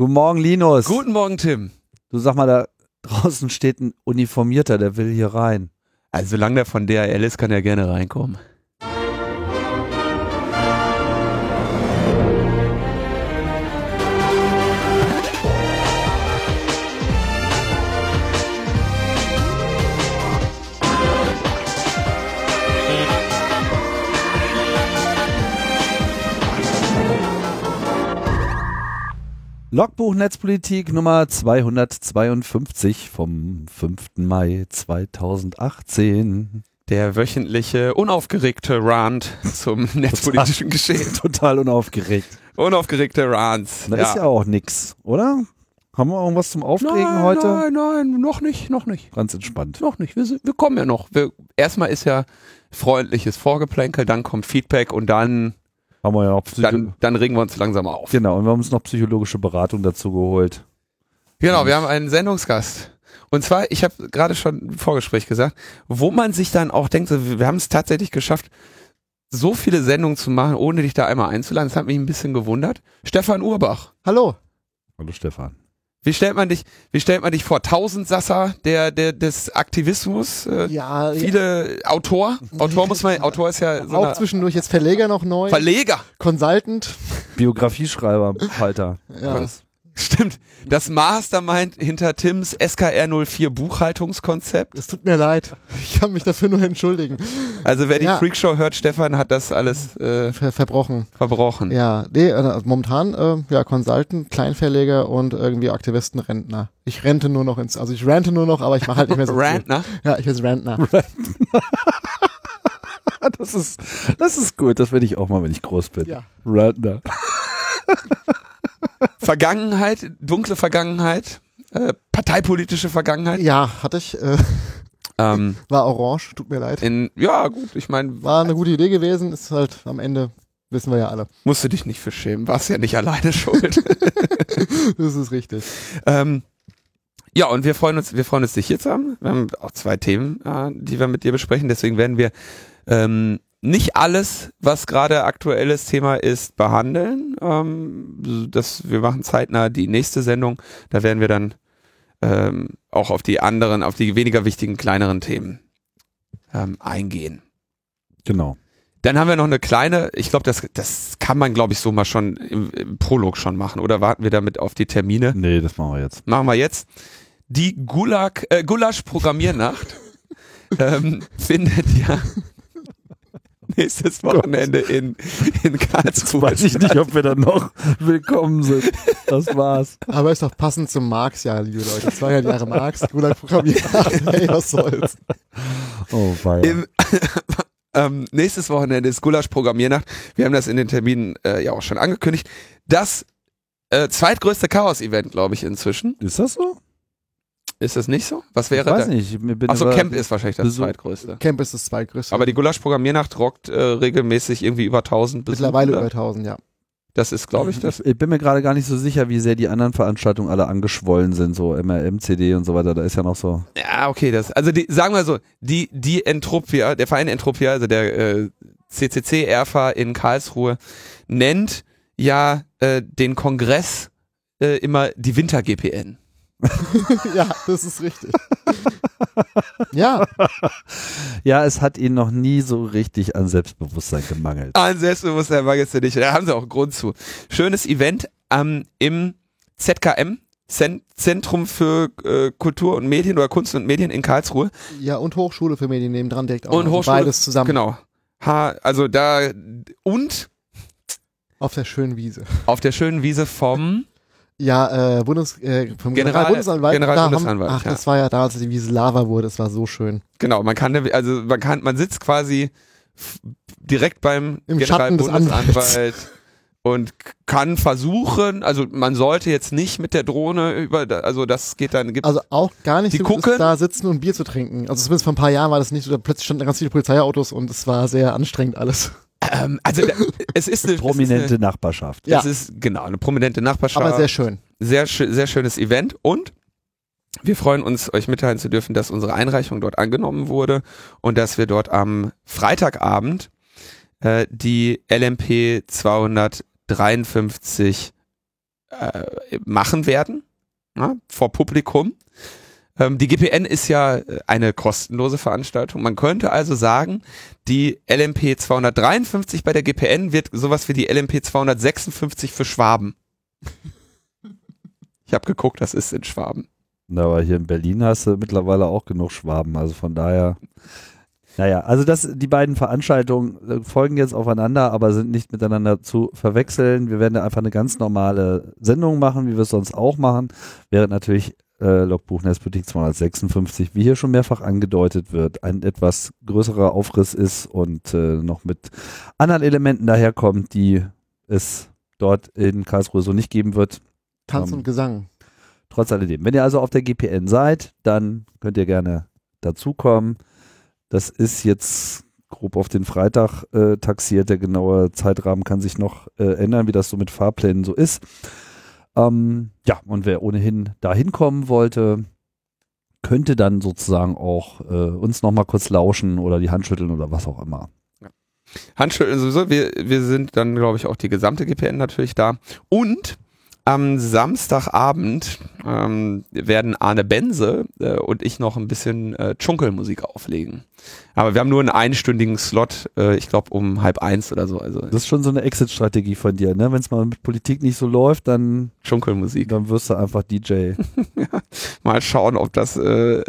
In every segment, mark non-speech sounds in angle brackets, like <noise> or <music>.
Guten Morgen, Linus. Guten Morgen, Tim. Du sag mal, da draußen steht ein Uniformierter, der will hier rein. Also solange der von DRL ist, kann er gerne reinkommen. Logbuch Netzpolitik Nummer 252 vom 5. Mai 2018. Der wöchentliche, unaufgeregte Rant zum netzpolitischen Geschehen. Total unaufgeregt. Unaufgeregte Rants. Da ist ja auch nix, oder? Haben wir irgendwas zum Aufregen nein, heute? Nein, nein, noch nicht, noch nicht. Ganz entspannt. Noch nicht. Wir, wir kommen ja noch. Wir, erstmal ist ja freundliches Vorgeplänkel, dann kommt Feedback und dann haben wir ja auch Psycho dann, dann regen wir uns langsam auf. Genau, und wir haben uns noch psychologische Beratung dazu geholt. Genau, wir haben einen Sendungsgast. Und zwar, ich habe gerade schon im Vorgespräch gesagt, wo man sich dann auch denkt, wir haben es tatsächlich geschafft, so viele Sendungen zu machen, ohne dich da einmal einzuladen. Das hat mich ein bisschen gewundert. Stefan Urbach. Hallo. Hallo Stefan. Wie stellt man dich, wie stellt man dich vor? Tausendsasser der, der, des Aktivismus? Äh, ja, viele ja. Autor? <laughs> Autor muss man, Autor ist ja so Auch zwischendurch jetzt Verleger noch neu. Verleger! Consultant. Biografieschreiber, Halter. ja. Stimmt. Das Mastermind hinter Tims SKR04 Buchhaltungskonzept. Es tut mir leid. Ich kann mich dafür nur entschuldigen. Also wer die ja. Freakshow hört, Stefan hat das alles äh, Ver verbrochen. Verbrochen. Ja, nee, äh, momentan äh, ja Consultant, Kleinverleger und irgendwie Aktivisten, Rentner. Ich rente nur noch ins, also ich rente nur noch, aber ich mache halt nicht mehr so Rentner? Ja, ich bin Rentner. <laughs> das ist, das ist gut. Das werde ich auch mal, wenn ich groß bin. Ja. Rentner. <laughs> Vergangenheit, dunkle Vergangenheit, äh, parteipolitische Vergangenheit. Ja, hatte ich. Äh, ähm, war orange, tut mir leid. In, ja, gut, ich meine. War eine gute Idee gewesen, ist halt am Ende, wissen wir ja alle. Musst du dich nicht für schämen, warst ja nicht alleine schuld. <laughs> das ist richtig. Ähm, ja, und wir freuen uns, wir freuen uns, dich hier zu haben. Wir haben auch zwei Themen, äh, die wir mit dir besprechen. Deswegen werden wir ähm, nicht alles, was gerade aktuelles Thema ist, behandeln. Ähm, das, wir machen zeitnah die nächste Sendung. Da werden wir dann ähm, auch auf die anderen, auf die weniger wichtigen, kleineren Themen ähm, eingehen. Genau. Dann haben wir noch eine kleine, ich glaube, das, das kann man, glaube ich, so mal schon im, im Prolog schon machen. Oder warten wir damit auf die Termine? Nee, das machen wir jetzt. Machen wir jetzt. Die Gulag, äh, Gulasch-Programmiernacht <laughs> ähm, findet ja <laughs> nächstes Wochenende in, in Karlsruhe. Weiß ich nicht, ob wir dann noch <laughs> willkommen sind. Das war's. Aber ist doch passend zum Marx-Jahr, liebe Leute. 200 Jahre Marx, guter Programmierer. <laughs> Hey, was soll's. Oh, weia. Im, ähm, nächstes Wochenende ist Gulasch Programmiernacht. Wir haben das in den Terminen äh, ja auch schon angekündigt. Das äh, zweitgrößte Chaos-Event, glaube ich, inzwischen. Ist das so? Ist das nicht so? Was wäre ich weiß da? nicht. Achso, Camp ist wahrscheinlich das so zweitgrößte. Camp ist das zweitgrößte. Aber die Gulasch-Programmiernacht rockt äh, regelmäßig irgendwie über 1000 Besucher. Mittlerweile über 1000, ja. Das ist, glaube ich, das. Ich bin mir gerade gar nicht so sicher, wie sehr die anderen Veranstaltungen alle angeschwollen sind, so MRM, CD und so weiter. Da ist ja noch so. Ja, okay, das. Also die, sagen wir so, die, die Entropia, der Verein Entropia, also der äh, CCC Erfa in Karlsruhe, nennt ja äh, den Kongress äh, immer die Winter-GPN. <laughs> ja, das ist richtig. ja. Ja, es hat ihnen noch nie so richtig an Selbstbewusstsein gemangelt. An Selbstbewusstsein mangelt es nicht. Da haben sie auch Grund zu. Schönes Event ähm, im ZKM. Zentrum für äh, Kultur und Medien oder Kunst und Medien in Karlsruhe. Ja, und Hochschule für Medien nebendran direkt auch. Und Hochschule, beides zusammen. Genau. Ha, also da und auf der schönen Wiese. Auf der schönen Wiese vom ja, äh, Bundes, äh, vom General, Generalbundesanwalt. Generalbundesanwalt. Ach, ja. das war ja da, als die Wiese Lava wurde. Das war so schön. Genau, man kann, also man kann, man sitzt quasi direkt beim Im Generalbundesanwalt <laughs> und kann versuchen, also man sollte jetzt nicht mit der Drohne über, also das geht dann, gibt Also auch gar nicht die so gucken, da sitzen und Bier zu trinken. Also zumindest vor ein paar Jahren war das nicht so, da plötzlich standen ganz viele Polizeiautos und es war sehr anstrengend alles. Ähm, also es ist eine prominente ist eine, Nachbarschaft. Ja. Es ist genau eine prominente Nachbarschaft. Aber sehr schön. Sehr sehr schönes Event und wir freuen uns, euch mitteilen zu dürfen, dass unsere Einreichung dort angenommen wurde und dass wir dort am Freitagabend äh, die LMP 253 äh, machen werden ja, vor Publikum. Ähm, die GPN ist ja äh, eine kostenlose Veranstaltung. Man könnte also sagen, die LMP 253 bei der GPN wird sowas wie die LMP 256 für Schwaben. <laughs> Ich habe geguckt, das ist in Schwaben. Na, aber hier in Berlin hast du mittlerweile auch genug Schwaben, also von daher. Naja, also das, die beiden Veranstaltungen äh, folgen jetzt aufeinander, aber sind nicht miteinander zu verwechseln. Wir werden einfach eine ganz normale Sendung machen, wie wir es sonst auch machen, während natürlich äh, Logbuch Netzpolitik 256, wie hier schon mehrfach angedeutet wird, ein etwas größerer Aufriss ist und äh, noch mit anderen Elementen daherkommt, die es dort in Karlsruhe so nicht geben wird. Tanz Ähm, und Gesang. Trotz alledem. Wenn ihr also auf der GPN seid, dann könnt ihr gerne dazukommen. Das ist jetzt grob auf den Freitag äh, taxiert. Der genaue Zeitrahmen kann sich noch äh, ändern, wie das so mit Fahrplänen so ist. Ähm, ja, und wer ohnehin da hinkommen wollte, könnte dann sozusagen auch äh, uns nochmal kurz lauschen oder die Hand schütteln oder was auch immer. Handschütteln sowieso. Wir, wir sind dann, glaube ich, auch die gesamte GPN natürlich da. Und am Samstagabend ähm, werden Arne Bense äh, und ich noch ein bisschen äh, Dschunkelmusik auflegen. Aber wir haben nur einen einstündigen Slot, äh, ich glaube um halb eins oder so. Also Das ist schon so eine Exit-Strategie von dir, ne? Wenn es mal mit Politik nicht so läuft, dann, Dschunkelmusik. dann wirst du einfach DJ. <laughs> Mal schauen, ob das äh,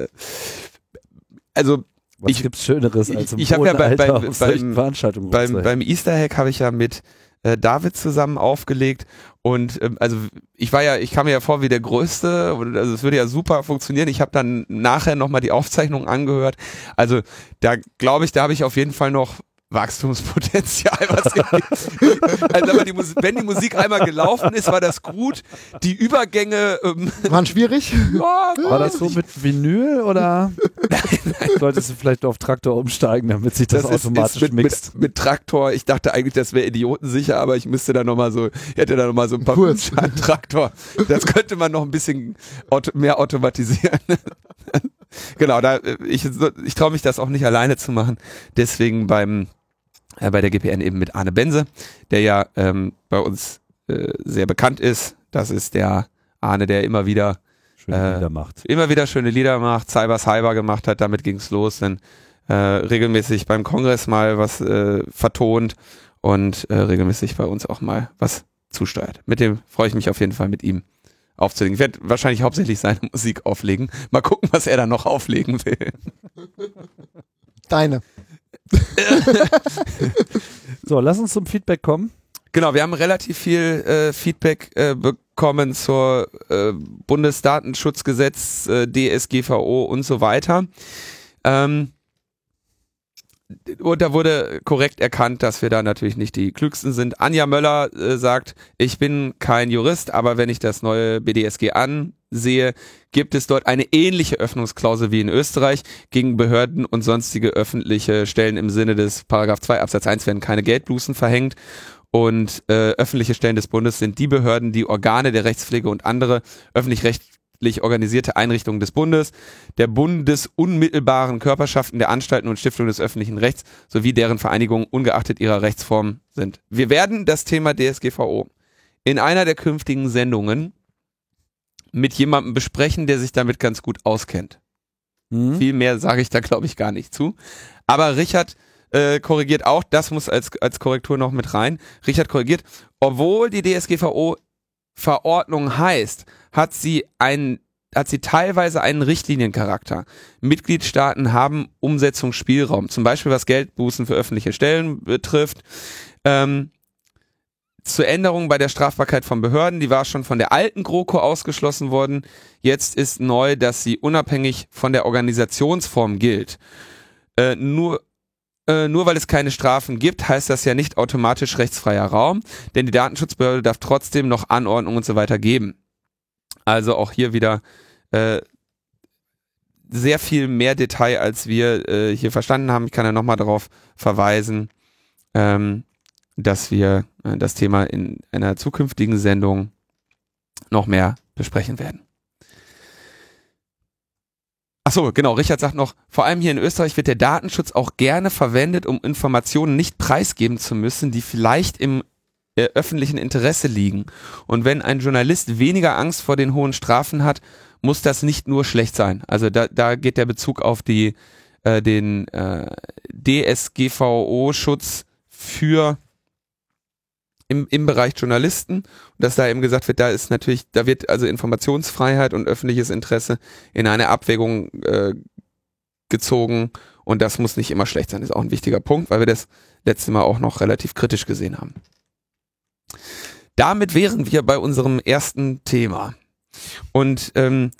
also Was Ich- gibt's Schöneres ich- als im ich hab ja bei- bei- solchen beim- Veranstaltungen beim, beim Easter Hack habe ich ja mit äh, David zusammen aufgelegt und ähm, also ich war ja, ich kam mir ja vor wie der Größte also es würde ja super funktionieren. Ich habe dann nachher nochmal die Aufzeichnung angehört. Also da glaube ich, da habe ich auf jeden Fall noch Wachstumspotenzial. Was <laughs> also die Musik, wenn die Musik einmal gelaufen ist, war das gut. Die Übergänge ähm, Waren schwierig? ja, War das so mit Vinyl oder solltest du vielleicht auf Traktor umsteigen, damit sich das, ist- automatisch ist mit, mixt? Mit, mit Traktor. Ich dachte eigentlich, das wäre idiotensicher, aber ich müsste da nochmal so, ich hätte da nochmal so ein paar Kurz. An Traktor. Das könnte man noch ein bisschen auto, mehr automatisieren. <laughs> genau, da ich, ich traue mich das auch nicht alleine zu machen. Deswegen beim äh, bei der GPN eben mit Arne Bense, der ja ähm, bei uns äh, sehr bekannt ist. Das ist der Arne, der immer wieder Schön äh, Lieder macht. immer wieder schöne Lieder macht, Cyber Cyber gemacht hat, damit ging's los, dann äh, regelmäßig beim Kongress mal was äh, vertont und äh, regelmäßig bei uns auch mal was zusteuert. Mit dem freue ich mich auf jeden Fall mit ihm aufzulegen. Ich werde wahrscheinlich hauptsächlich seine Musik auflegen. Mal gucken, was er da noch auflegen will. Deine. <laughs> So, lass uns zum Feedback kommen. Genau, wir haben relativ viel äh, Feedback äh, bekommen zur äh, Bundesdatenschutzgesetz, äh, DSGVO und so weiter. Ähm, und da wurde korrekt erkannt, dass wir da natürlich nicht die klügsten sind. Anja Möller äh, sagt, ich bin kein Jurist, aber wenn ich das neue BDSG ansehe, gibt es dort eine ähnliche Öffnungsklausel wie in Österreich. Gegen Behörden und sonstige öffentliche Stellen im Sinne des Paragraph 2 Absatz 1 werden keine Geldbußen verhängt. Und äh, öffentliche Stellen des Bundes sind die Behörden, die Organe der Rechtspflege und andere öffentlich-rechtlich organisierte Einrichtungen des Bundes, der bundesunmittelbaren Körperschaften der Anstalten und Stiftungen des öffentlichen Rechts sowie deren Vereinigungen ungeachtet ihrer Rechtsform sind. Wir werden das Thema DSGVO in einer der künftigen Sendungen mit jemandem besprechen, der sich damit ganz gut auskennt. Hm? Viel mehr sage ich da, glaube ich, gar nicht zu. Aber Richard äh, korrigiert auch, das muss als, als Korrektur noch mit rein. Richard korrigiert, obwohl die DSGVO Verordnung heißt, hat sie einen hat sie teilweise einen Richtliniencharakter. Mitgliedstaaten haben Umsetzungsspielraum, zum Beispiel was Geldbußen für öffentliche Stellen betrifft. Ähm, zur Änderung bei der Strafbarkeit von Behörden, die war schon von der alten GroKo ausgeschlossen worden. Jetzt ist neu, dass sie unabhängig von der Organisationsform gilt. Äh, nur, äh, nur weil es keine Strafen gibt, heißt das ja nicht automatisch rechtsfreier Raum, denn die Datenschutzbehörde darf trotzdem noch Anordnungen und so weiter geben. Also auch hier wieder äh, sehr viel mehr Detail, als wir äh, hier verstanden haben. Ich kann ja nochmal darauf verweisen, ähm, dass wir äh, das Thema in einer zukünftigen Sendung noch mehr besprechen werden. Ach so, genau. Richard sagt noch, vor allem hier in Österreich wird der Datenschutz auch gerne verwendet, um Informationen nicht preisgeben zu müssen, die vielleicht im äh, öffentlichen Interesse liegen. Und wenn ein Journalist weniger Angst vor den hohen Strafen hat, muss das nicht nur schlecht sein. Also da, da geht der Bezug auf die äh, den äh, DSGVO-Schutz für im, im Bereich Journalisten und dass da eben gesagt wird, da ist natürlich, da wird also Informationsfreiheit und öffentliches Interesse in eine Abwägung äh, gezogen und das muss nicht immer schlecht sein, ist auch ein wichtiger Punkt, weil wir das letzte Mal auch noch relativ kritisch gesehen haben. Damit wären wir bei unserem ersten Thema. Und ähm,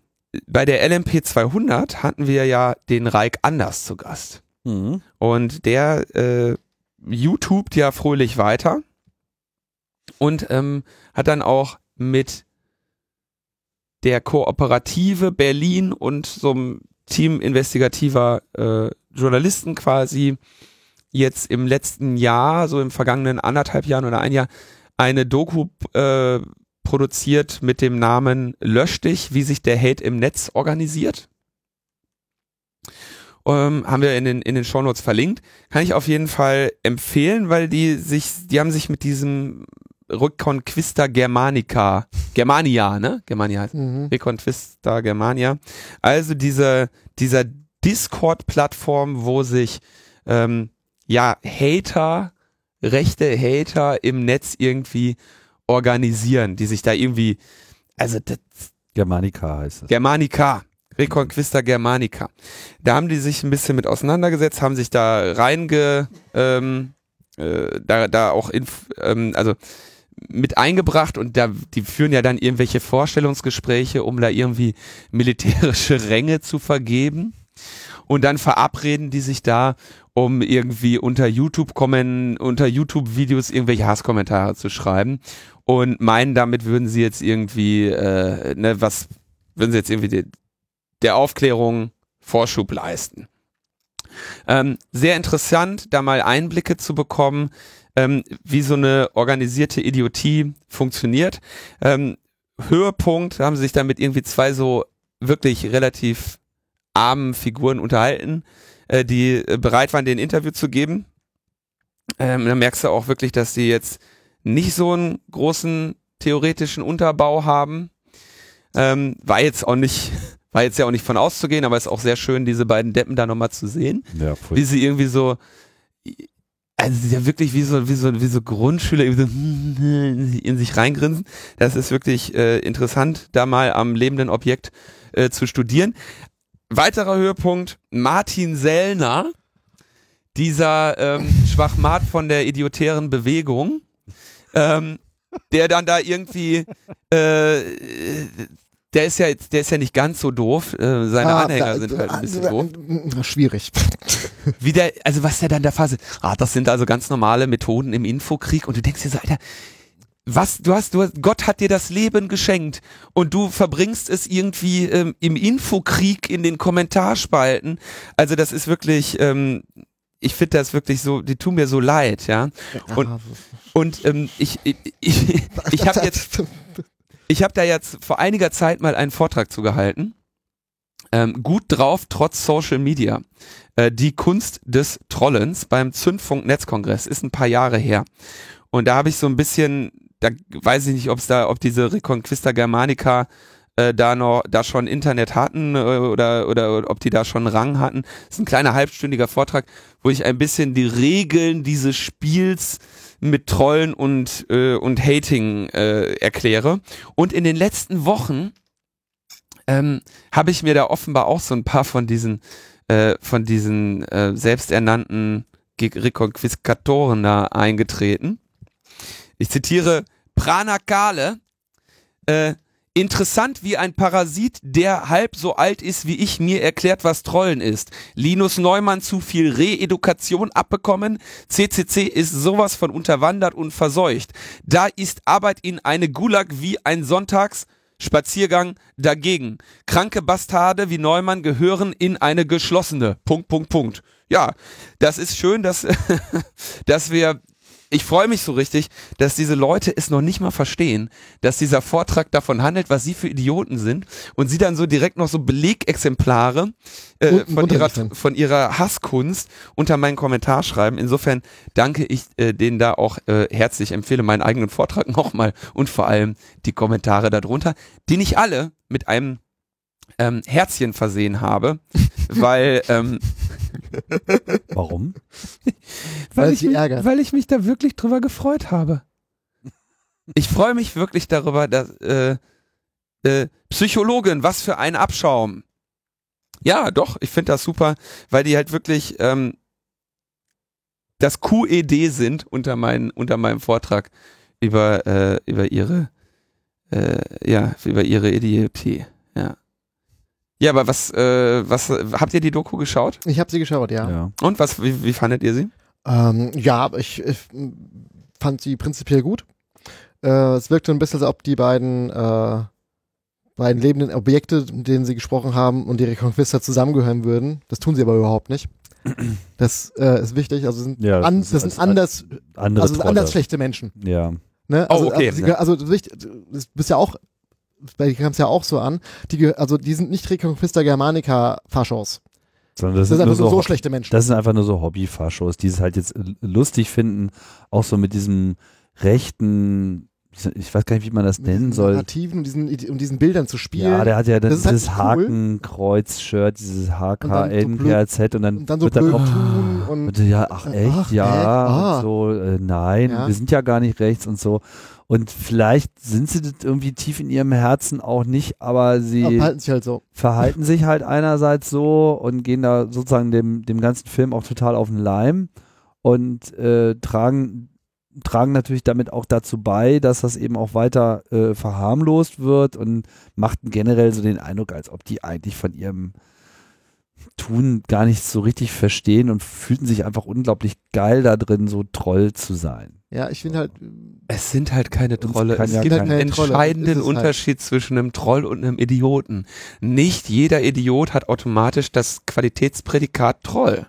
bei der LMP 200 hatten wir ja den Reik Anders zu Gast. Mhm. Und der äh, YouTubt ja fröhlich weiter und ähm, hat dann auch mit der Kooperative Berlin und so einem Team investigativer äh, Journalisten quasi jetzt im letzten Jahr, so im vergangenen anderthalb Jahren oder ein Jahr, eine Doku äh, produziert mit dem Namen Lösch dich, wie sich der Hate im Netz organisiert. Ähm, haben wir in den, in den Shownotes verlinkt. Kann ich auf jeden Fall empfehlen, weil die sich, die haben sich mit diesem Reconquista Germanica, Germania, ne? Germania heißt. Mhm. Reconquista Germania. Also diese, dieser Discord-Plattform, wo sich ähm, ja Hater, rechte Hater im Netz irgendwie organisieren, die sich da irgendwie, also das, Germanica heißt es. Germanica, Reconquista Germanica. Da haben die sich ein bisschen mit auseinandergesetzt, haben sich da reinge, ähm, äh, da, da auch, inf, ähm, also mit eingebracht und da, die führen ja dann irgendwelche Vorstellungsgespräche, um da irgendwie militärische Ränge zu vergeben. Und dann verabreden die sich da, um irgendwie unter YouTube kommen, unter YouTube-Videos irgendwelche Hasskommentare zu schreiben und meinen, damit würden sie jetzt irgendwie, äh, ne, was, würden sie jetzt irgendwie die, der Aufklärung Vorschub leisten. Ähm, sehr interessant, da mal Einblicke zu bekommen, ähm, wie so eine organisierte Idiotie funktioniert. Ähm, Höhepunkt haben sie sich dann mit irgendwie zwei so wirklich relativ armen Figuren unterhalten, äh, die äh, bereit waren, den Interview zu geben. Ähm, da merkst du auch wirklich, dass die jetzt nicht so einen großen theoretischen Unterbau haben. Ähm, war jetzt auch nicht, <laughs> war jetzt ja auch nicht von auszugehen, aber ist auch sehr schön, diese beiden Deppen da nochmal zu sehen. Ja, voll. Wie sie irgendwie so, also ja wirklich wie so, wie so, wie so Grundschüler so <laughs> in sich reingrinsen. Das ist wirklich äh, interessant, da mal am lebenden Objekt äh, zu studieren. Weiterer Höhepunkt, Martin Sellner, dieser ähm, <laughs> Schwachmat von der idiotären Bewegung, ähm, der dann da irgendwie, äh, der ist ja jetzt, der ist ja nicht ganz so doof, äh, seine Ah, Anhänger da- sind halt ein bisschen äh, doof. äh, Schwierig. <laughs> Wie der, also was der dann der Phase, ah, das sind also ganz normale Methoden im Infokrieg und du denkst dir so, Alter, was, du hast, du hast, Gott hat dir das Leben geschenkt und du verbringst es irgendwie ähm, im Infokrieg in den Kommentarspalten. Also das ist wirklich, ähm, ich finde das wirklich so, die tun mir so leid, ja. Und- Und ähm, ich, ich, ich, ich habe <laughs> jetzt ich habe da jetzt vor einiger Zeit mal einen Vortrag zugehalten. Ähm, gut drauf, trotz Social Media. Äh, die Kunst des Trollens beim Zündfunk Netzkongress ist ein paar Jahre her. Und da habe ich so ein bisschen, da weiß ich nicht, ob es da, ob diese Reconquista Germanica äh, da noch, da schon Internet hatten äh, oder, oder ob die da schon Rang hatten. Das ist ein kleiner halbstündiger Vortrag, wo ich ein bisschen die Regeln dieses Spiels mit Trollen und, äh, und Hating äh, erkläre. Und in den letzten Wochen ähm, habe ich mir da offenbar auch so ein paar von diesen, äh, von diesen äh, selbsternannten Reconquistatoren da eingetreten. Ich zitiere Prana Kale, äh, Interessant wie ein Parasit, der halb so alt ist wie ich, mir erklärt, was Trollen ist. Linus Neumann zu viel Reedukation abbekommen. CCC ist sowas von unterwandert und verseucht. Da ist Arbeit in eine Gulag wie ein Sonntags Spaziergang dagegen. Kranke Bastarde wie Neumann gehören in eine geschlossene. Punkt, Punkt, Punkt. Ja, das ist schön, dass, <laughs> dass wir ich freue mich so richtig, dass diese Leute es noch nicht mal verstehen, dass dieser Vortrag davon handelt, was sie für Idioten sind und sie dann so direkt noch so Belegexemplare äh, von, ihrer, von ihrer Hasskunst unter meinen Kommentar schreiben. Insofern danke ich äh, denen da auch äh, herzlich, empfehle meinen eigenen Vortrag <laughs> nochmal und vor allem die Kommentare darunter, die nicht alle mit einem ähm, Herzchen versehen habe, <laughs> weil ähm, Warum? <laughs> Weil es ich mich, ärgert. weil ich mich da wirklich drüber gefreut habe. Ich freue mich wirklich darüber, dass äh, äh, Psychologin, was für ein Abschaum. Ja, doch, ich finde das super, weil die halt wirklich ähm, das QED sind unter, mein, unter meinem Vortrag über, äh, über ihre äh, ja, über ihre Idiotie. Ja. Ja, aber was, äh, was habt ihr die Doku geschaut? Ich habe sie geschaut, ja. Ja. Und was, wie, wie fandet ihr sie? Ähm, ja, ich, ich fand sie prinzipiell gut. Äh, es wirkte ein bisschen, als ob die beiden, äh, beiden lebenden Objekte, mit denen sie gesprochen haben, und die Reconquista zusammengehören würden. Das tun sie aber überhaupt nicht. Das äh, ist wichtig. Also sind Ja, an, das das, sind als- anders, Andere also sind anders schlechte Menschen. Ja. Ne? Oh, Also, okay. Also, sie, also du bist ja auch, bei dir kam es ja auch so an. Die, also die sind nicht Reconquista Germanica Faschos. Sondern das, Das, sind einfach nur so, so schlechte Menschen. das sind einfach nur so Hobbyfaschos, die es halt jetzt lustig finden, auch so mit diesem rechten, ich weiß gar nicht, wie man das Mit nennen soll. Narrativen und diesen, und diesen Bildern zu spielen. Ja, der hat ja dann Das halt dieses nicht cool. Hakenkreuz-Shirt, dieses dann so blöd- HKNKZ und dann, und dann so wird dann auch und und ja, ach echt, Ach, ja, echt? Ah. und so, äh, nein, Ja. wir sind ja gar nicht rechts und so. Und vielleicht sind sie das irgendwie tief in ihrem Herzen auch nicht, aber sie aber halten sich halt so. verhalten sich halt einerseits so und gehen da sozusagen dem, dem ganzen Film auch total auf den Leim und äh, tragen, tragen natürlich damit auch dazu bei, dass das eben auch weiter äh, verharmlost wird und machten generell so den Eindruck, als ob die eigentlich von ihrem Tun gar nichts so richtig verstehen und fühlten sich einfach unglaublich geil da drin, so Troll zu sein. Ja, ich finde halt, Es sind halt keine Trolle. Es ja gibt kein- einen entscheidenden es halt. Unterschied zwischen einem Troll und einem Idioten. Nicht jeder Idiot hat automatisch das Qualitätsprädikat Troll.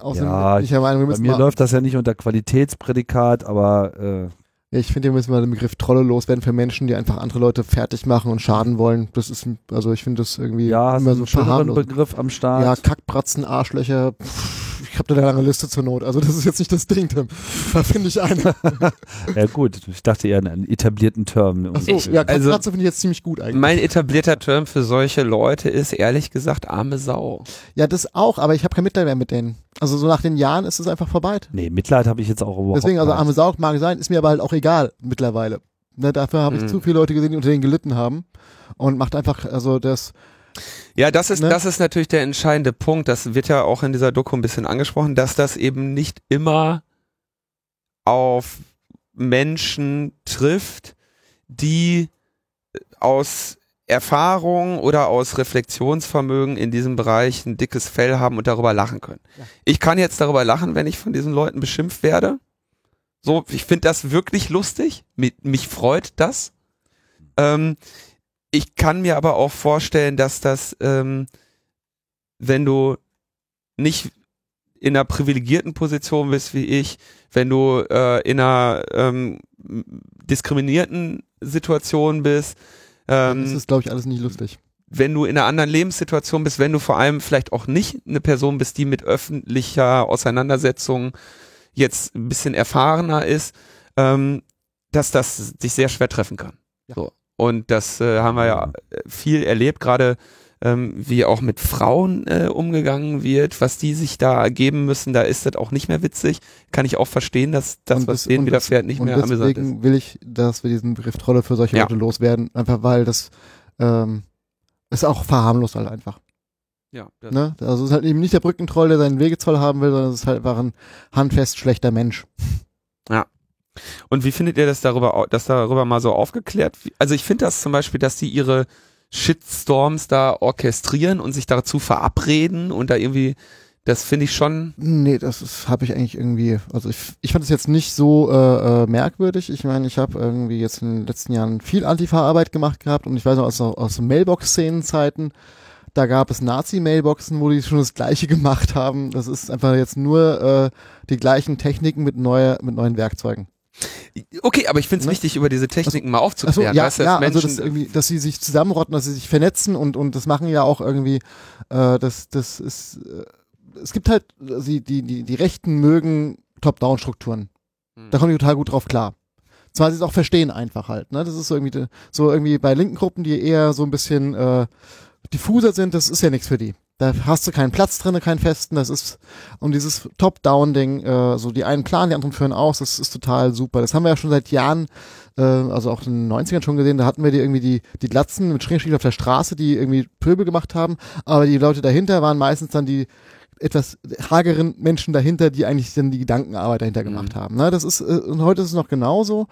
außerdem Ja, ich Meinung, wir Bei mir läuft das ja nicht unter Qualitätsprädikat, aber äh, ich finde, wir müssen mal den Begriff Trolle loswerden für Menschen, die einfach andere Leute fertig machen und schaden wollen. Das ist, also ich finde das irgendwie ja, immer so verharmlosend. Begriff am Start. Ja, Kackbratzen, Arschlöcher. Pff, ich habe da eine lange Liste zur Not. Also das ist jetzt nicht das Ding, Tim. Da finde ich eine. Ja gut, ich dachte eher an einen etablierten Term. Achso, Ich- ja, also- Kackbratze finde ich jetzt ziemlich gut eigentlich. Mein etablierter Term für solche Leute ist ehrlich gesagt arme Sau. Ja, das auch, aber ich habe kein Mitleid mehr mit denen. Also so nach den Jahren ist es einfach vorbei. Nee, Mitleid habe ich jetzt auch überhaupt Deswegen, also arme Sau mag sein, ist mir aber halt auch egal mittlerweile. Ne, dafür habe ich Mhm. zu viele Leute gesehen, die unter denen gelitten haben. Und macht einfach, also das, Ja, das ist, Ne? das ist natürlich der entscheidende Punkt. Das wird ja auch in dieser Doku ein bisschen angesprochen, dass das eben nicht immer auf Menschen trifft, die aus Erfahrung oder aus Reflexionsvermögen in diesem Bereich ein dickes Fell haben und darüber lachen können. Ja. Ich kann jetzt darüber lachen, wenn ich von diesen Leuten beschimpft werde. So, ich finde das wirklich lustig. Mich, mich freut das. Ähm, ich kann mir aber auch vorstellen, dass das, ähm, wenn du nicht in einer privilegierten Position bist wie ich, wenn du äh, in einer ähm, diskriminierten Situation bist, ähm, das ist, glaube ich, alles nicht lustig. wenn du in einer anderen Lebenssituation bist, wenn du vor allem vielleicht auch nicht eine Person bist, die mit öffentlicher Auseinandersetzung jetzt ein bisschen erfahrener ist, ähm, dass das dich sehr schwer treffen kann. Ja. So. Und das äh, haben wir ja äh, viel erlebt, gerade ähm, wie auch mit Frauen äh, umgegangen wird, was die sich da geben müssen, da ist das auch nicht mehr witzig. Kann ich auch verstehen, dass das, Und was das- denen widerfährt, nicht und mehr amüsant ist. deswegen will ich, dass wir diesen Begriff Trolle für solche Ja. Leute loswerden, einfach weil das ähm, ist auch verharmlost halt einfach. Ja, das Ne? Also es ist halt eben nicht der Brückentroll, der seinen Wegezoll haben will, sondern es ist halt einfach ein handfest schlechter Mensch. Und wie findet ihr das darüber, dass darüber mal so aufgeklärt? Also ich finde das zum Beispiel, dass die ihre Shitstorms da orchestrieren und sich dazu verabreden und da irgendwie, das finde ich schon, Nee, das habe ich eigentlich irgendwie, also ich, ich fand es jetzt nicht so äh, äh, merkwürdig. Ich meine, ich habe irgendwie jetzt in den letzten Jahren viel Antifa-Arbeit gemacht gehabt und ich weiß noch aus, aus Mailbox-Szenen-Zeiten, Da gab es Nazi-Mailboxen, wo die schon das Gleiche <laughs> gemacht haben. Das ist einfach jetzt nur äh, die gleichen Techniken mit, neuer, mit neuen Werkzeugen. Okay, aber ich finde es Ne? wichtig, über diese Techniken mal Achso, aufzuklären. ja, weißt ja dass also Menschen, das irgendwie, dass sie sich zusammenrotten, dass sie sich vernetzen und und das machen ja auch irgendwie, äh, das das ist, äh, es gibt halt, sie die die die Rechten mögen Top-Down-Strukturen. Hm. Da kommen die total gut drauf klar. Zwar sie es auch verstehen einfach halt, ne? Das ist so irgendwie so irgendwie bei linken Gruppen, die eher so ein bisschen äh, diffuser sind, das ist ja nichts für die. Da hast du keinen Platz drinne, keinen festen, das ist und dieses Top-Down-Ding, äh, so die einen planen, die anderen führen aus, das ist total super. Das haben wir ja schon seit Jahren, äh, also auch in den 90ern schon gesehen, da hatten wir die irgendwie die, die Glatzen mit Schrägstrich auf der Straße, die irgendwie Pöbel gemacht haben, aber die Leute dahinter waren meistens dann die etwas hageren Menschen dahinter, die eigentlich dann die Gedankenarbeit dahinter gemacht haben. Ne? Das ist, äh, und heute ist es noch genauso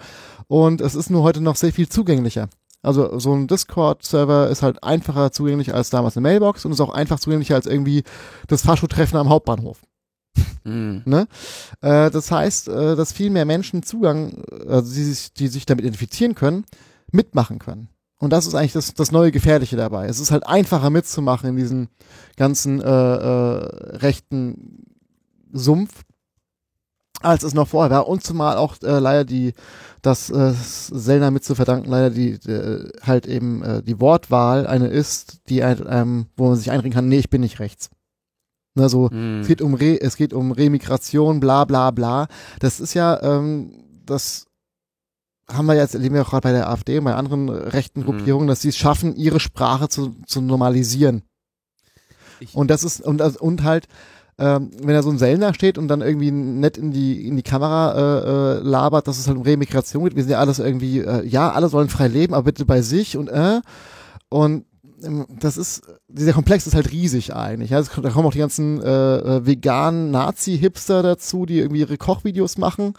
und es ist nur heute noch sehr viel zugänglicher. Also so ein Discord-Server ist halt einfacher zugänglich als damals eine Mailbox und ist auch einfach zugänglicher als irgendwie das Fascho-Treffen am Hauptbahnhof. Hm. Ne? Äh, das heißt, äh, dass viel mehr Menschen Zugang, also die, sich, die sich damit identifizieren können, mitmachen können. Und das ist eigentlich das, das neue Gefährliche dabei. Es ist halt einfacher mitzumachen in diesem ganzen äh, äh, rechten Sumpf, als es noch vorher war. Und zumal auch äh, leider die, das äh, Selner mit zu verdanken, leider die, die halt eben äh, die Wortwahl eine ist, die ähm, wo man sich einreden kann, nee, ich bin nicht rechts. Ne, so, Hm. es geht um Re, es geht um Remigration, bla bla bla. Das ist ja, ähm, das haben wir jetzt, erleben wir auch gerade bei der AfD und bei anderen rechten Mhm. Gruppierungen, dass sie es schaffen, ihre Sprache zu, zu normalisieren. Ich- Und das ist, und, und halt, ähm, wenn da so ein Sellner steht und dann irgendwie nett in die, in die Kamera äh, äh, labert, dass es halt um Remigration geht, wir sind ja alles irgendwie, äh, ja, alle sollen frei leben, aber bitte bei sich und äh, und das ist, dieser Komplex ist halt riesig eigentlich. Kommt- Da kommen auch die ganzen äh, äh, veganen Nazi-Hipster dazu, die irgendwie ihre Kochvideos machen.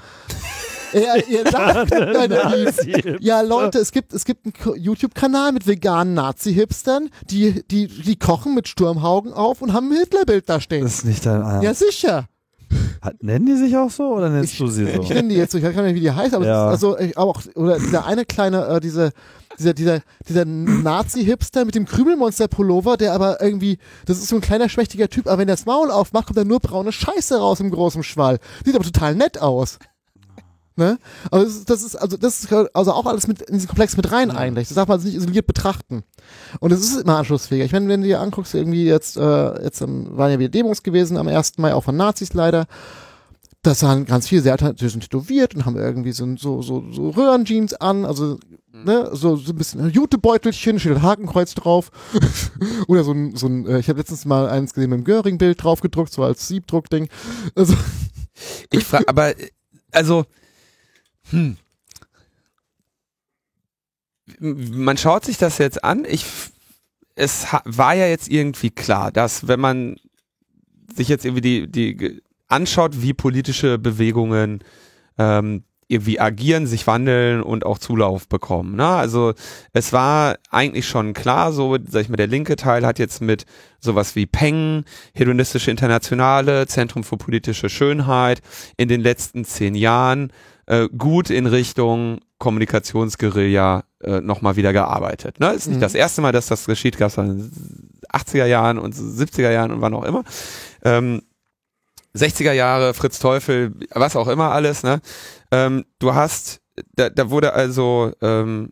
<laughs> ja, ihr lacht. <laughs> Ja, Leute, es gibt, es gibt einen YouTube-Kanal mit veganen Nazi-Hipstern, die, die, die kochen mit Sturmhaugen auf und haben ein Hitlerbild da stehen. Das ist nicht dein Ernst. Ja, sicher. Hat, nennen die sich auch so oder nennst Ich- du sie <laughs> so? Ich nenne die jetzt so, ich weiß gar nicht, wie die heißt, aber Ja. das also ich, auch, oder dieser eine kleine, äh, diese, dieser, dieser, dieser Nazi-Hipster mit dem Krümelmonster-Pullover, der aber irgendwie, das ist so ein kleiner, schmächtiger Typ, aber wenn er das Maul aufmacht, kommt da nur braune Scheiße raus im großen Schwall. Sieht aber total nett aus. Ne? Aber das ist, das ist, also, das ist also auch alles mit in diesen Komplex mit rein eigentlich. Das darf man nicht isoliert betrachten. Und es ist immer anschlussfähiger. Ich meine, wenn du dir anguckst, irgendwie jetzt, äh, jetzt waren ja wieder Demos gewesen am 1. Mai, auch von Nazis leider. Das waren ganz viele, sehr, die sind tätowiert und haben irgendwie so, so, so, so Röhrenjeans an, also, ne, so, so ein bisschen Jutebeutelchen, steht ein Hakenkreuz drauf. <laughs> Oder so ein, so ein, äh, ich habe letztens mal eins gesehen mit dem Göring-Bild draufgedruckt, so als Siebdruckding. Also, Ich frage, aber, äh, also, hm. Man schaut sich das jetzt an. Ich, es war ja jetzt irgendwie klar, dass wenn man sich jetzt irgendwie die, die anschaut, wie politische Bewegungen ähm, irgendwie agieren, sich wandeln und auch Zulauf bekommen. Ne? Also es war eigentlich schon klar, so, sag ich mal, der linke Teil hat jetzt mit sowas wie Peng, Hedonistische Internationale, Zentrum für politische Schönheit in den letzten zehn Jahren äh, gut in Richtung Kommunikationsguerilla äh, nochmal wieder gearbeitet. Ne? Ist nicht Mhm. das erste Mal, dass das geschieht, gab es in den 80er Jahren und 70er Jahren und wann auch immer. Ähm, 60er Jahre, Fritz Teufel, was auch immer alles, ne? Ähm, du hast, da, da wurde also, ähm,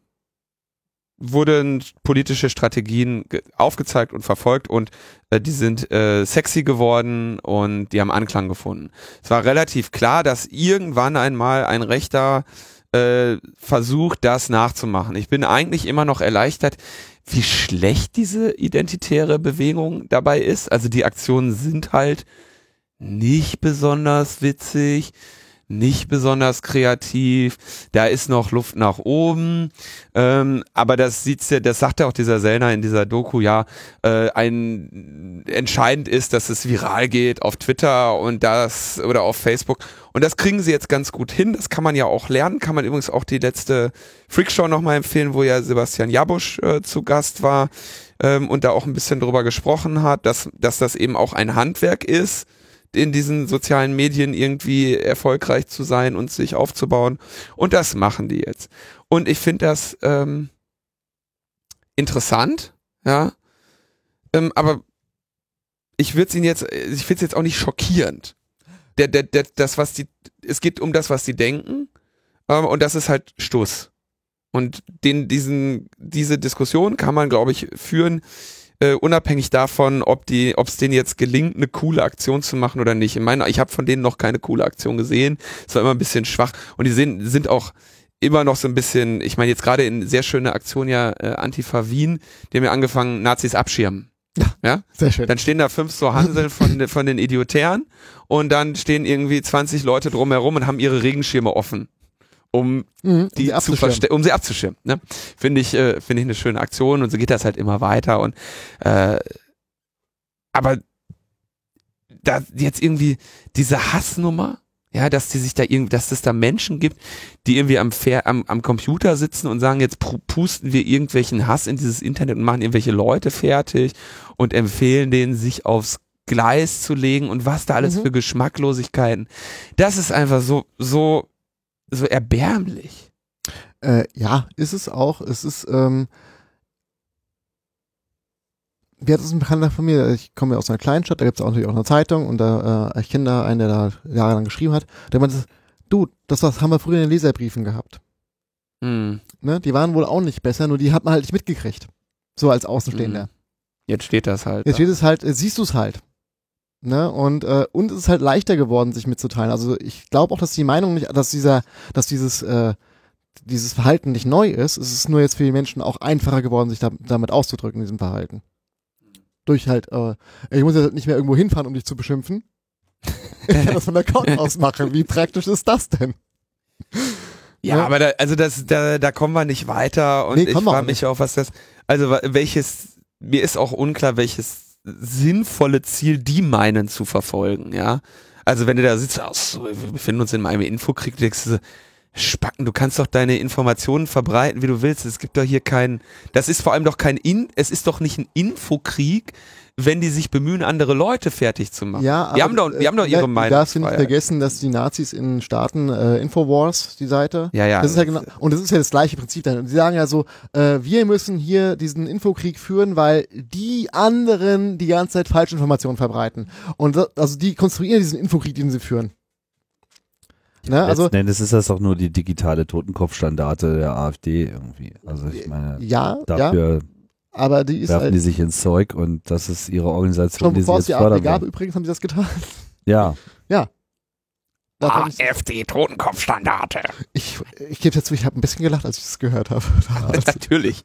wurden politische Strategien ge- aufgezeigt und verfolgt und äh, die sind äh, sexy geworden und die haben Anklang gefunden. Es war relativ klar, dass irgendwann einmal ein Rechter äh, versucht, das nachzumachen. Ich bin eigentlich immer noch erleichtert, wie schlecht diese identitäre Bewegung dabei ist. Also die Aktionen sind halt nicht besonders witzig, nicht besonders kreativ. Da ist noch Luft nach oben. Ähm, aber das sieht's ja, das sagt ja auch dieser Sellner in dieser Doku, ja, äh, ein entscheidend ist, dass es viral geht auf Twitter und das oder auf Facebook. Und das kriegen sie jetzt ganz gut hin. Das kann man ja auch lernen. Kann man übrigens auch die letzte Freakshow nochmal empfehlen, wo ja Sebastian Jabusch äh, zu Gast war ähm, und da auch ein bisschen drüber gesprochen hat, dass, dass das eben auch ein Handwerk ist, in diesen sozialen Medien irgendwie erfolgreich zu sein und sich aufzubauen. Und das machen die jetzt. Und ich finde das ähm, interessant, ja, ähm, aber ich würde ihn jetzt, ich finde es jetzt auch nicht schockierend. Der, der, der, das, was die, es geht um das, was die denken, ähm, und das ist halt Stuss. Und den, diesen, diese Diskussion kann man, glaube ich, führen, äh, unabhängig davon, ob die, ob es denen jetzt gelingt, eine coole Aktion zu machen oder nicht. Ich meine, ich habe von denen noch keine coole Aktion gesehen. Es war immer ein bisschen schwach und die sind, sind auch immer noch so ein bisschen, ich meine jetzt gerade in sehr schöne Aktion ja äh, Antifa Wien, die haben ja angefangen, Nazis abschirmen. Ja, ja, sehr schön. Dann stehen da fünf so Hanseln von, von den Idiotären und dann stehen irgendwie 20 Leute drumherum und haben ihre Regenschirme offen, um Mhm, die sie zu abzuschirmen. verste um sie abzuschirmen. Ne? Finde ich, äh, finde ich eine schöne Aktion und so geht das halt immer weiter und äh, aber da jetzt irgendwie diese Hassnummer, ja, dass die sich da irgendwie, dass es da Menschen gibt, die irgendwie am, Fer am, am Computer sitzen und sagen, jetzt pu- pusten wir irgendwelchen Hass in dieses Internet und machen irgendwelche Leute fertig und empfehlen denen, sich aufs Gleis zu legen und was da alles Mhm. für Geschmacklosigkeiten. Das ist einfach so, so, so erbärmlich. Äh, ja, ist es auch. Es ist, ähm, wie hat es ein Bekannter von mir, ich komme ja aus einer kleinen Stadt, da gibt es auch natürlich auch eine Zeitung und da, äh, ich kenne da einen, der da jahrelang geschrieben hat, der meinte, du, das was haben wir früher in den Leserbriefen gehabt. Hm. Ne? Die waren wohl auch nicht besser, nur die hat man halt nicht mitgekriegt. So als Außenstehender. Hm. Jetzt steht das halt. Jetzt da. steht es halt, äh, siehst du es halt. Ne? Und, äh, und es ist halt leichter geworden, sich mitzuteilen. Also ich glaube auch, dass die Meinung nicht, dass dieser, dass dieses, äh, dieses Verhalten nicht neu ist. Es ist nur jetzt für die Menschen auch einfacher geworden, sich da, damit auszudrücken, in diesem Verhalten. Durch halt, äh, ich muss jetzt nicht mehr irgendwo hinfahren, um dich zu beschimpfen. <laughs> Ich kann das von der Couch <laughs> aus machen. Wie praktisch ist das denn? Ja, Ja. aber da, also das, da, da kommen wir nicht weiter und Nee, ich frage mich auch, was das, also welches, mir ist auch unklar, welches sinnvolle Ziel die meinen zu verfolgen, ja. Also wenn du da sitzt, ach wir befinden uns in einem Infokrieg, denkst du Spacken, du kannst doch deine Informationen verbreiten, wie du willst. Es gibt doch hier keinen, das ist vor allem doch kein In, es ist doch nicht ein Infokrieg, wenn die sich bemühen, andere Leute fertig zu machen. Ja, die haben doch, die haben doch ihre Du Meinung. darfst nicht vergessen, dass die Nazis in Staaten, äh, Infowars, die Seite, Ja, ja. Das ist ja genau, und das ist ja das gleiche Prinzip dann. Und sie sagen ja so, äh, wir müssen hier diesen Infokrieg führen, weil die anderen die ganze Zeit falsche Informationen verbreiten. Und das, also die konstruieren diesen Infokrieg, den sie führen. Ne? Also, Letzten Endes ist das doch nur die digitale Totenkopfstandarte der AfD irgendwie. Also ich meine, ja, ja, dafür aber die ist werfen halt, die sich ins Zeug und das ist ihre Organisation, schon die sie es jetzt die AfD gab, übrigens haben sie das getan. <laughs> Ja, Da hab ich, AfD Totenkopfstandarte. ich, gebe dazu, ich habe ein bisschen gelacht, als ich das gehört habe. <laughs> Natürlich.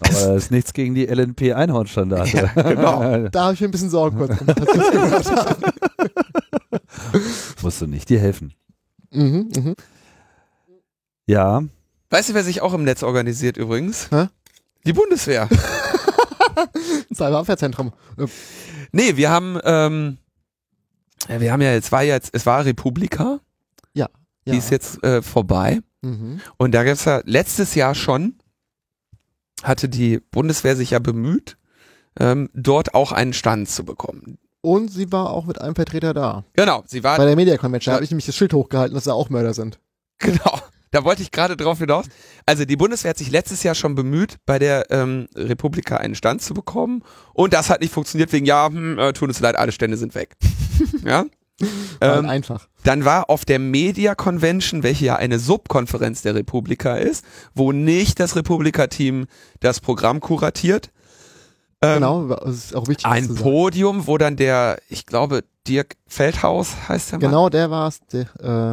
aber da ist nichts gegen die LNP Einhornstandarte. Ja, genau. <laughs> Da habe ich mir ein bisschen Sorgen gemacht, als ich das gehört habe. Musst du nicht dir helfen. Mhm, mhm. Ja, Weißt du, wer sich auch im Netz organisiert übrigens? Hä? Die Bundeswehr. <laughs> Cyberabwehrzentrum. Nee, wir haben, ähm, ja, wir haben ja jetzt, war jetzt, es war Republika, Ja. die ist jetzt äh, vorbei. Mhm. Und da gab's ja letztes Jahr schon, hatte die Bundeswehr sich ja bemüht, ähm, dort auch einen Stand zu bekommen. Und sie war auch mit einem Vertreter da. Genau, sie war Bei der Media Convention Ja. habe ich nämlich das Schild hochgehalten, dass da auch Mörder sind. <laughs> Genau. Da wollte ich gerade drauf hinaus. Also die Bundeswehr hat sich letztes Jahr schon bemüht, bei der ähm, Republika einen Stand zu bekommen. Und das hat nicht funktioniert wegen, ja, hm, äh, tut uns leid, alle Stände sind weg. <laughs> ja. War Ähm, einfach. dann war auf der Media Convention, welche ja eine Subkonferenz der Republika ist, wo nicht das Republika-Team das Programm kuratiert. Ähm, Genau, das ist auch wichtig. Ein zu sagen. Podium, wo dann der, ich glaube, Dirk Feldhaus heißt der Mann. Genau, der war es, der,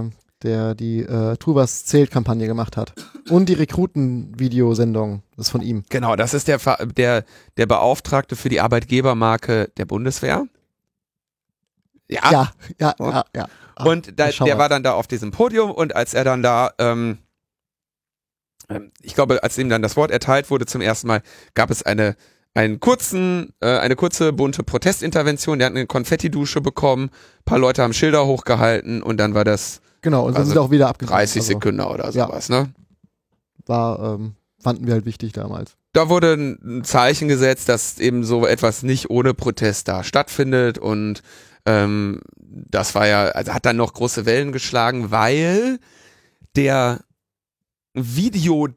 äh, der die äh, Tu was zählt Kampagne gemacht hat. Und die Rekruten-Videosendung, das ist von ihm. Genau, das ist der, der, der Beauftragte für die Arbeitgebermarke der Bundeswehr. Ja. Ja, ja, Und- ja, ja. Ah, und da, der war dann da auf diesem Podium und als er dann da, ähm, ähm, ich glaube, als ihm dann das Wort erteilt wurde zum ersten Mal, gab es eine einen kurzen, äh, eine kurze bunte Protestintervention. Der hat eine Konfettidusche bekommen, paar Leute haben Schilder hochgehalten und dann war das Genau, und dann also sind auch wieder abgegangen. 30 Also, Sekunden oder ja. sowas, ne? War, ähm, fanden wir halt wichtig damals. da wurde ein Zeichen gesetzt, dass eben so etwas nicht ohne Protest da stattfindet und ähm, das war ja, also hat dann noch große Wellen geschlagen, weil der Video,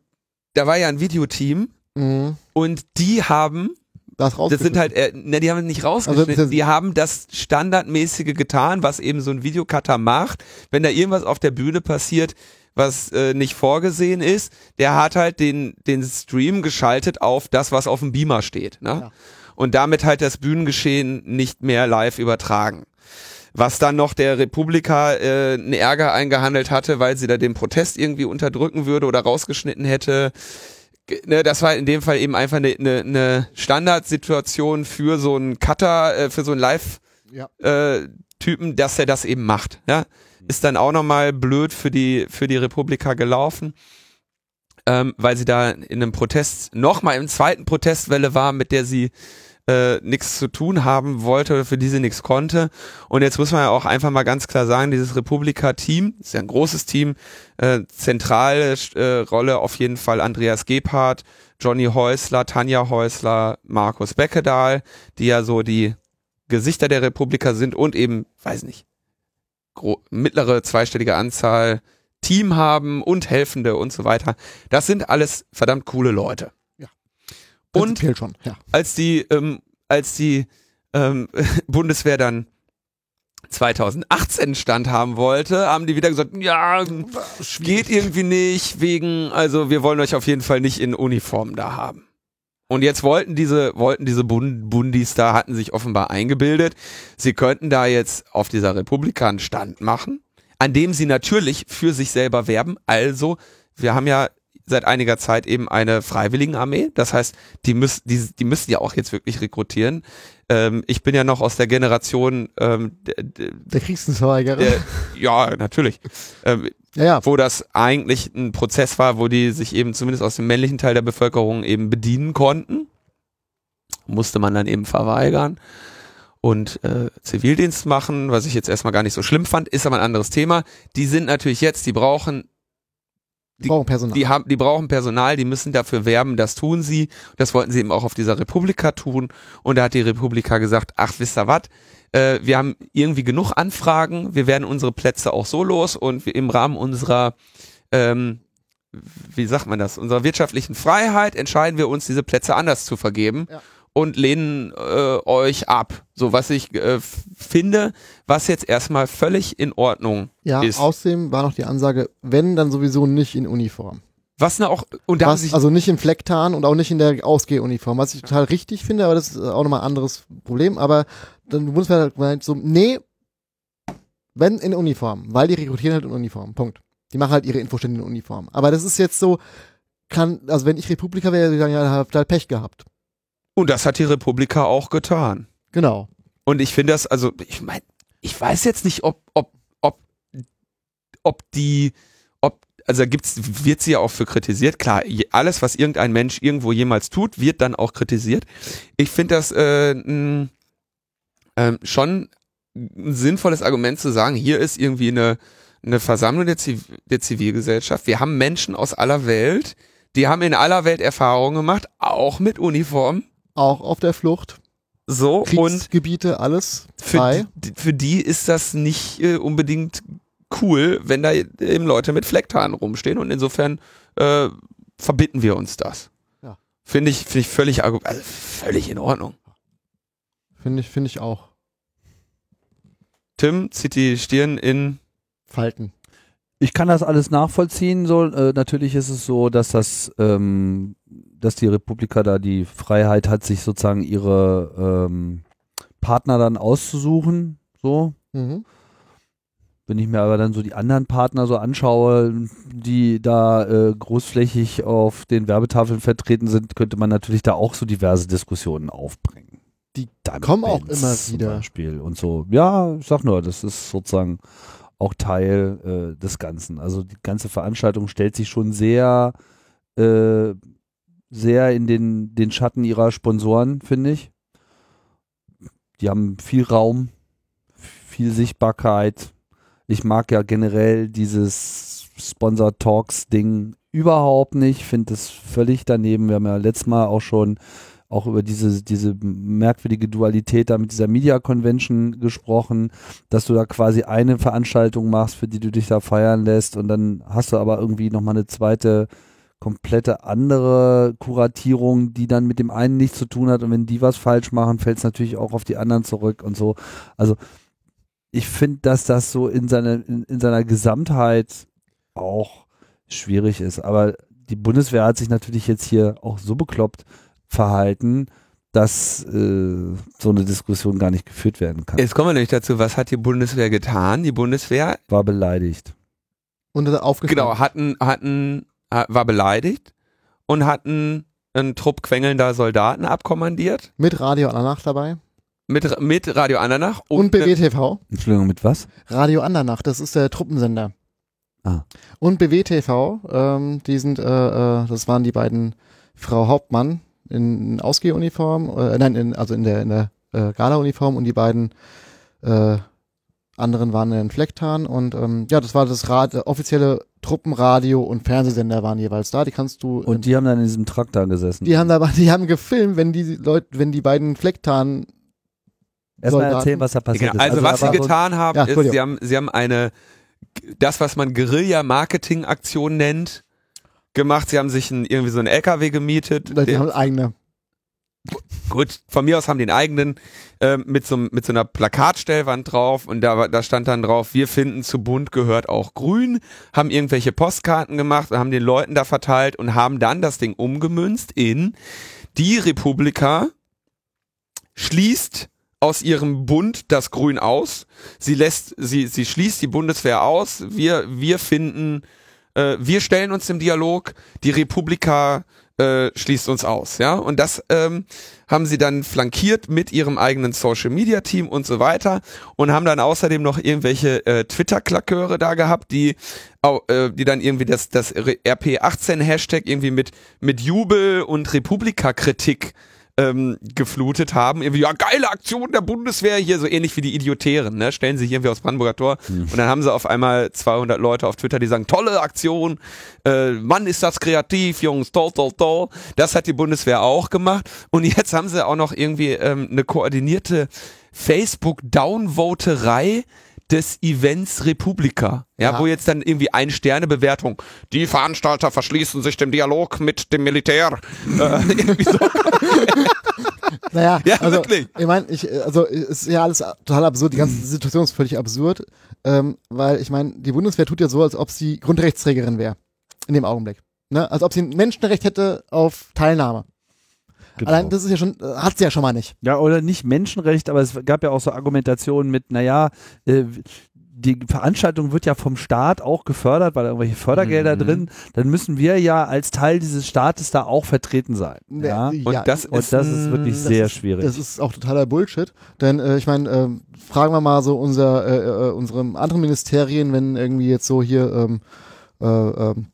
da war ja ein Videoteam Mhm. und die haben Das, das sind halt, äh, ne, die haben nicht rausgeschnitten, Also, die haben das Standardmäßige getan, was eben so ein Videocutter macht. Wenn da irgendwas auf der Bühne passiert, was äh, nicht vorgesehen ist, der hat halt den, den Stream geschaltet auf das, was auf dem Beamer steht. Ne? Ja. Und damit halt das Bühnengeschehen nicht mehr live übertragen. Was dann noch der Republika äh, einen Ärger eingehandelt hatte, weil sie da den Protest irgendwie unterdrücken würde oder rausgeschnitten hätte. Ne, das war in dem Fall eben einfach eine, eine, eine Standardsituation für so einen Cutter, äh, für so einen Live-Typen, Ja. äh, dass er das eben macht. Ja? Ist dann auch nochmal blöd für die, für die Republika gelaufen, ähm, weil sie da in einem Protest, nochmal im zweiten Protestwelle war, mit der sie äh, nichts zu tun haben wollte oder für die sie nichts konnte. Und jetzt muss man ja auch einfach mal ganz klar sagen, dieses Republika-Team, ist ja ein großes Team, äh, zentrale äh, Rolle auf jeden Fall Andreas Gebhardt, Johnny Häusler, Tanja Häusler, Markus Beckedahl, die ja so die Gesichter der Republika sind und eben, weiß nicht, mittlere zweistellige Anzahl Team haben und Helfende und so weiter. Das sind alles verdammt coole Leute. Und schon, ja. als die, ähm, als die ähm, <laughs> Bundeswehr dann 2018 Stand haben wollte, haben die wieder gesagt, ja, geht irgendwie nicht, wegen, also wir wollen euch auf jeden Fall nicht in Uniform da haben. Und jetzt wollten diese, wollten diese Bund Bundis da, hatten sich offenbar eingebildet, sie könnten da jetzt auf dieser Republika einen Stand machen, an dem sie natürlich für sich selber werben. Also, wir haben ja seit einiger Zeit eben eine Freiwilligenarmee. Das heißt, die müssen, die, die müssen ja auch jetzt wirklich rekrutieren. Ähm, ich bin ja noch aus der Generation, ähm, Der Kriegsdienstverweigerer. der, ja, natürlich. Ähm, ja, ja. wo das eigentlich ein Prozess war, wo die sich eben zumindest aus dem männlichen Teil der Bevölkerung eben bedienen konnten. Musste man dann eben verweigern und äh, Zivildienst machen, was ich jetzt erstmal gar nicht so schlimm fand, ist aber ein anderes Thema. Die sind natürlich jetzt, die brauchen Die brauchen Personal. die haben, die brauchen Personal, die müssen dafür werben, das tun sie. Das wollten sie eben auch auf dieser Republika tun. Und da hat die Republika gesagt, ach, wisst ihr was? Äh, wir haben irgendwie genug Anfragen, wir werden unsere Plätze auch so los und wir, im Rahmen unserer, ähm, wie sagt man das, unserer wirtschaftlichen Freiheit entscheiden wir uns, diese Plätze anders zu vergeben. Ja. Und lehnen äh, euch ab. So was ich äh, finde, was jetzt erstmal völlig in Ordnung ja, ist. außerdem war noch die Ansage, wenn, dann sowieso nicht in Uniform. Was ne auch, und da Was, also nicht im Flecktarn und auch nicht in der Ausgehuniform, was ich total richtig finde, aber das ist auch nochmal ein anderes Problem. Aber dann Bundeswehr hat gemeint so, nee, wenn in Uniform, weil die rekrutieren halt in Uniform, Punkt. Die machen halt ihre Infostände in Uniform. Aber das ist jetzt so, kann, also wenn ich Republiker wäre, würde ich sagen, ja, habt halt Pech gehabt. Und das hat die Republika auch getan. Genau. Und ich finde das, also, ich meine, ich weiß jetzt nicht, ob, ob, ob, ob die, ob, also da gibt's, wird sie ja auch für kritisiert. Klar, alles, was irgendein Mensch irgendwo jemals tut, wird dann auch kritisiert. Ich finde das äh, n, ähm, schon ein sinnvolles Argument zu sagen, hier ist irgendwie eine, eine Versammlung der, Ziv der Zivilgesellschaft. Wir haben Menschen aus aller Welt, die haben in aller Welt Erfahrungen gemacht, auch mit Uniform. Auch auf der Flucht, So, und Kriegsgebiete, alles für frei. die, für die ist das nicht äh, unbedingt cool, wenn da eben Leute mit Flecktarn rumstehen und insofern äh, verbitten wir uns das. Ja. Finde ich, finde ich völlig, also völlig in Ordnung. Finde ich, finde ich auch. Tim zieht die Stirn in, Falten. Ich kann das alles nachvollziehen. So, äh, natürlich ist es so, dass das, ähm, dass die Republika da die Freiheit hat, sich sozusagen ihre ähm, Partner dann auszusuchen. So, Mhm. wenn ich mir aber dann so die anderen Partner so anschaue, die da äh, großflächig auf den Werbetafeln vertreten sind, könnte man natürlich da auch so diverse Diskussionen aufbringen. Die Diamond kommen auch immer Zum wieder. Beispiel und so. Ja, ich sag nur, das ist sozusagen auch Teil äh, des Ganzen. Also die ganze Veranstaltung stellt sich schon sehr, äh, sehr in den, den Schatten ihrer Sponsoren, finde ich. Die haben viel Raum, viel Sichtbarkeit. Ich mag ja generell dieses Sponsor Talks Ding überhaupt nicht. Finde es völlig daneben. Wir haben ja letztes Mal auch schon auch über diese, diese merkwürdige Dualität da mit dieser Media Convention gesprochen, dass du da quasi eine Veranstaltung machst, für die du dich da feiern lässt und dann hast du aber irgendwie nochmal eine zweite komplette andere Kuratierung, die dann mit dem einen nichts zu tun hat und wenn die was falsch machen, fällt es natürlich auch auf die anderen zurück und so. Also ich finde, dass das so in, seine, in, in seiner Gesamtheit auch schwierig ist. Aber die Bundeswehr hat sich natürlich jetzt hier auch so bekloppt verhalten, dass äh, so eine Diskussion gar nicht geführt werden kann. Jetzt kommen wir nämlich dazu, was hat die Bundeswehr getan? Die Bundeswehr War beleidigt. Und aufgefallen. genau hatten hatten war beleidigt und hatten einen Trupp quengelnder Soldaten abkommandiert Mit Radio Andernach dabei. mit mit Radio Andernach Und, eine- BWTV. Entschuldigung, mit was? Radio Andernach, das ist der Truppensender. Ah. Und BWTV, ähm, die sind, äh, äh, das waren die beiden Frau Hauptmann in Ausgehuniform, äh, nein, in, also in der, in der äh, Gala-Uniform und die beiden äh, anderen waren in Flecktarn und ähm, ja, das war das Rad, äh, offizielle Truppenradio und Fernsehsender waren jeweils da. Die kannst du Und die haben dann in diesem Traktor gesessen. die haben aber, <laughs> die haben gefilmt, wenn die Leute, wenn die beiden Flecktarn Erstmal erzählen, was da passiert Genau, ist. also, was da sie getan haben, Ja, ist, sie haben, sie haben eine, das, was man Guerilla-Marketing-Aktion nennt, gemacht. Sie haben sich ein, irgendwie so einen LKW gemietet. die haben eigene. gut, von mir aus haben die einen eigenen, ähm, mit, so, mit so einer Plakatstellwand drauf und da, da stand dann drauf, wir finden zu bunt gehört auch grün, haben irgendwelche Postkarten gemacht und haben den Leuten da verteilt und haben dann das Ding umgemünzt in die Republika schließt aus ihrem Bund das Grün aus. Sie lässt, sie, sie schließt die Bundeswehr aus. Wir, wir finden, äh, wir stellen uns im Dialog. Die Republika äh, schließt uns aus, ja. Und das ähm, haben sie dann flankiert mit ihrem eigenen Social Media Team und so weiter und haben dann außerdem noch irgendwelche äh, Twitter-Klaköre da gehabt, die, äh, die dann irgendwie das, das RP18 Hashtag irgendwie mit, mit Jubel und Republika-Kritik ähm, geflutet haben. Irgendwie, ja, geile Aktion der Bundeswehr hier, so ähnlich wie die Idiotären, ne? Stellen sich irgendwie aufs Brandenburger Tor und dann haben sie auf einmal 200 Leute auf Twitter, die sagen, tolle Aktion, äh, Mann, ist das kreativ, Jungs, toll, toll, toll. Das hat die Bundeswehr auch gemacht und jetzt haben sie auch noch irgendwie ähm, eine koordinierte Facebook-Downvoterei des Events Republika, ja, Ja. wo jetzt dann irgendwie ein Sterne-Bewertung, die Veranstalter verschließen sich dem Dialog mit dem Militär, äh, <laughs> irgendwie so. <laughs> Naja, Ja, also, wirklich. Ich meine, ich, also ist ja alles total absurd, die ganze Situation ist völlig absurd, ähm, weil ich meine, die Bundeswehr tut ja so, als ob sie Grundrechtsträgerin wäre. In dem Augenblick. Ne? Als ob sie ein Menschenrecht hätte auf Teilnahme. Genau. Allein das ist ja schon, äh, hat sie ja schon mal nicht. Ja, oder nicht Menschenrecht, aber es gab ja auch so Argumentationen mit, naja, äh, die Veranstaltung wird ja vom Staat auch gefördert, weil da irgendwelche Fördergelder Mhm. drin, dann müssen wir ja als Teil dieses Staates da auch vertreten sein. Ja? Äh, Und ja, das Und ist, das ist wirklich das sehr ist, schwierig. Das ist auch totaler Bullshit. Denn äh, ich meine, ähm, fragen wir mal so unser, äh, äh, unserem anderen Ministerien, wenn irgendwie jetzt so hier ähm, äh, ähm,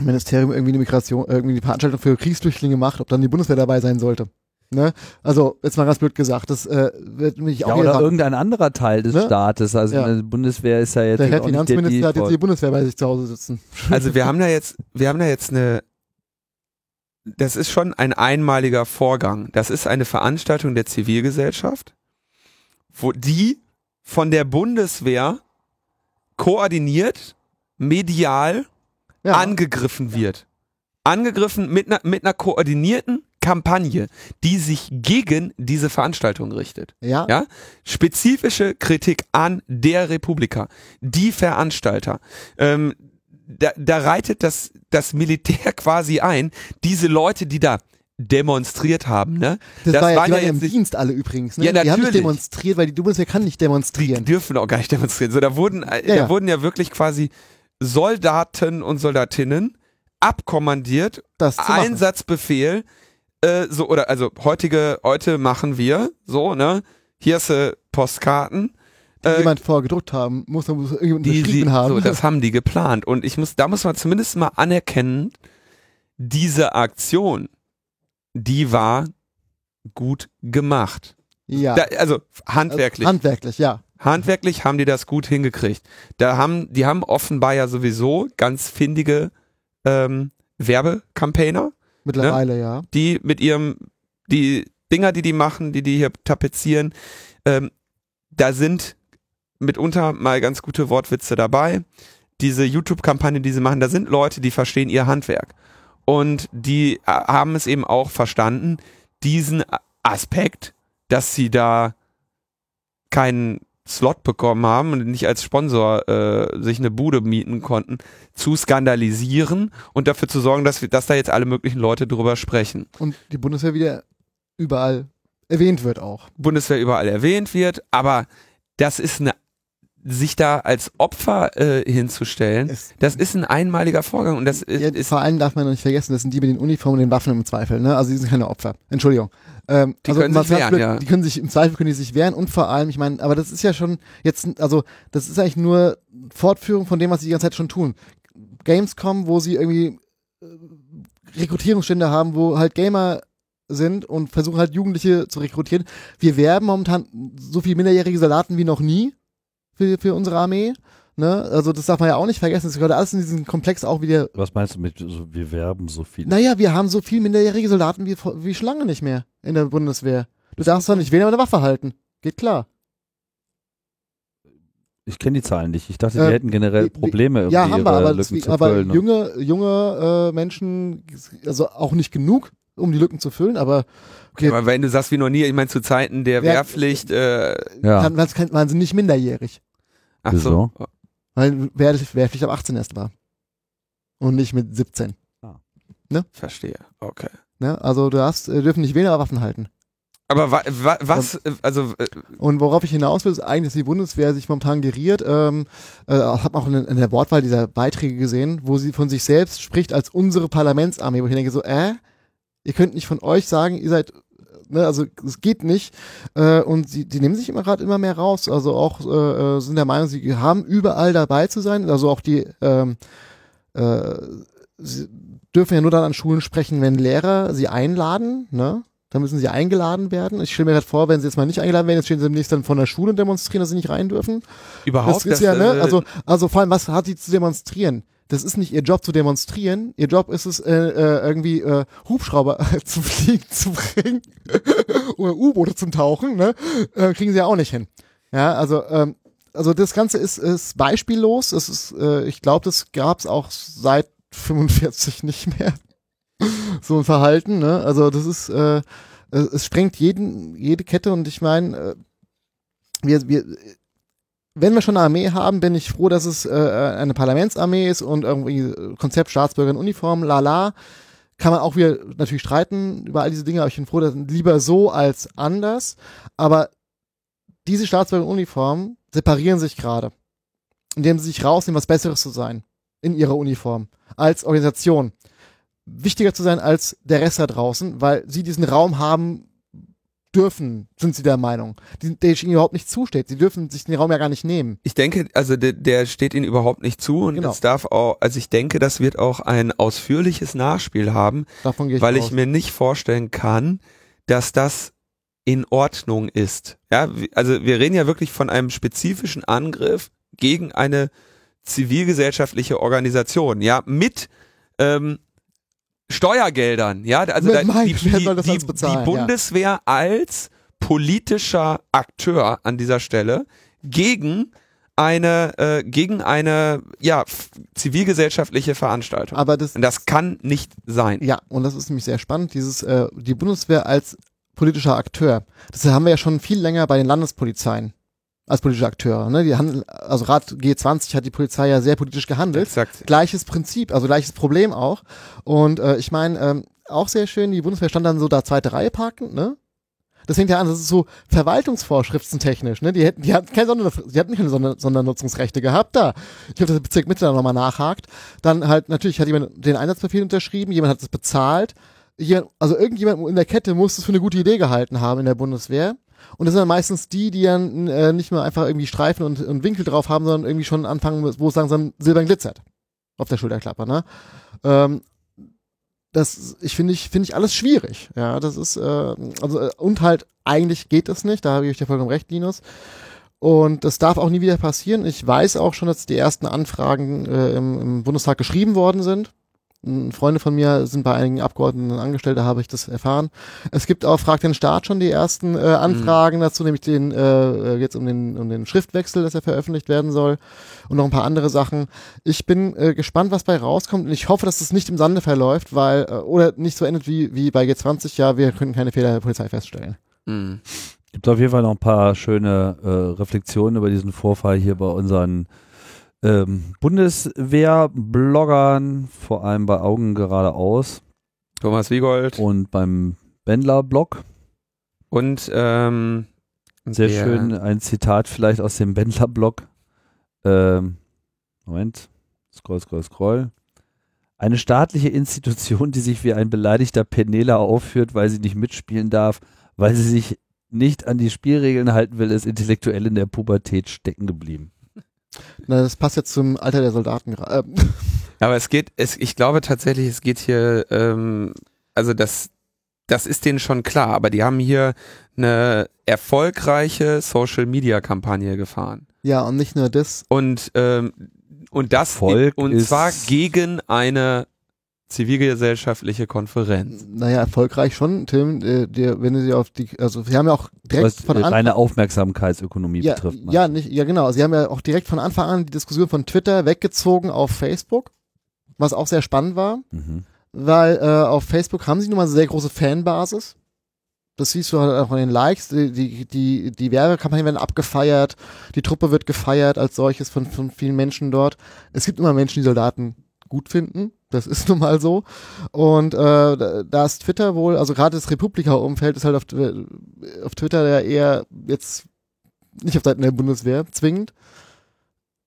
Ministerium irgendwie eine Migration, irgendwie die Veranstaltung für Kriegsflüchtlinge macht, ob dann die Bundeswehr dabei sein sollte. Ne? Also, jetzt mal ganz blöd gesagt, das äh, wird mich ja, auch oder jeder- irgendein anderer Teil des Ne? Staates. Also Ja. die Bundeswehr ist ja jetzt der Herr Finanzminister hat jetzt die die Bundeswehr bei sich zu Hause sitzen. <laughs> also wir haben da jetzt, wir haben da jetzt eine, das ist schon ein einmaliger Vorgang. Das ist eine Veranstaltung der Zivilgesellschaft, wo die von der Bundeswehr koordiniert, medial Ja, angegriffen wird. Angegriffen mit einer mit einer koordinierten Kampagne, die sich gegen diese Veranstaltung richtet. ja, Ja? Spezifische Kritik an der Republika, die Veranstalter. Ähm, da, da reitet das, das Militär <laughs> quasi ein, diese Leute, die da demonstriert haben, ne? das, das war ja, waren die ja waren ja im Dienst alle übrigens. Ne? Ja, die haben nicht demonstriert, weil die Bundeswehr kann nicht Die demonstrieren. dürfen auch gar nicht demonstrieren. So, da wurden, äh, Ja, da ja. wurden ja wirklich quasi Soldaten und Soldatinnen abkommandiert das. Einsatzbefehl, äh, so, oder also heutige, heute machen wir, so, ne? Hier ist äh, Postkarten. die Äh, jemand vorgedruckt haben, muss, muss irgendjemand die sie, unterschrieben haben. so, das haben die geplant. Und ich muss, da muss man zumindest mal anerkennen, diese Aktion, die war gut gemacht. ja. Da, also handwerklich. Handwerklich, ja. Handwerklich haben die das gut hingekriegt. Da haben, die haben offenbar ja sowieso ganz findige ähm, Werbekampaigner, Mittlerweile, ja. die mit ihrem, die Dinger, die die machen, die die hier tapezieren, ähm, da sind mitunter mal ganz gute Wortwitze dabei. Diese YouTube-Kampagne, die sie machen, da sind Leute, die verstehen ihr Handwerk. Und die äh, haben es eben auch verstanden, diesen Aspekt, dass sie da keinen Slot bekommen haben und nicht als Sponsor äh, sich eine Bude mieten konnten, zu skandalisieren und dafür zu sorgen, dass, wir, dass da jetzt alle möglichen Leute drüber sprechen. Und die Bundeswehr wieder überall erwähnt wird auch. Bundeswehr überall erwähnt wird, aber das ist eine sich da als Opfer äh, hinzustellen, Es- das ist ein einmaliger Vorgang und das Ja, ist vor allem darf man noch nicht vergessen, das sind die mit den Uniformen und den Waffen im Zweifel, ne? Also die sind keine Opfer. Entschuldigung. Ähm, Die also können sich wehren, ja. Die können sich im Zweifel können die sich wehren und vor allem, ich meine, aber das ist ja schon jetzt, also das ist eigentlich nur Fortführung von dem, was sie die ganze Zeit schon tun. Gamescom, wo sie irgendwie äh, Rekrutierungsstände haben, wo halt Gamer sind und versuchen halt Jugendliche zu rekrutieren. Wir werben momentan so viele minderjährige Soldaten wie noch nie für, für unsere Armee. Ne? Also das darf man ja auch nicht vergessen. Das gehört alles in diesen Komplex auch wieder Was meinst du mit, so, wir werben so viel? naja, wir haben so viel minderjährige Soldaten wie, wie schon lange nicht mehr in der Bundeswehr. Du darfst zwar nicht wählen, aber eine Waffe halten. Geht klar. Ich kenne die Zahlen nicht. Ich dachte, Äh, wir hätten generell Probleme, ja, haben wir, aber, Lücken zu aber füllen. junge, junge äh, Menschen, also auch nicht genug, um die Lücken zu füllen, aber okay, aber wenn du sagst wie noch nie, ich meine zu Zeiten der Wer- Wehrpflicht, äh, ja. kann, das kann, waren sie nicht minderjährig, ach so, weil Wehrpflicht, Wehrpflicht ab 18 erst war. Und nicht mit 17. verstehe, okay. Ne? Also du hast, äh, dürfen nicht wählen, aber Waffen halten. Aber wa, wa, was, äh, also äh, Und worauf ich hinaus will, ist eigentlich, dass die Bundeswehr sich momentan geriert. Ähm, äh, habe auch in, in der Wortwahl dieser Beiträge gesehen, wo sie von sich selbst spricht als unsere Parlamentsarmee, wo ich denke so, äh, ihr könnt nicht von euch sagen, ihr seid, ne, also es geht nicht. Äh, und sie, die nehmen sich immer gerade immer mehr raus. Also auch äh, äh, sind der Meinung, sie haben überall dabei zu sein. Also auch die ähm, äh, sie dürfen ja nur dann an Schulen sprechen, wenn Lehrer sie einladen, ne? Dann müssen sie eingeladen werden. Ich stelle mir gerade vor, wenn sie jetzt mal nicht eingeladen werden, jetzt stehen sie demnächst dann von der Schule und demonstrieren, dass sie nicht rein dürfen. überhaupt, Das ist ja, ne? äh, Also, also vor allem, was hat sie zu demonstrieren? Das ist nicht ihr Job zu demonstrieren. Ihr Job ist es, äh, äh, irgendwie äh, Hubschrauber <laughs> zu fliegen zu bringen <laughs> oder U-Boote zum Tauchen. Ne? Äh, kriegen sie ja auch nicht hin. Ja, also ähm, also das Ganze ist, ist beispiellos. Es ist, äh, ich glaube, das gab es auch seit 45 nicht mehr. <laughs> so ein Verhalten. Ne? Also das ist, äh, es sprengt jeden, jede Kette und ich meine, äh, wir, wir, wenn wir schon eine Armee haben, bin ich froh, dass es äh, eine Parlamentsarmee ist und irgendwie äh, Konzept Staatsbürger in Uniform, lala. Kann man auch wieder natürlich streiten über all diese Dinge, aber ich bin froh, dass lieber so als anders. Aber diese Staatsbürger in Uniform separieren sich gerade, indem sie sich rausnehmen, was Besseres zu sein in ihrer Uniform als Organisation. Wichtiger zu sein als der Rest da draußen, weil sie diesen Raum haben dürfen, sind sie der Meinung, die, der ihnen überhaupt nicht zusteht. Sie dürfen sich den Raum ja gar nicht nehmen. Ich denke, also der, der steht ihnen überhaupt nicht zu und Genau. es darf auch, also ich denke, das wird auch ein ausführliches Nachspiel haben, Davon gehe ich weil aus. ich mir nicht vorstellen kann, dass das in Ordnung ist. Ja, also wir reden ja wirklich von einem spezifischen Angriff gegen eine zivilgesellschaftliche Organisation, ja, mit ähm, Steuergeldern, ja, also da, meinem, die, die, die, bezahlen, die ja. Bundeswehr als politischer Akteur an dieser Stelle gegen eine äh, gegen eine ja zivilgesellschaftliche Veranstaltung. Aber das, Und das kann nicht sein. ja, und das ist nämlich sehr spannend, dieses, äh, die Bundeswehr als politischer Akteur. Das haben wir ja schon viel länger bei den Landespolizeien als politische Akteure. Ne? Die handeln, also Rat G20 hat die Polizei ja sehr politisch gehandelt. Exakt. Gleiches Prinzip, also gleiches Problem auch. Und äh, ich meine, ähm, auch sehr schön, die Bundeswehr stand dann so da zweite Reihe parkend, ne? Das fängt ja an, das ist so verwaltungsvorschriftentechnisch, ne? Die hätten, die hatten keine Sonder, die hatten keine Sonder, Sondernutzungsrechte gehabt da. Ich glaube, dass der Bezirk Mitte da nochmal nachhakt. Dann halt, natürlich hat jemand den Einsatzbefehl unterschrieben, jemand hat es bezahlt. Jemand, also irgendjemand in der Kette muss es für eine gute Idee gehalten haben in der Bundeswehr. Und das sind dann meistens die, die dann äh, nicht mehr einfach irgendwie Streifen und, und Winkel drauf haben, sondern irgendwie schon anfangen, wo es langsam silbern glitzert. Auf der Schulterklappe, ne? Ähm, das, ich finde ich, finde ich alles schwierig. Ja, das ist, äh, also, äh, und halt, eigentlich geht das nicht, da habe ich dir vollkommen recht, Linus. Und das darf auch nie wieder passieren. Ich weiß auch schon, dass die ersten Anfragen äh, im, im Bundestag geschrieben worden sind. Freunde von mir sind bei einigen Abgeordneten angestellt, da habe ich das erfahren. Es gibt auch Frag den Staat schon die ersten äh, Anfragen dazu, nämlich den äh, jetzt um den um den Schriftwechsel, dass er veröffentlicht werden soll und noch ein paar andere Sachen. Ich bin äh, gespannt, was bei rauskommt und ich hoffe, dass es nicht im Sande verläuft, weil äh, oder nicht so endet wie wie bei G20, ja, wir können keine Fehler der Polizei feststellen. Mhm. Gibt auf jeden Fall noch ein paar schöne äh, Reflexionen über diesen Vorfall hier bei unseren ähm, Bundeswehr-Bloggern, vor allem bei Augen geradeaus Thomas Wiegold und beim Bendler-Blog. und ähm, Sehr der- schön ein Zitat vielleicht aus dem Bendler-Blog. Ähm, Moment, scroll, scroll, scroll. Eine staatliche Institution, die sich wie ein beleidigter Penela aufführt, weil sie nicht mitspielen darf, weil sie sich nicht an die Spielregeln halten will, ist intellektuell in der Pubertät stecken geblieben. Na, das passt jetzt zum Alter der Soldaten. Äh, <laughs> Aber es geht, es, ich glaube tatsächlich, es geht hier, ähm, also das, das ist denen schon klar, aber die haben hier eine erfolgreiche Social-Media-Kampagne gefahren. ja, und nicht nur das. Und, ähm, und das, Erfolg und zwar gegen eine zivilgesellschaftliche Konferenz. Naja, erfolgreich schon, Tim. Äh, der, wenn du sie auf die, also sie haben ja auch direkt Was von äh, Anfang reine Aufmerksamkeitsökonomie ja, betrifft. man. ja, nicht, ja genau. Sie haben ja auch direkt von Anfang an die Diskussion von Twitter weggezogen auf Facebook, was auch sehr spannend war, Mhm. weil äh, auf Facebook haben sie nun mal eine sehr große Fanbasis. Das siehst du halt auch an den Likes. Die, die, die, die Werbekampagnen werden abgefeiert, die Truppe wird gefeiert als solches von, von vielen Menschen dort. Es gibt immer Menschen, die Soldaten gut finden. Das ist <laughs> nun mal so. Und äh, da ist Twitter wohl, also gerade das Republika-Umfeld ist halt auf, Twi- auf Twitter ja eher jetzt nicht auf Seiten der Bundeswehr zwingend.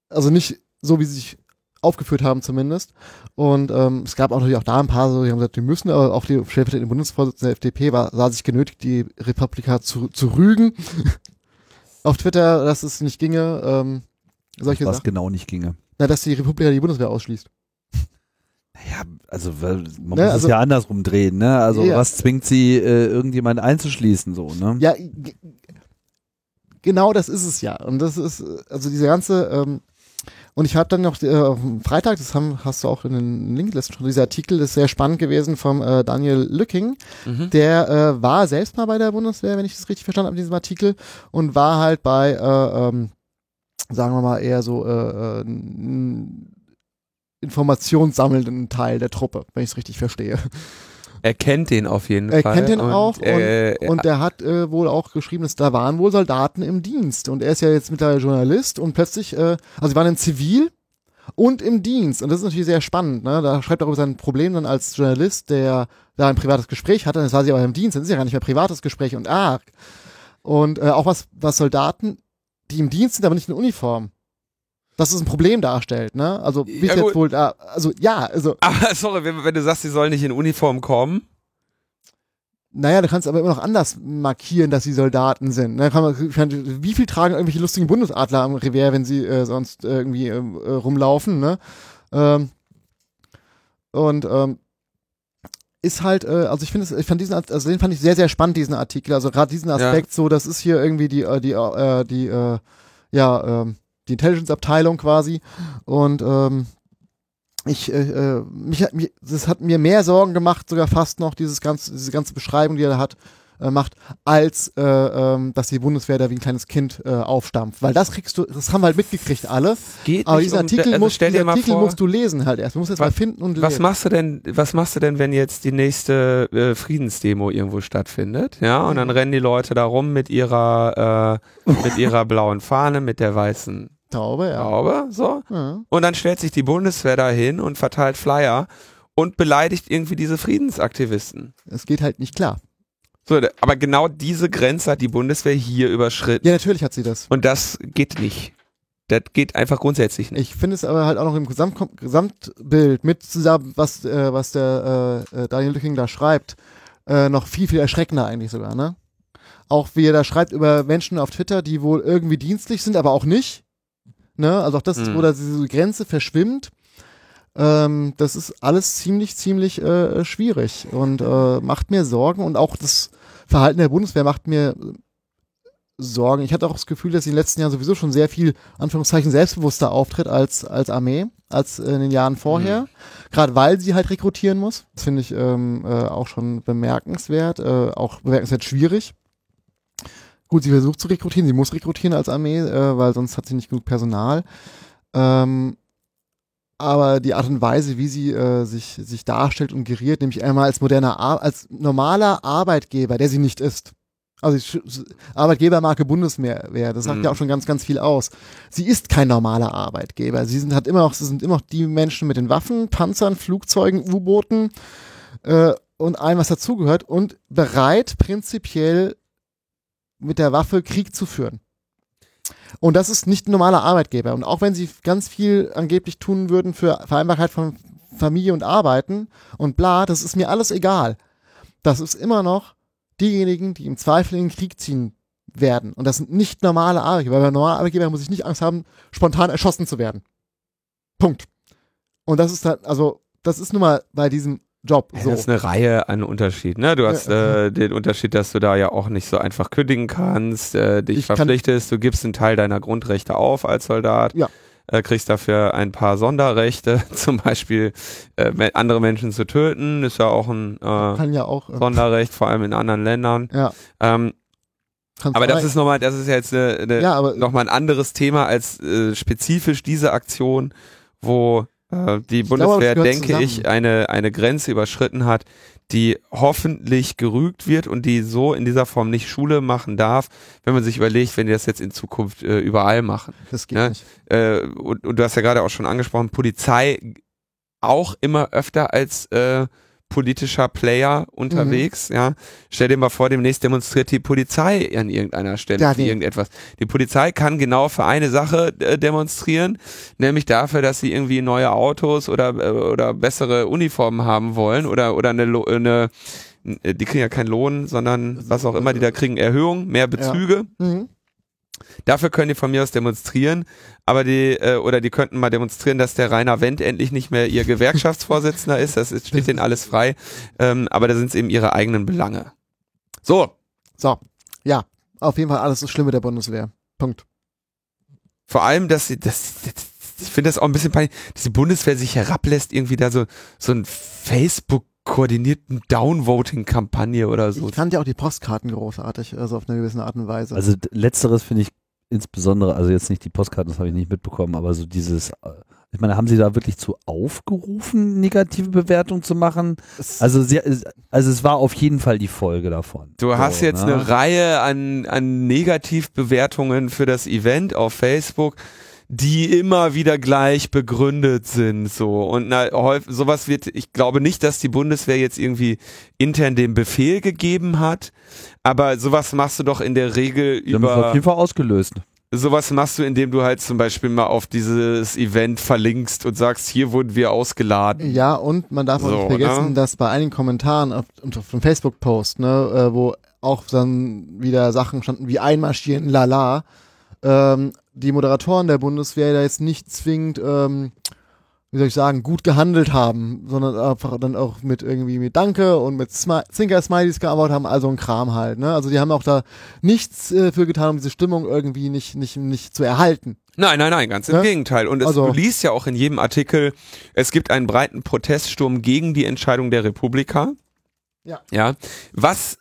Also nicht so, wie sie sich aufgeführt haben zumindest. Und ähm, es gab auch natürlich auch da ein paar so, die haben gesagt, die müssen, aber auch die stellvertretende Bundesvorsitzende der FDP war, sah sich genötigt, die Republika zu, zu rügen. <laughs> auf Twitter, dass es nicht ginge. Ähm, solche Was Sachen. genau nicht ginge. Na, dass die Republika die Bundeswehr ausschließt. Ja, also man Ne, muss also- es ja andersrum drehen, ne? Also Ja. was zwingt sie, äh, irgendjemand einzuschließen, so, ne? Ja, genau das ist es ja. Und das ist, also diese ganze, ähm, und ich habe dann noch äh, auf dem Freitag, das haben, hast du auch in den Linklisten schon, dieser Artikel ist sehr spannend gewesen vom äh, Daniel Lücking. Mhm. Der äh, war selbst mal bei der Bundeswehr, wenn ich das richtig verstanden habe, in diesem Artikel, und war halt bei, äh, ähm, sagen wir mal, eher so äh, äh, informationssammelnden Teil der Truppe, wenn ich es richtig verstehe. Er kennt den auf jeden Er Fall. kennt den auch und, äh, und der hat äh, wohl auch geschrieben, dass da waren wohl Soldaten im Dienst und er ist ja jetzt mittlerweile Journalist und plötzlich, äh, also sie waren in Zivil und im Dienst und das ist natürlich sehr spannend. Ne? Da schreibt er über sein Problem dann als Journalist, der da ein privates Gespräch hatte, das war sie aber im Dienst, dann ist ja gar nicht mehr privates Gespräch und ah und äh, auch was was Soldaten, die im Dienst sind, aber nicht in Uniform. Dass es ein Problem darstellt, ne? Also wie Ja, jetzt wohl da, also ja, also Ah, <laughs> sorry, wenn, wenn du sagst, sie sollen nicht in Uniform kommen. Naja, du kannst aber immer noch anders markieren, dass sie Soldaten sind. Ne, kann man, wie viel tragen irgendwelche lustigen Bundesadler am Revier, wenn sie äh, sonst irgendwie ähm, äh, rumlaufen, ne? Ähm, und ähm, ist halt, äh, also ich finde, es- ich fand diesen, also den fand ich sehr, sehr spannend, diesen Artikel. Also gerade diesen Aspekt, so, das ist hier irgendwie die, äh, die, äh, die, äh, ja, ähm, die Intelligence-Abteilung quasi. Und ähm, ich, äh, äh, mich, hat- mir, das hat mir mehr Sorgen gemacht, sogar fast noch, dieses ganze, diese ganze Beschreibung, die er da hat, äh, macht, als äh, ähm, dass die Bundeswehr da wie ein kleines Kind äh, aufstampft. Weil das kriegst du, das haben wir halt mitgekriegt alle. Geht Aber diesen um- Artikel, also musst, diesen Artikel vor, musst du lesen halt erst. Du musst jetzt Was- mal finden und Was lesen. machst du denn, was machst du denn, wenn jetzt die nächste äh, Friedensdemo irgendwo stattfindet? Ja, und dann rennen die Leute da rum mit ihrer, äh, mit ihrer blauen Fahne, mit der weißen Taube, ja. Haube, so. ja. Und dann stellt sich die Bundeswehr dahin und verteilt Flyer und beleidigt irgendwie diese Friedensaktivisten. Es geht halt nicht klar. So, aber genau diese Grenze hat die Bundeswehr hier überschritten. Ja, natürlich hat sie das. Und das geht nicht. Das geht einfach grundsätzlich nicht. Ich finde es aber halt auch noch im Gesamt Gesamtbild mit zusammen, was, äh, was der äh, äh, Daniel Lücking da schreibt, äh, noch viel, viel erschreckender eigentlich sogar, ne? Auch wie er da schreibt über Menschen auf Twitter, die wohl irgendwie dienstlich sind, aber auch nicht. Ne? Also auch das, Mhm. wo da diese Grenze verschwimmt. Ähm, das ist alles ziemlich, ziemlich äh, schwierig und äh, macht mir Sorgen und auch das Verhalten der Bundeswehr macht mir sorgen. Ich hatte auch das Gefühl, dass sie in den letzten Jahren sowieso schon sehr viel, Anführungszeichen, selbstbewusster auftritt als, als Armee, als in den Jahren vorher. Mhm. Gerade weil sie halt rekrutieren muss. Das finde ich ähm, äh, auch schon bemerkenswert, äh, auch bemerkenswert schwierig. Gut, sie versucht zu rekrutieren, sie muss rekrutieren als Armee, äh, weil sonst hat sie nicht genug Personal. Ähm, aber die Art und Weise, wie sie äh, sich, sich darstellt und geriert, nämlich einmal als moderner, Ar als normaler Arbeitgeber, der sie nicht ist. Also Arbeitgebermarke Bundeswehr, das sagt mhm. ja auch schon ganz, ganz viel aus. Sie ist kein normaler Arbeitgeber. Sie sind, hat immer noch, sie sind immer noch die Menschen mit den Waffen, Panzern, Flugzeugen, U-Booten äh, und allem, was dazugehört und bereit, prinzipiell mit der Waffe Krieg zu führen. Und das ist nicht ein normaler Arbeitgeber. Und auch wenn sie ganz viel angeblich tun würden für Vereinbarkeit von Familie und Arbeiten und bla, das ist mir alles egal. Das ist immer noch diejenigen, die im Zweifel in den Krieg ziehen werden. Und das sind nicht normale Arbeitgeber. Weil bei normalen Arbeitgeber muss ich nicht Angst haben, spontan erschossen zu werden. Punkt. Und das ist halt, also, das ist nun mal bei diesem Job. So. Das ist eine Reihe an Unterschieden. Ne? Du hast ja, äh, den Unterschied, dass du da ja auch nicht so einfach kündigen kannst, äh, dich ich verpflichtest, du gibst einen Teil deiner Grundrechte auf als Soldat. Ja. Äh, kriegst dafür ein paar Sonderrechte, <laughs> zum Beispiel äh, andere Menschen zu töten, ist ja auch ein äh, ja auch, äh, Sonderrecht, vor allem in anderen Ländern. Ja. Ähm, aber das ist nochmal, das ist jetzt eine, eine ja, nochmal ein anderes Thema als äh, spezifisch diese Aktion, wo äh, die ich Bundeswehr, glaube, denke zusammen. ich, eine, eine Grenze überschritten hat, die hoffentlich gerügt wird und die so in dieser Form nicht Schule machen darf, wenn man sich überlegt, wenn die das jetzt in Zukunft äh, überall machen. Das geht ne? nicht. Äh, und, und du hast ja gerade auch schon angesprochen, Polizei auch immer öfter als äh, politischer Player unterwegs, mhm. ja. Stell dir mal vor, demnächst demonstriert die Polizei an irgendeiner Stelle ja, für irgendetwas. Die Polizei kann genau für eine Sache äh, demonstrieren, nämlich dafür, dass sie irgendwie neue Autos oder, äh, oder bessere Uniformen haben wollen oder, oder eine, eine die kriegen ja keinen Lohn, sondern was auch immer, die da kriegen Erhöhung, mehr Bezüge. Ja. Mhm. Dafür können die von mir aus demonstrieren, aber die, äh, oder die könnten mal demonstrieren, dass der Rainer Wendt endlich nicht mehr ihr Gewerkschaftsvorsitzender ist. Das ist, steht denen alles frei. Ähm, aber da sind es eben ihre eigenen Belange. So. So. Ja. Auf jeden Fall alles das Schlimme der Bundeswehr. Punkt. Vor allem, dass sie, das, das ich finde das auch ein bisschen peinlich, dass die Bundeswehr sich herablässt, irgendwie da so, so ein Facebook koordinierten Downvoting-Kampagne oder so. Ich fand ja auch die Postkarten großartig, also auf eine gewisse Art und Weise. Also letzteres finde ich insbesondere, also jetzt nicht die Postkarten, das habe ich nicht mitbekommen, aber so dieses, äh, ich meine, haben Sie da wirklich zu aufgerufen, negative Bewertungen zu machen? Also, sie, also es war auf jeden Fall die Folge davon. Du hast so, jetzt ne? eine Reihe an, an Negativbewertungen für das Event auf Facebook die immer wieder gleich begründet sind, so. Und na, häufig, sowas wird, ich glaube nicht, dass die Bundeswehr jetzt irgendwie intern den Befehl gegeben hat, aber sowas machst du doch in der Regel die über. Haben auf jeden Fall ausgelöst. Sowas machst du, indem du halt zum Beispiel mal auf dieses Event verlinkst und sagst, hier wurden wir ausgeladen. Ja, und man darf auch so, nicht vergessen, ne? dass bei einigen Kommentaren auf, auf dem Facebook-Post, ne, äh, wo auch dann wieder Sachen standen wie einmarschieren, lala, ähm, die Moderatoren der Bundeswehr da jetzt nicht zwingend, ähm, wie soll ich sagen, gut gehandelt haben, sondern einfach dann auch mit irgendwie mit Danke und mit Smi Zinker-Smileys gearbeitet haben, also ein Kram halt. Ne? Also die haben auch da nichts äh, für getan, um diese Stimmung irgendwie nicht, nicht, nicht zu erhalten. Nein, nein, nein, ganz im ja? Gegenteil. Und es, also, du liest ja auch in jedem Artikel, es gibt einen breiten Proteststurm gegen die Entscheidung der Republika. Ja. Ja. Was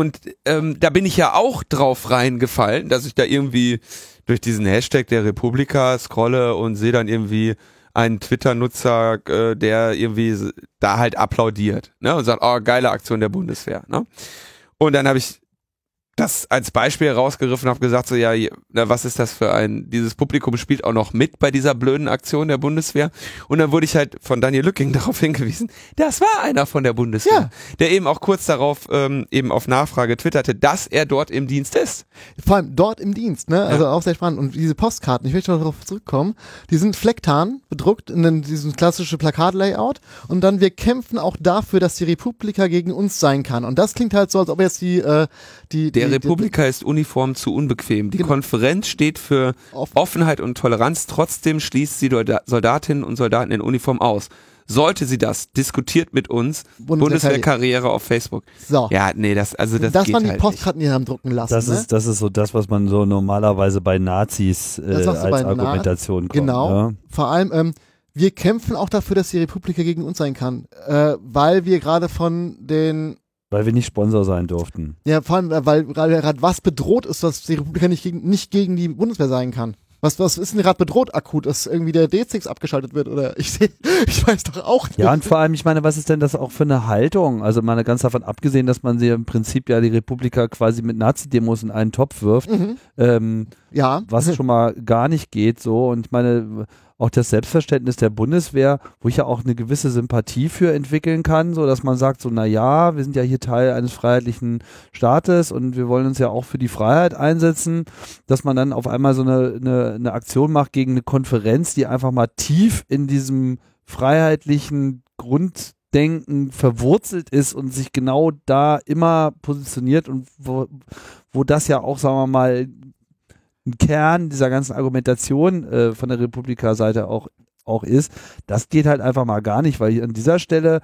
und ähm, da bin ich ja auch drauf reingefallen, dass ich da irgendwie durch diesen Hashtag der Republika scrolle und sehe dann irgendwie einen Twitter-Nutzer, äh, der irgendwie da halt applaudiert ne? und sagt, oh, geile Aktion der Bundeswehr. Ne? Und dann habe ich das als Beispiel rausgeriffen habe gesagt so ja na, was ist das für ein dieses Publikum spielt auch noch mit bei dieser blöden Aktion der Bundeswehr? Und dann wurde ich halt von Daniel Lücking <laughs> darauf hingewiesen das war einer von der Bundeswehr ja. der eben auch kurz darauf ähm, eben auf Nachfrage twitterte dass er dort im Dienst ist. Vor allem dort im Dienst ne? Also ja. auch sehr spannend. Und diese Postkarten ich möchte darauf zurückkommen die sind flecktarn bedruckt in diesem klassischen Plakatlayout. Und dann wir kämpfen auch dafür dass die Republika gegen uns sein kann. Und das klingt halt so als ob jetzt die äh, die, Republika ist Uniform zu unbequem. Die genau. Konferenz steht für Offenheit und Toleranz. Trotzdem schließt sie Soldatinnen und Soldaten in Uniform aus. Sollte sie das, diskutiert mit uns. Bundeswehrkarriere auf Facebook. So. Ja, nee, das, also das, das geht waren die halt Postkarten, die haben drucken lassen. Das ne? ist, das ist so das, was man so normalerweise bei Nazis äh, als Argumentation kommt. Genau. Ne? Vor allem, ähm, wir kämpfen auch dafür, dass die Republika gegen uns sein kann, äh, weil wir gerade von den, Weil wir nicht Sponsor sein durften. ja, vor allem, äh, weil gerade was bedroht ist, was die Republika nicht gegen, nicht gegen die Bundeswehr sein kann. Was, was ist denn gerade bedroht akut, dass irgendwie der D6 abgeschaltet wird oder ich sehe, <laughs> ich weiß doch auch nicht. Ja, und vor allem, ich meine, was ist denn das auch für eine Haltung? Also mal ganz davon abgesehen, dass man sie im Prinzip ja die Republika quasi mit Nazi-Demos in einen Topf wirft, Mhm. ähm, Ja, was schon mal gar nicht geht so. Und ich meine, auch das Selbstverständnis der Bundeswehr, wo ich ja auch eine gewisse Sympathie für entwickeln kann, so dass man sagt, so, na ja, wir sind ja hier Teil eines freiheitlichen Staates und wir wollen uns ja auch für die Freiheit einsetzen, dass man dann auf einmal so eine, eine, eine Aktion macht gegen eine Konferenz, die einfach mal tief in diesem freiheitlichen Grunddenken verwurzelt ist und sich genau da immer positioniert und wo, wo das ja auch, sagen wir mal, ein Kern dieser ganzen Argumentation äh, von der Republika-Seite auch, auch ist, das geht halt einfach mal gar nicht, weil an dieser Stelle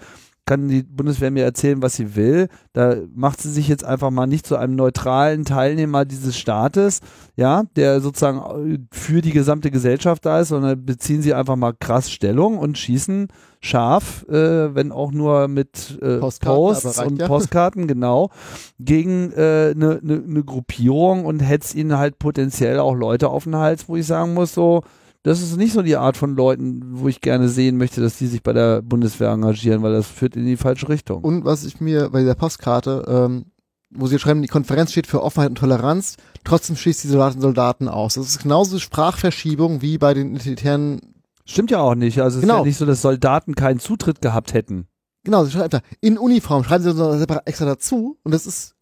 kann die Bundeswehr mir erzählen, was sie will. Da macht sie sich jetzt einfach mal nicht zu einem neutralen Teilnehmer dieses Staates, ja, der sozusagen äh, für die gesamte Gesellschaft da ist, sondern beziehen sie einfach mal krass Stellung und schießen scharf, äh, wenn auch nur mit äh, Postkarten, Posts reicht und ja. Postkarten, genau, gegen eine äh, ne, ne, ne Gruppierung und hetzt ihnen halt potenziell auch Leute auf den Hals, wo ich sagen muss, so, das ist nicht so die Art von Leuten, wo ich gerne sehen möchte, dass die sich bei der Bundeswehr engagieren, weil das führt in die falsche Richtung. Und was ich mir bei der Postkarte, ähm, wo sie schreiben, die Konferenz steht für Offenheit und Toleranz, trotzdem schließt die Soldaten Soldaten aus. Das ist genauso Sprachverschiebung wie bei den identitären, Stimmt ja auch nicht. Also es ist Genau. ja nicht so, dass Soldaten keinen Zutritt gehabt hätten. genau, sie schreiben einfach, in Uniform, schreiben sie so extra dazu und das ist,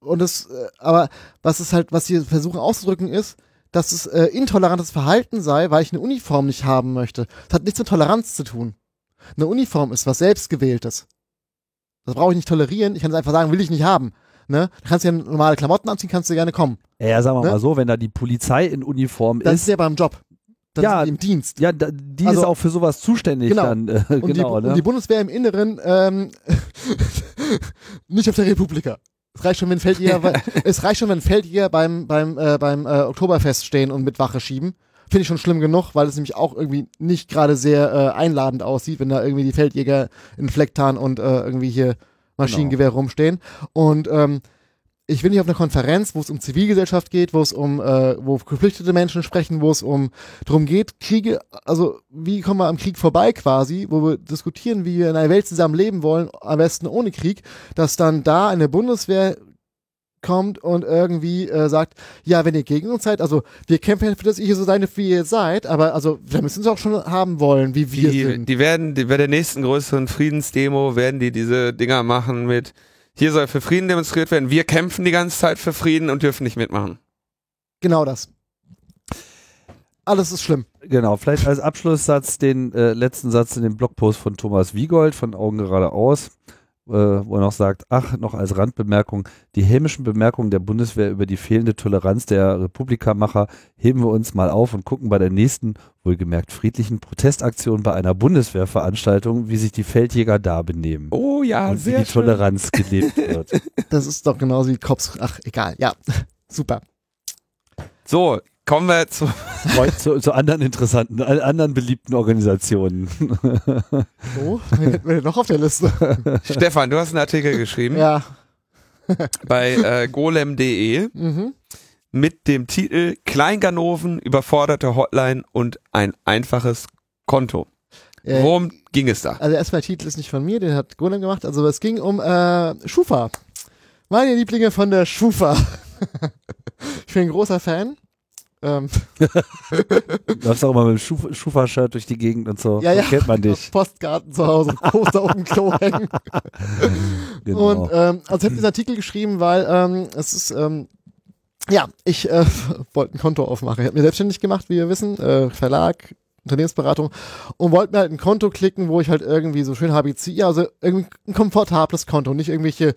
und das, äh, aber was ist halt, was sie versuchen auszudrücken ist, dass es äh, intolerantes Verhalten sei, weil ich eine Uniform nicht haben möchte. Das hat nichts mit Toleranz zu tun. Eine Uniform ist was selbstgewähltes. Das brauche ich nicht tolerieren. Ich kann es einfach sagen, will ich nicht haben. Ne? Du kannst ja normale Klamotten anziehen, kannst du gerne kommen. Ja, sagen wir Ne? mal so, wenn da die Polizei in Uniform Das ist ist, ja beim Job. Das Ja, ist im Dienst. ja, da, die Also- ist auch für sowas zuständig Genau. dann. Äh, Und, genau, die, ne? und die Bundeswehr im Inneren ähm, <laughs> nicht auf der Republika. Es reicht schon, wenn Feldjäger, <laughs> es reicht schon, wenn Feldjäger beim beim äh, beim äh, Oktoberfest stehen und mit Wache schieben. Finde ich schon schlimm genug, weil es nämlich auch irgendwie nicht gerade sehr äh, einladend aussieht, wenn da irgendwie die Feldjäger in Flecktarn und äh, irgendwie hier Maschinengewehr rumstehen. Und ähm, ich bin nicht auf einer Konferenz, wo es um Zivilgesellschaft geht, wo es um, äh, wo geflüchtete Menschen sprechen, wo es um darum geht, Kriege, also wie kommen wir am Krieg vorbei quasi, wo wir diskutieren, wie wir in einer Welt zusammen leben wollen, am besten ohne Krieg, dass dann da eine Bundeswehr kommt und irgendwie äh, sagt, ja, wenn ihr gegen uns seid, also wir kämpfen dafür, dass ihr so seid, wie ihr seid, aber also wir müssen es auch schon haben wollen, wie wir Die, sind. die werden die, bei der nächsten größeren Friedensdemo werden die diese Dinger machen mit hier soll für Frieden demonstriert werden. Wir kämpfen die ganze Zeit für Frieden und dürfen nicht mitmachen. Genau das. Alles ist schlimm. Genau, vielleicht als Abschlusssatz den äh, letzten Satz in dem Blogpost von Thomas Wiegold von Augen geradeaus, wo er noch sagt, ach, noch als Randbemerkung, die hämischen Bemerkungen der Bundeswehr über die fehlende Toleranz der Republikamacher heben wir uns mal auf und gucken bei der nächsten, wohlgemerkt friedlichen Protestaktion bei einer Bundeswehrveranstaltung, wie sich die Feldjäger da benehmen. Oh ja, und wie sehr die schön. Toleranz gelebt wird. <laughs> Das ist doch genauso wie Cops. Ach, egal. Ja, <laughs> super. So, kommen wir zu zu, zu anderen interessanten, anderen beliebten Organisationen. So, wen hätten wir denn noch auf der Liste? Stefan. Du hast einen Artikel geschrieben ja. bei äh, golem.de Mhm. mit dem Titel Kleinganoven, überforderte Hotline und ein einfaches Konto. Äh, Worum ging es da? also erstmal der Titel ist nicht von mir, den hat Golem gemacht. Also es ging um äh, Schufa. Meine Lieblinge von der Schufa. <laughs> ich bin ein großer Fan. Ähm, Du <laughs> läufst auch immer mit dem Schuf- Schufa-Shirt durch die Gegend und so. ja, ja. So kennt man dich. <laughs> Postkarten zu Hause, Poster auf dem Klo hängen. <laughs> Genau. Und ähm, also ich habe diesen Artikel geschrieben, weil ähm, es ist ähm, ja, ich äh, wollte ein Konto aufmachen. Ich habe mir selbstständig gemacht, wie wir wissen, äh, Verlag, Unternehmensberatung und wollte mir halt ein Konto klicken, wo ich halt irgendwie so schön ABC, ja, also irgendwie ein komfortables Konto, nicht irgendwelche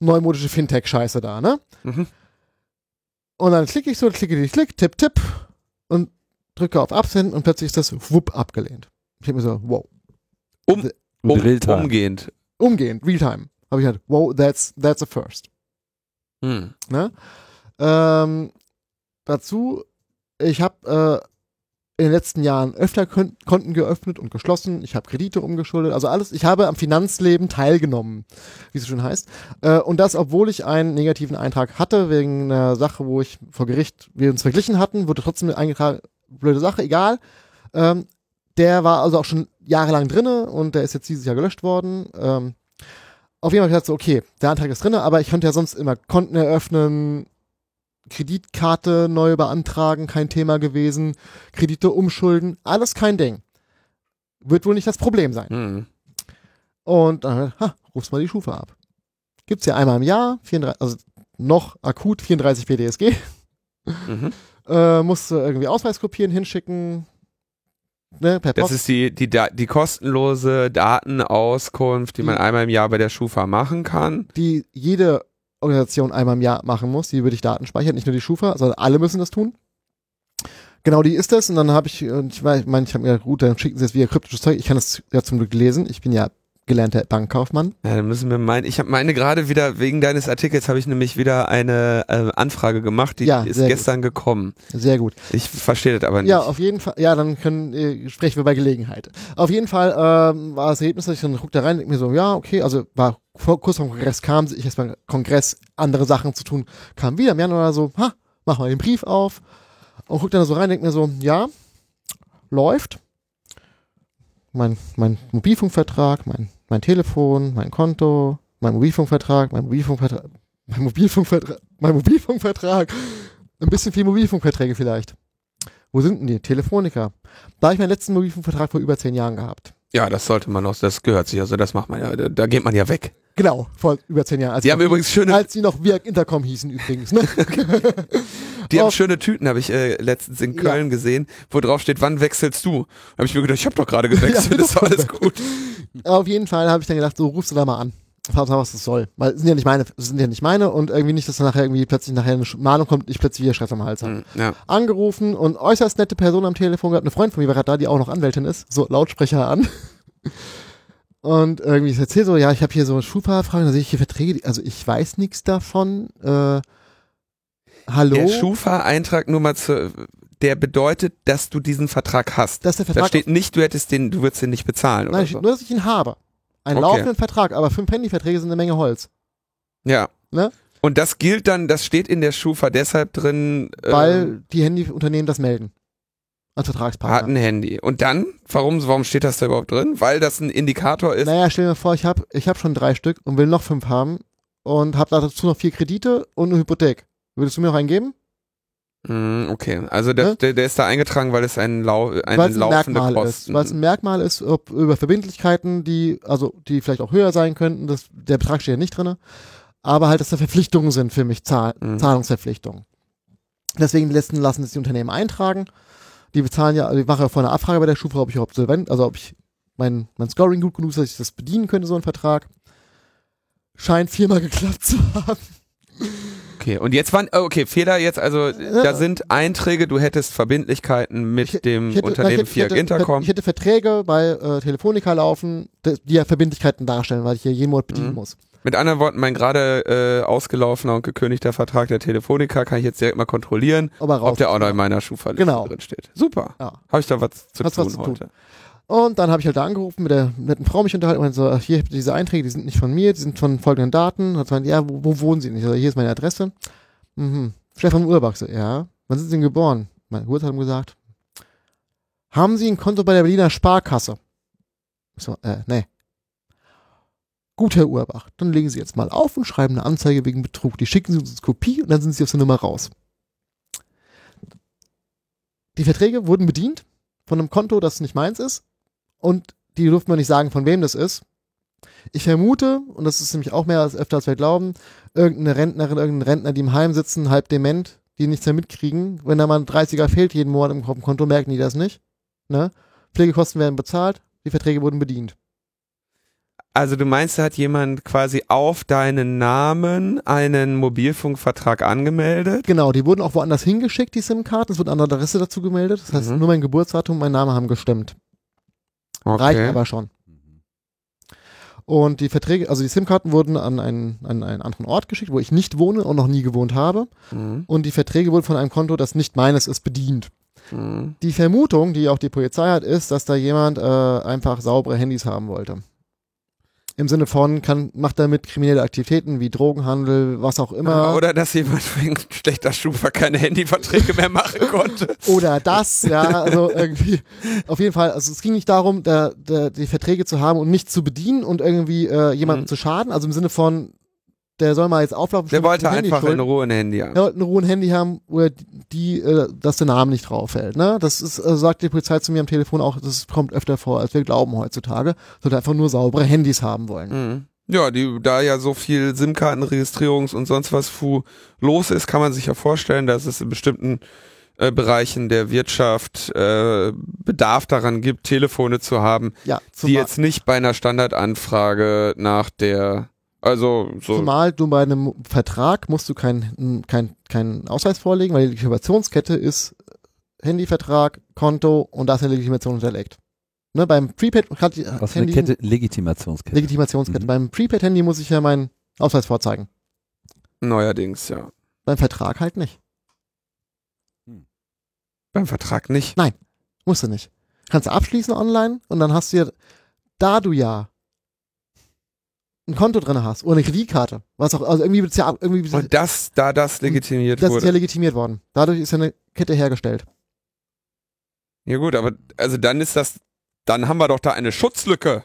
neumodische Fintech-Scheiße da, ne? Mhm. Und dann klicke ich so, klicke, klicke, klick, tipp, tipp und drücke auf Absenden und plötzlich ist das wupp abgelehnt. Ich denke mir so, wow. Um, um, umgehend. umgehend, Realtime. Habe ich halt, wow, that's, that's a first. Hm. Ne? Ähm, dazu, ich habe äh, in den letzten Jahren öfter Kon Konten geöffnet und geschlossen. Ich habe Kredite umgeschuldet. Also alles, ich habe am Finanzleben teilgenommen, wie es so schön heißt. Äh, und das, obwohl ich einen negativen Eintrag hatte, wegen einer Sache, wo ich vor Gericht, wir uns verglichen hatten, wurde trotzdem eingetragen, blöde Sache, egal. Ähm, der war also auch schon jahrelang drinne und der ist jetzt dieses Jahr gelöscht worden. Ähm, auf jeden Fall habe ich gedacht, so, okay, der Antrag ist drinne, aber ich könnte ja sonst immer Konten eröffnen, Kreditkarte neu beantragen, kein Thema gewesen, Kredite umschulden, alles kein Ding. Wird wohl nicht das Problem sein. Hm. Und dann, ha, rufst mal die Schufa ab. Gibt's ja einmal im Jahr, 34, also noch akut 34 PDSG. Mhm. Äh, musst du irgendwie Ausweis kopieren, hinschicken, ne, per Das Post. ist die, die, die kostenlose Datenauskunft, die man Die- einmal im Jahr bei der Schufa machen kann. die jede Organisation einmal im Jahr machen muss, die über dich Daten speichert, nicht nur die Schufa, sondern alle müssen das tun. Genau, die ist es. Und dann habe ich, und ich meine, ich habe mir gut, dann schicken sie jetzt wieder kryptisches Zeug. Ich kann das ja zum Glück lesen. Ich bin ja gelernter Bankkaufmann. Ja, dann müssen wir meinen, ich habe meine gerade wieder, wegen deines Artikels habe ich nämlich wieder eine äh, Anfrage gemacht, die Ja, ist sehr gut. gestern gekommen. Sehr gut. Ich verstehe das aber nicht. Ja, auf jeden Fall. Ja, dann können äh, sprechen wir bei Gelegenheit. Auf jeden Fall ähm, war das Ergebnis, dass ich dann guck da rein, denk mir so, ja, okay, also war vor, kurz vor dem Kongress kam, ich erstmal Kongress, andere Sachen zu tun, kam wieder im Januar so, ha, mach mal den Brief auf und guck dann so rein, denk mir so, ja, läuft. Mein, mein Mobilfunkvertrag, mein, mein Telefon, mein Konto, mein Mobilfunkvertrag, mein Mobilfunkvertrag, mein Mobilfunkvertrag, mein Mobilfunkvertrag, ein bisschen viel Mobilfunkverträge vielleicht. Wo sind denn die? Telefonica. Da habe ich meinen letzten Mobilfunkvertrag vor über zehn Jahren gehabt. Ja, das sollte man noch, das gehört sich, also das macht man ja, da, da geht man ja weg. Genau, vor über zehn Jahren. Als Die haben noch, übrigens schöne, als die noch Virk Intercom hießen übrigens. Ne? <laughs> <laughs> die haben Oh. schöne Tüten, habe ich äh, letztens in Ja. Köln gesehen, wo drauf steht, wann wechselst du? Habe ich mir gedacht, ich habe doch gerade <laughs> gewechselt, Ja, das war alles gut. Auf jeden Fall habe ich dann gedacht, so rufst du da mal an. Frag mal, was das soll. Weil sind ja nicht meine, sind ja nicht meine und irgendwie nicht, dass dann nachher irgendwie plötzlich nachher eine Mahnung kommt ich plötzlich wieder Stress am Hals habe. Hm, Ja. Angerufen und äußerst nette Person am Telefon gehabt, eine Freundin von mir war gerade da, die auch noch Anwältin ist, so Lautsprecher an. <laughs> Und irgendwie ich erzähl so, ja, ich habe hier so Schufa-Fragen, da sehe ich hier Verträge, also ich weiß nichts davon. Äh, hallo? Der Schufa-Eintrag nur mal zu, der bedeutet, dass du diesen Vertrag hast. das ist der Da Vertrag. steht nicht, du hättest den, du würdest den nicht bezahlen nein, oder so. nur, dass ich ihn habe. Einen Okay. laufenden Vertrag, aber fünf Handyverträge sind eine Menge Holz. Ja. Ne? Und das gilt dann, das steht in der Schufa deshalb drin, weil ähm, die Handyunternehmen das melden. Als hat Vertragspartner. ein Handy. Und dann, warum, warum steht das da überhaupt drin? Weil das ein Indikator ist. Naja, stell dir vor, ich habe ich hab schon drei Stück und will noch fünf haben und habe dazu noch vier Kredite und eine Hypothek. Würdest du mir noch einen geben? Hm, okay, also der, Ne? der, der ist da eingetragen, weil es ein, lau ein laufende Merkmal ist. Kosten Weil es ein Merkmal ist, ob über Verbindlichkeiten, die, also die vielleicht auch höher sein könnten, das, der Betrag steht ja nicht drinne, aber halt, dass da Verpflichtungen sind für mich, Zahl, Mhm. Zahlungsverpflichtungen. Deswegen lassen, lassen es die Unternehmen eintragen. Die bezahlen ja, also ich mache ja vorher eine Abfrage bei der Schufa, ob ich überhaupt solvent, also ob ich mein, mein Scoring gut genug ist, dass ich das bedienen könnte, so ein Vertrag. Scheint viermal geklappt zu haben. Okay, und jetzt waren, oh, okay, Fehler jetzt, also da sind Einträge, du hättest Verbindlichkeiten mit Ich- dem Ich hätte, Unternehmen Fiat Intercom. Ich hätte Verträge bei äh, Telefonica laufen, die ja Verbindlichkeiten darstellen, weil ich hier jeden Monat bedienen Mhm. muss. Mit anderen Worten, mein gerade äh, ausgelaufener und gekündigter Vertrag der Telefonica kann ich jetzt direkt mal kontrollieren, ob der auch noch in meiner Schufa Genau. drin steht. Super. Ja. Habe ich da was zu Hast tun was zu tun. Und dann habe ich halt da angerufen, mit der netten Frau mich unterhalten und so, ach, hier diese Einträge, die sind nicht von mir, die sind von folgenden Daten. Und meinte, ja, wo, wo wohnen Sie? Ich so, hier ist meine Adresse. Mhm. Stefan Urbach, so, ja. Wann sind Sie denn geboren? Meine Geburtstag gesagt. Haben Sie ein Konto bei der Berliner Sparkasse? Ich so, äh, nee. Gut, Herr Urbach, dann legen Sie jetzt mal auf und schreiben eine Anzeige wegen Betrug. Die schicken Sie uns als Kopie und dann sind Sie aus der Nummer raus. Die Verträge wurden bedient von einem Konto, das nicht meins ist. Und die durften wir nicht sagen, von wem das ist. Ich vermute, und das ist nämlich auch mehr als öfter als wir glauben, irgendeine Rentnerin, irgendein Rentner, die im Heim sitzen, halb dement, die nichts mehr mitkriegen. Wenn da mal ein 30er fehlt jeden Monat im Konto, merken die das nicht. Ne? Pflegekosten werden bezahlt, die Verträge wurden bedient. Also du meinst, da hat jemand quasi auf deinen Namen einen Mobilfunkvertrag angemeldet? Genau, die wurden auch woanders hingeschickt, die SIM-Karten. Es wurde eine andere Adresse dazu gemeldet. Das heißt, Mhm. nur mein Geburtsdatum und mein Name haben gestimmt. Reicht Okay. aber schon. Und die Verträge, also die SIM-Karten wurden an einen, an einen anderen Ort geschickt, wo ich nicht wohne und noch nie gewohnt habe. Mhm. Und die Verträge wurden von einem Konto, das nicht meines ist, bedient. Mhm. Die Vermutung, die auch die Polizei hat, ist, dass da jemand äh, einfach saubere Handys haben wollte. Im Sinne von, kann, macht damit kriminelle Aktivitäten wie Drogenhandel, was auch immer. Oder dass jemand <laughs> wegen schlechter Schufa keine Handyverträge mehr machen konnte. Oder das, ja, also irgendwie, auf jeden Fall, also es ging nicht darum, da, da, die Verträge zu haben und nicht zu bedienen und irgendwie äh, jemandem Mhm. zu schaden, also im Sinne von, der soll mal jetzt auflaufen. Der wollte Handy einfach in. Ruhe ein Handy haben. Er wollte ein Ruhe ein Handy haben, wo er die, äh, dass der Name nicht drauf fällt, ne? Das ist, äh, sagt die Polizei zu mir am Telefon auch, das kommt öfter vor, als wir glauben heutzutage, sollte einfach nur saubere Handys haben wollen. Mhm. Ja, die, da ja so viel SIM-Kartenregistrierungs- und sonst was Fu los ist, kann man sich ja vorstellen, dass es in bestimmten äh, Bereichen der Wirtschaft äh, Bedarf daran gibt, Telefone zu haben, Ja, die jetzt nicht bei einer Standardanfrage nach der, also so, zumal du bei einem Vertrag musst du keinen kein, kein Ausweis vorlegen, weil die Legitimationskette ist Handyvertrag, Konto und da ist eine Legitimation hinterlegt. Ne, beim Prepaid hat die Was für eine Handy, Kette, Legitimationskette. Legitimationskette. Mhm. Beim Prepaid-Handy muss ich ja meinen Ausweis vorzeigen. neuerdings, ja. Beim Vertrag halt nicht. Beim Vertrag nicht. Musst du nicht. Kannst du abschließen online und dann hast du ja, da du ja ein Konto drin hast oder eine Kreditkarte, was auch, also irgendwie, ja, irgendwie Und das, da das legitimiert das ist ja wurde. legitimiert worden. Dadurch ist ja eine Kette hergestellt. Ja gut, aber also dann ist das, dann haben wir doch da eine Schutzlücke.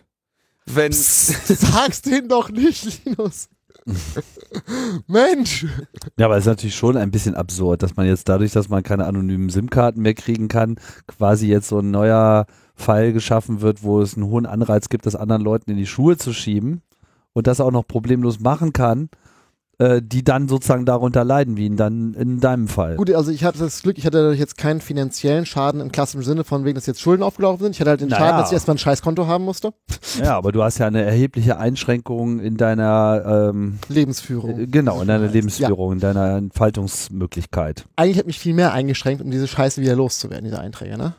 Wenn, Sag's denen doch nicht, Linus. <laughs> Mensch. Ja, aber es ist natürlich schon ein bisschen absurd, dass man jetzt dadurch, dass man keine anonymen SIM-Karten mehr kriegen kann, quasi jetzt so ein neuer Fall geschaffen wird, wo es einen hohen Anreiz gibt, das anderen Leuten in die Schuhe zu schieben und das auch noch problemlos machen kann, äh, die dann sozusagen darunter leiden, wie in, dann in deinem Fall. Gut, also ich hatte das Glück, ich hatte dadurch jetzt keinen finanziellen Schaden im klassischen Sinne von wegen, dass jetzt Schulden aufgelaufen sind. Ich hatte halt den Naja. Schaden, dass ich erstmal ein Scheißkonto haben musste. <laughs> Ja, aber du hast ja eine erhebliche Einschränkung in deiner, ähm, Lebensführung. äh, genau, in deiner Ja. Lebensführung, in deiner Entfaltungsmöglichkeit. Eigentlich hat mich viel mehr eingeschränkt, um diese Scheiße wieder loszuwerden, diese Einträge, ne?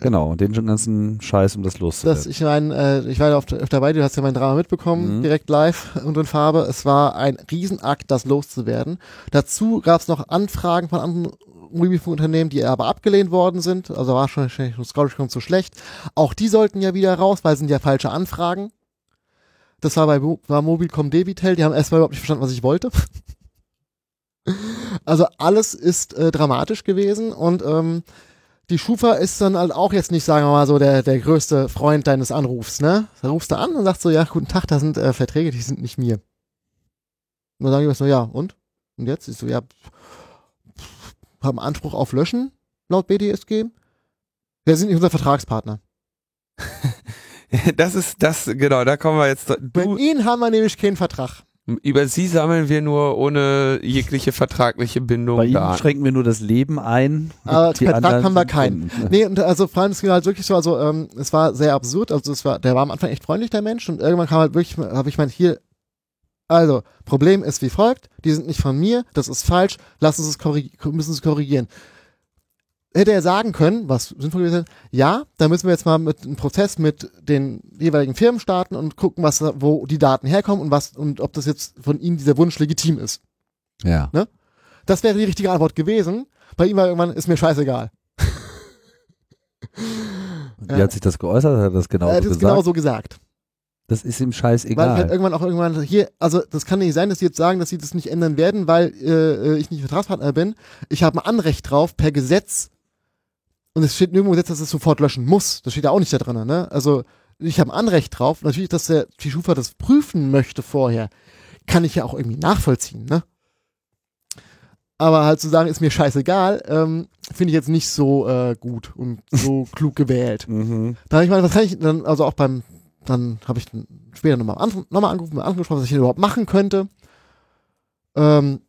Genau, und den ganzen Scheiß, um das Das, loszuwerden. ich meine, äh, ich war ja oft, öfter dabei, du hast ja mein Drama mitbekommen, Mhm. direkt live und in Farbe. Es war ein Riesenakt, das loszuwerden. Dazu gab es noch Anfragen von anderen Mobilfunkunternehmen, die aber abgelehnt worden sind. Also war schon schon Scholarship zu schlecht. Auch die sollten ja wieder raus, weil es sind ja falsche Anfragen. Das war bei Mo- war Mobilcom Debitel, die haben erstmal überhaupt nicht verstanden, was ich wollte. <laughs> Also alles ist äh, dramatisch gewesen und ähm, die Schufa ist dann halt auch jetzt nicht, sagen wir mal so, der, der größte Freund deines Anrufs, ne? Da rufst du an und sagst so, ja, guten Tag, da sind äh, Verträge, die sind nicht mir. Und dann sagen die so, ja, und? Und jetzt? Ich so, ja, haben Anspruch auf Löschen, laut BDSG. Wir sind nicht unser Vertragspartner. <laughs> das ist, das, genau, da kommen wir jetzt, Mit du, ihnen haben wir nämlich keinen Vertrag. Über sie sammeln wir nur ohne jegliche vertragliche Bindung Bei ihm Daten. schränken wir nur das Leben ein. Aber die Vertrag haben wir keinen. Nee, und also vor allem, es ging halt wirklich so, also ähm, es war sehr absurd, also es war, der war am Anfang echt freundlich, der Mensch, und irgendwann kam halt wirklich, habe ich meint, hier, also, Problem ist wie folgt, die sind nicht von mir, das ist falsch, lass uns es korrigieren, müssen es korrigieren. Hätte er sagen können, was sinnvoll gewesen wäre, ja, da müssen wir jetzt mal mit einem Prozess mit den jeweiligen Firmen starten und gucken, was, wo die Daten herkommen und was, und ob das jetzt von ihnen dieser Wunsch legitim ist. Ja. Das wäre die richtige Antwort gewesen. Bei ihm war irgendwann, ist mir scheißegal. <laughs> Wie hat sich das geäußert? Hat er das genau er hat so es gesagt? genau so gesagt. das ist ihm Weil scheißegal. halt irgendwann auch irgendwann hier, also das kann nicht sein, dass sie jetzt sagen, dass sie das nicht ändern werden, weil äh, ich nicht Vertragspartner bin. Ich habe ein Anrecht drauf per Gesetz und es steht nirgendwo Gesetz, dass es sofort löschen muss. Das steht ja auch nicht da drin, ne? Also ich habe ein Anrecht drauf. Natürlich, dass der die Schufa das prüfen möchte vorher, kann ich ja auch irgendwie nachvollziehen, ne? Aber halt zu sagen, ist mir scheißegal, ähm, finde ich jetzt nicht so äh, gut und so <laughs> klug gewählt. mhm. Da habe ich mal, was kann ich dann, also auch beim, dann habe ich dann später nochmal an, noch mal angerufen, angesprochen, was ich denn überhaupt machen könnte. Ähm,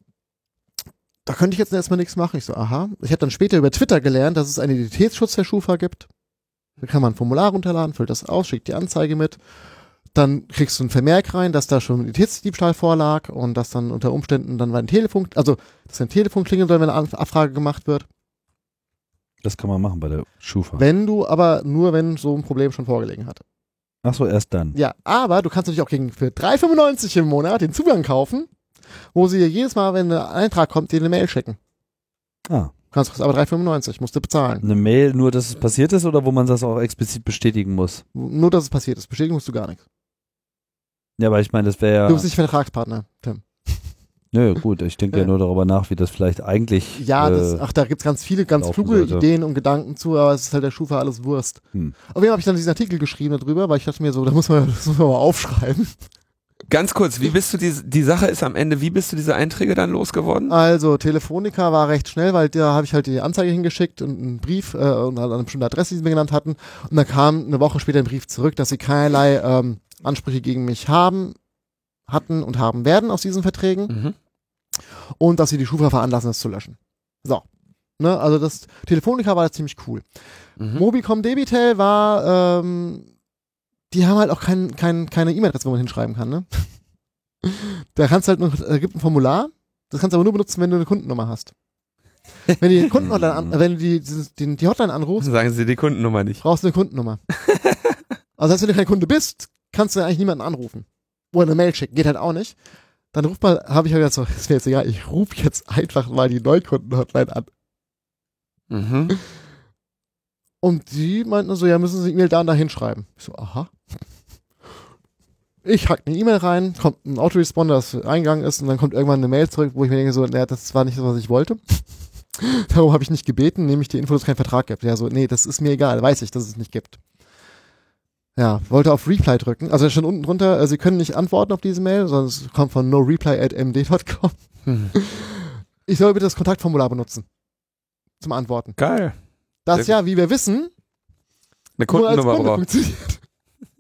da könnte ich jetzt erstmal nichts machen. Ich so, aha. Ich habe dann später über Twitter gelernt, dass es einen Identitätsschutz der Schufa gibt. Da kann man ein Formular runterladen, füllt das aus, schickt die Anzeige mit. Dann kriegst du einen Vermerk rein, dass da schon ein Identitätsdiebstahl vorlag und dass dann unter Umständen dann ein Telefon, also dass ein Telefon klingeln soll, wenn eine Abfrage gemacht wird. Das kann man machen bei der Schufa. Wenn du aber nur, wenn so ein Problem schon vorgelegen hat. Ach so, erst dann. Ja, aber du kannst natürlich auch gegen für 3,95 im Monat den Zugang kaufen, wo sie dir jedes Mal, wenn ein Eintrag kommt, dir eine Mail schicken. Ah. Kannst kostet aber 3,95, musst du bezahlen. Eine Mail, nur dass es passiert ist oder wo man das auch explizit bestätigen muss? Nur, dass es passiert ist. Bestätigen musst du gar nichts. Ja, aber ich meine, das wäre Du ja. bist nicht Vertragspartner, Tim. Nö, gut, ich denke ja Ja. nur darüber nach, wie das vielleicht eigentlich. Ja, das, äh, ach, da gibt's ganz viele, ganz kluge sollte. Ideen und Gedanken zu, aber es ist halt der Schufa alles Wurst. Hm. Auf jeden Fall habe ich dann diesen Artikel geschrieben darüber, weil ich dachte mir so, da muss man, <laughs> das muss man mal aufschreiben. Ganz kurz, wie bist du die, die Sache ist am Ende, wie bist du diese Einträge dann losgeworden? Also Telefonica war recht schnell, weil da habe ich halt die Anzeige hingeschickt und einen Brief äh, und halt eine bestimmte Adresse, die sie mir genannt hatten. Und dann kam eine Woche später ein Brief zurück, dass sie keinerlei ähm, Ansprüche gegen mich haben, hatten und haben werden aus diesen Verträgen Mhm. und dass sie die Schufa veranlassen, das zu löschen. So. Ne, also das Telefonica war ziemlich cool. Mhm. Mobicom Debitel war, ähm, die haben halt auch kein, kein, keine E-Mail-Adresse, wo man hinschreiben kann, ne? <laughs> Da kannst du halt noch, äh, gibt ein Formular, das kannst du aber nur benutzen, wenn du eine Kundennummer hast. Wenn <laughs> du die Kundenhotline an, wenn du die, die, die Hotline anrufst, Sagen Sie die Kundennummer nicht. brauchst du eine Kundennummer. <laughs> Also, wenn du kein Kunde bist, kannst du eigentlich niemanden anrufen. Oder eine Mail schicken, geht halt auch nicht. Dann ruf mal, habe ich halt so, ist mir jetzt egal, ich rufe jetzt einfach mal die Neukundenhotline an. Mhm. Und die meinten so, ja, müssen Sie E-Mail da und da hinschreiben. Ich so, aha. Ich hack eine E-Mail rein, kommt ein Autoresponder, das eingegangen ist, und dann kommt irgendwann eine Mail zurück, wo ich mir denke, so, naja, das war nicht das, was ich wollte. <laughs> Darum habe ich nicht gebeten, nämlich die Info, dass es keinen Vertrag gibt. Ja, so, nee, das ist mir egal, weiß ich, dass es nicht gibt. Ja, wollte auf Reply drücken. Also schon unten drunter, äh, Sie können nicht antworten auf diese Mail, sondern es kommt von noreply at md.com. Hm. Ich soll bitte das Kontaktformular benutzen. Zum Antworten. Geil. Das ja, wie wir wissen, Eine nur als Kundennummer Kunde braucht. funktioniert.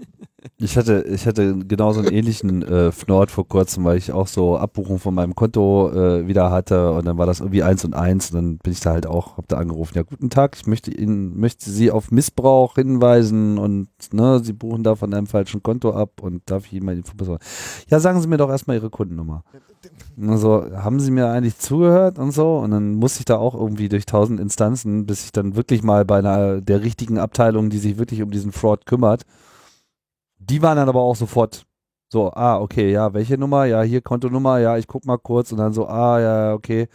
<laughs> Ich hatte, ich hatte genauso einen ähnlichen äh, Fnord vor kurzem, weil ich auch so Abbuchung von meinem Konto äh, wieder hatte und dann war das irgendwie eins und eins und dann bin ich da halt auch, hab da angerufen, ja guten Tag, ich möchte Ihnen, möchte Sie auf Missbrauch hinweisen und ne, Sie buchen da von einem falschen Konto ab und darf ich Ihnen mal die Info besorgen? Ja, sagen Sie mir doch erstmal Ihre Kundennummer. Und so, haben Sie mir eigentlich zugehört und so? Und dann musste ich da auch irgendwie durch tausend Instanzen, bis ich dann wirklich mal bei einer der richtigen Abteilung, die sich wirklich um diesen Fraud kümmert, die waren dann aber auch sofort so, ah, okay, ja, welche Nummer? Ja, hier Kontonummer, ja, ich guck mal kurz und dann so, ah, ja, okay.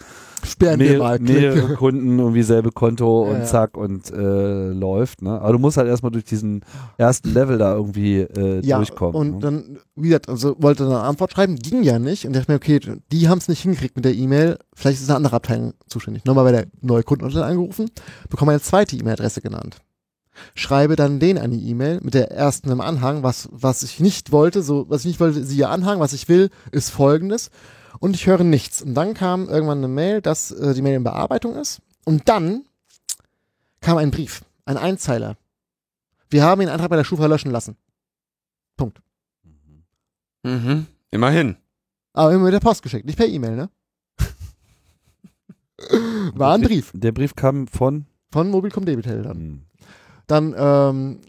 Sperren wir Mehr, mal. mehrere. Kunden, irgendwie selbe Konto Ja, und ja. zack und äh, läuft, ne? Aber du musst halt erstmal durch diesen ersten Level da irgendwie äh, Ja, durchkommen. und ne? dann, wie gesagt, also wollte dann eine Antwort schreiben, ging ja nicht. Und dachte mir, okay, die haben es nicht hingekriegt mit der E-Mail. Vielleicht ist eine andere Abteilung zuständig. Nochmal bei der neue Kundenhotline angerufen, bekomme eine zweite E-Mail-Adresse genannt. Schreibe dann denen eine E-Mail mit der ersten im Anhang, was, was ich nicht wollte, so, was ich nicht wollte, siehe Anhang, was ich will, ist folgendes. Und ich höre nichts. Und dann kam irgendwann eine Mail, dass äh, die Mail in Bearbeitung ist. Und dann kam ein Brief, ein Einzeiler. Wir haben den Antrag bei der Schufa löschen lassen. Punkt. Mhm. Immerhin. Aber immer mit der Post geschickt, nicht per E-Mail, ne? <laughs> War ein Brief Der Brief kam von von Mobilcom Debitel dann. Dann ähm,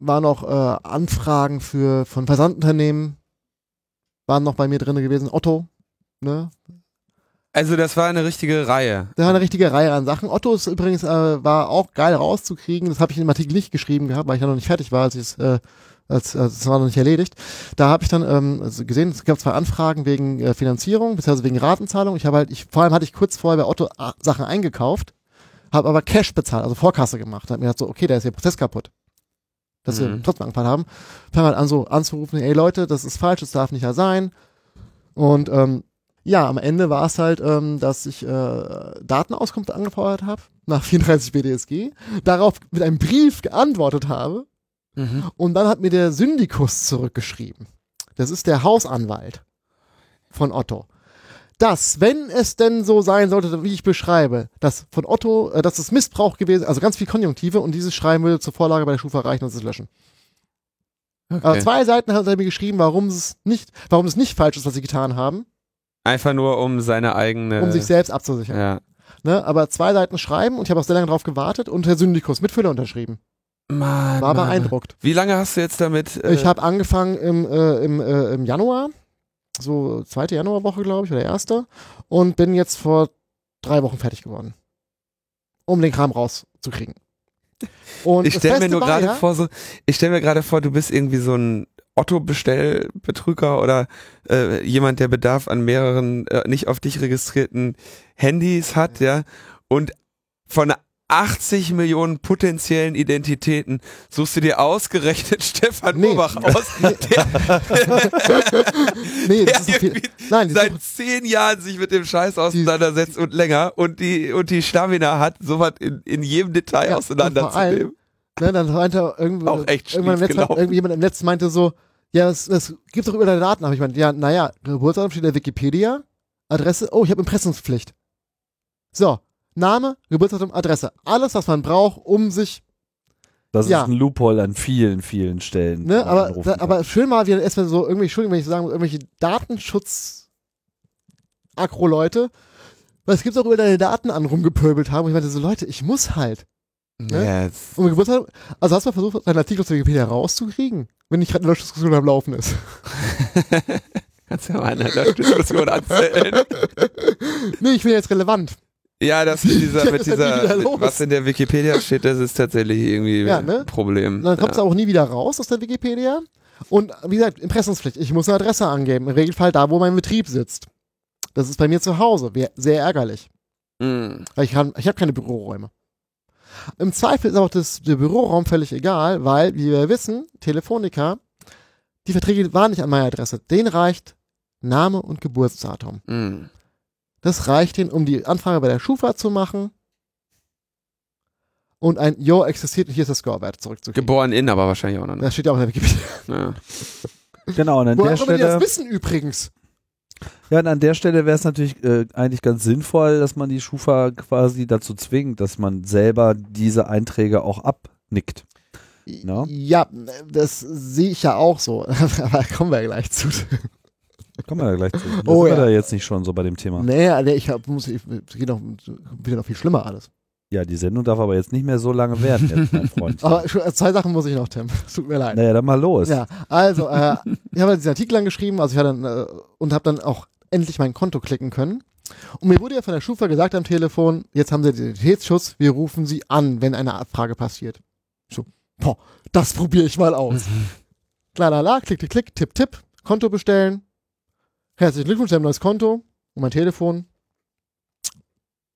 war noch äh, Anfragen für von Versandunternehmen waren noch bei mir drin gewesen. Otto, ne? Also das war eine richtige Reihe. Da war eine richtige Reihe an Sachen. Otto ist übrigens äh, war auch geil rauszukriegen. Das habe ich in dem Artikel nicht geschrieben gehabt, weil ich ja noch nicht fertig war, als ich es äh, als, als, das war noch nicht erledigt. Da habe ich dann ähm, also gesehen, es gab zwei Anfragen wegen äh, Finanzierung, beziehungsweise wegen Ratenzahlung. Ich habe halt, ich, vor allem hatte ich kurz vorher bei Otto äh, Sachen eingekauft, habe aber Cash bezahlt, also Vorkasse gemacht. Hab mir gedacht so, okay, da ist der Prozess kaputt. Dass wir Mhm. trotzdem angefallen haben. Fang halt an so anzurufen, ey Leute, das ist falsch, das darf nicht ja sein. Und ähm, ja, am Ende war es halt, ähm, dass ich äh, Datenauskunft angefordert habe nach 34 BDSG, darauf mit einem Brief geantwortet habe Mhm. und dann hat mir der Syndikus zurückgeschrieben. Das ist der Hausanwalt von Otto. Dass, wenn es denn so sein sollte, wie ich beschreibe, dass von Otto, äh, dass es Missbrauch gewesen, also ganz viel Konjunktive und dieses Schreiben würde zur Vorlage bei der Schufa reichen und es löschen. Aber Okay. zwei Seiten hat er mir geschrieben, warum es nicht, warum es nicht falsch ist, was sie getan haben, Einfach nur um seine eigene. um sich selbst abzusichern. Ja. Ne? Aber zwei Seiten schreiben und ich habe auch sehr lange drauf gewartet und der Syndikus mit Füller unterschrieben. Mann, War Mann. beeindruckt. Wie lange hast du jetzt damit? Äh, Ich habe angefangen im, äh, im, äh, im Januar, so zweite Januarwoche, glaube ich, oder erste, und bin jetzt vor drei Wochen fertig geworden. Um den Kram rauszukriegen. Und Ich stelle mir nur gerade ja, vor, so, ich stelle mir gerade vor, du bist irgendwie so ein Otto-Bestellbetrüger oder äh, jemand, der Bedarf an mehreren äh, nicht auf dich registrierten Handys hat, ja, und von 80 Millionen potenziellen Identitäten suchst du dir ausgerechnet <laughs> Stefan Nee. Urbach aus, <laughs> der, nee, der das ist so nein, die seit suchen- zehn Jahren sich mit dem Scheiß auseinandersetzt und länger und die und die Stamina hat, sowas in, in jedem Detail Ja, auseinanderzunehmen. Ne, dann meinte irgendwo, Auch echt irgendwann im Netz, gelaufen. irgendwie jemand im Netz meinte so, ja, es, es gibt doch über deine Daten. Aber ich meinte, ja, naja, Geburtsdatum steht in der Wikipedia, Adresse, oh, ich habe Impressumspflicht. So, Name, Geburtsdatum, Adresse. Alles, was man braucht, um sich, Das Ja. ist ein Loophole an vielen, vielen Stellen. ne, aber, da, aber schön mal wieder erstmal so irgendwie, Entschuldigung, wenn ich so sagen muss, irgendwelche Datenschutz-Akro-Leute, weil es gibt auch über deine Daten an rumgepöbelt haben. Und ich meinte so, Leute, ich muss halt. Ne? Ja, jetzt- Um Geburtstag, also hast du mal versucht, deinen Artikel aus der Wikipedia rauszukriegen? Wenn nicht gerade eine Löschdiskussion am Laufen ist. <laughs> Kannst ja mal eine Diskussion <laughs> anzählen. nee, ich bin jetzt relevant. Ja, das mit dieser, <laughs> Ja, mit dieser, was in der Wikipedia steht, das ist tatsächlich irgendwie Ja, ne? ein Problem. Dann kommst ja. du auch nie wieder raus aus der Wikipedia. Und wie gesagt, Impressumspflicht. Ich muss eine Adresse angeben. Im Regelfall da, wo mein Betrieb sitzt. Das ist bei mir zu Hause. Sehr ärgerlich. Mm. Weil ich, kann- ich habe keine Büroräume. Im Zweifel ist auch das, der Büroraum völlig egal, weil, wie wir wissen, Telefonica, die Verträge waren nicht an meiner Adresse. Den reicht Name und Geburtsdatum. Mm. Das reicht ihnen, um die Anfrage bei der Schufa zu machen und ein Jo existiert und hier ist der Scorewert zurückzukriegen. Geboren in, aber wahrscheinlich auch noch nicht. Das steht ja auch in der Wikipedia. <laughs> Ja. Genau, und an Woher der immer die das Stelle, wissen übrigens. ja, und an der Stelle wäre es natürlich äh, eigentlich ganz sinnvoll, dass man die Schufa quasi dazu zwingt, dass man selber diese Einträge auch abnickt. Ja. Ja, das sehe ich ja auch so. <laughs> Aber kommen wir gleich zu. Kommen wir da gleich zu. Das Oh, ja. da jetzt nicht schon so bei dem Thema. Nee, nee, ich hab, muss, ich, es geht noch, wieder noch viel schlimmer alles. Ja, die Sendung darf aber jetzt nicht mehr so lange werden, jetzt, mein Freund. <laughs> Aber schon- zwei Sachen muss ich noch, Tim. Es <laughs> tut mir leid. naja, dann mal los. Ja, also, äh, ich habe diesen Artikel angeschrieben, also ich hatte äh, und habe dann auch endlich mein Konto klicken können. Und mir wurde ja von der Schufa gesagt am Telefon, jetzt haben sie Identitätsschutz, wir rufen sie an, wenn eine Abfrage passiert. So, boah, das probiere ich mal aus. Klar, la, la, klick, klick, klick, tipp, tipp, Konto bestellen. Herzlichen Glückwunsch, Sie haben ein neues Konto. Und mein Telefon,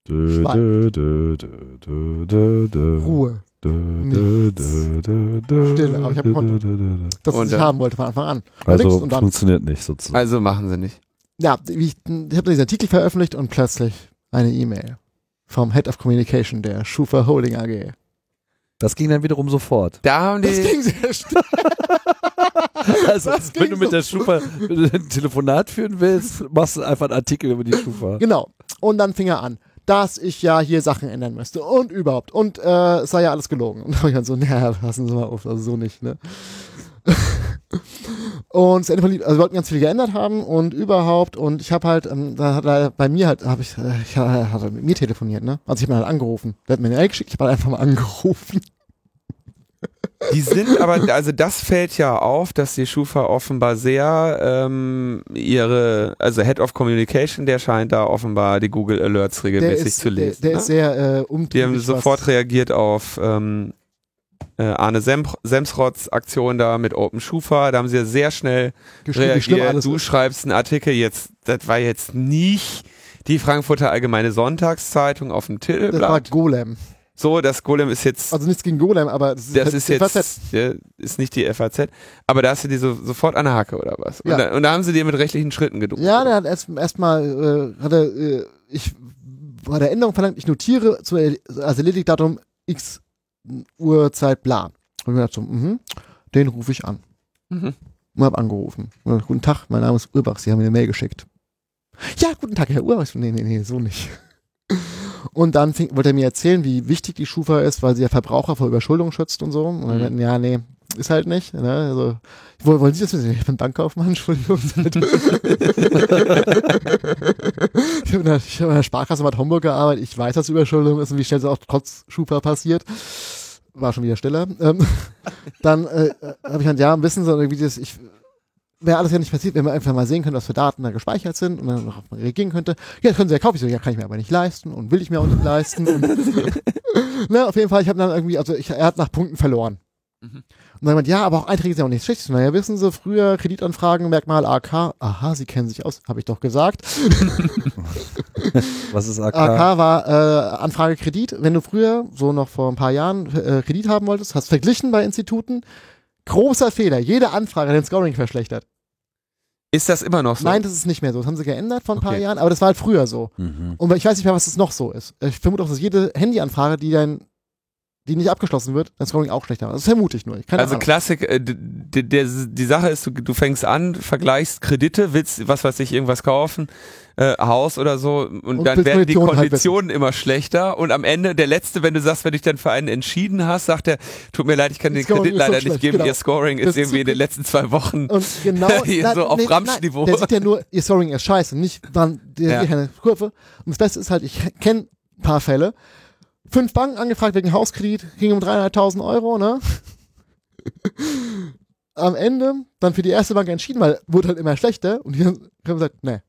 Dö, dö, dö, dö, dö, dö, dö. Ruhe. Stille, aber ich hab ein Konto. Das, was ich haben wollte von Anfang an. Also und dann, funktioniert nicht sozusagen. Also machen sie nicht. ja, ich, ich habe diesen Artikel veröffentlicht und plötzlich eine E-Mail vom Head of Communication der Schufa Holding AG. Das ging dann wiederum sofort. Da haben Das die, ging sehr schnell. <laughs> <laughs> Also, wenn du mit der Schufa ein Telefonat führen willst, machst du einfach einen Artikel über die Schufa. Genau. Und dann fing er an, dass ich ja hier Sachen ändern müsste und überhaupt. Und äh, es sei ja alles gelogen. <laughs> Und dann ich dann so, naja, lassen Sie mal auf, also so nicht, ne? <laughs> und Lied, also wir wollten ganz viel geändert haben und überhaupt und ich habe halt, ähm, da hat er bei mir halt, habe ich, äh, ich hat er mit mir telefoniert, ne? Also ich habe ihn halt angerufen. Der hat mir eine Mail geschickt, ich habe halt einfach mal angerufen. Die sind aber, also das fällt ja auf, dass die Schufa offenbar sehr ähm, ihre, also Head of Communication, der scheint da offenbar die Google Alerts regelmäßig ist, zu lesen. der, der ne? ist sehr äh, umtriebig. Die haben sofort reagiert auf ähm, äh, Arne Sem Semsrots Aktion da mit Open Schufa. Da haben sie ja sehr schnell reagiert. Du schreibst einen Artikel jetzt, das war jetzt nicht die Frankfurter Allgemeine Sonntagszeitung auf dem Das war Titelblatt. Golem. So, das Golem ist jetzt, Also nichts gegen Golem, aber das ist, das halt ist jetzt, FAZ. ja, ist nicht die FAZ, aber da hast du die so, sofort an der Hacke oder was? Und, Ja. da, und da haben sie dir mit rechtlichen Schritten gedruckt. Ja, der hat erst erstmal äh, hat er, äh, ich bei der Änderung verlangt, ich notiere zu als Erledigdatum X Uhrzeit bla. Und ich dachte so, mhm, den rufe ich an. Mhm. Und hab angerufen. Und hab, guten Tag, mein Name ist Urbach, Sie haben mir eine Mail geschickt. Ja, guten Tag, Herr Urbach. Nee, nee, nee, so nicht. Und dann fing, wollte er mir erzählen, wie wichtig die Schufa ist, weil sie ja Verbraucher vor Überschuldung schützt und so. Und dann Mhm. meinten, ja, nee, ist halt nicht. Ne? Also, wollen, Sie das wissen? Ich bin Bankkaufmann, Entschuldigung. <laughs> ich habe in, der- ich hab in der Sparkasse Bad Homburg gearbeitet. Ich weiß, dass Überschuldung ist und wie schnell es auch trotz Schufa passiert. War schon wieder stiller. Ähm, <laughs> dann äh, habe ich gesagt, ja, wissen Sie, irgendwie das, ich wäre alles ja nicht passiert, wenn wir einfach mal sehen können, was für Daten da gespeichert sind und dann noch reagieren könnte. Ja, das können Sie ja kaufen. Ich so, ja, kann ich mir aber nicht leisten und will ich mir auch nicht leisten. Ne, <laughs> auf jeden Fall, ich habe dann irgendwie, also ich, er hat nach Punkten verloren. Mhm. Und dann meint, ja, aber auch Einträge sind ja auch nichts Schlechtes. Naja, wissen Sie, früher Kreditanfragen, Merkmal AK. Aha, Sie kennen sich aus, habe ich doch gesagt. <laughs> Was ist AK? AK war äh, Anfrage Kredit. Wenn du früher, so noch vor ein paar Jahren, äh, Kredit haben wolltest, hast verglichen bei Instituten. Großer Fehler. Jede Anfrage hat den Scoring verschlechtert. Ist das immer noch so? Nein, das ist nicht mehr so. Das haben sie geändert vor ein paar Okay. Jahren, aber das war halt früher so. Mhm. Und ich weiß nicht mehr, was das noch so ist. Ich vermute auch, dass jede Handyanfrage, die dein, die nicht abgeschlossen wird, das Scoring auch schlechter. Das vermute ich nur. Ich Also Ahnung. Klassik, äh, d- d- der, die Sache ist, du, du fängst an, vergleichst Kredite, willst, was weiß ich, irgendwas kaufen, äh, Haus oder so, und, Und dann werden die Konditionen halt immer schlechter und am Ende, der Letzte, wenn du sagst, wenn du dich dann für einen entschieden hast, sagt er, tut mir leid, ich kann den Scoring Kredit ist so leider nicht geben, genau. ihr Scoring Das ist irgendwie ist in den letzten zwei Wochen Und genau <laughs> Hier na, so auf nee, Ramschniveau. nein, Der sieht ja nur, ihr Scoring ist scheiße, nicht dann der Ja. keine Kurve. Und das Beste ist halt, ich kenne ein paar Fälle. Fünf Banken angefragt wegen Hauskredit, ging um 300.000 Euro, ne? Am Ende dann für die erste Bank entschieden, weil wurde halt immer schlechter und die haben gesagt, ne.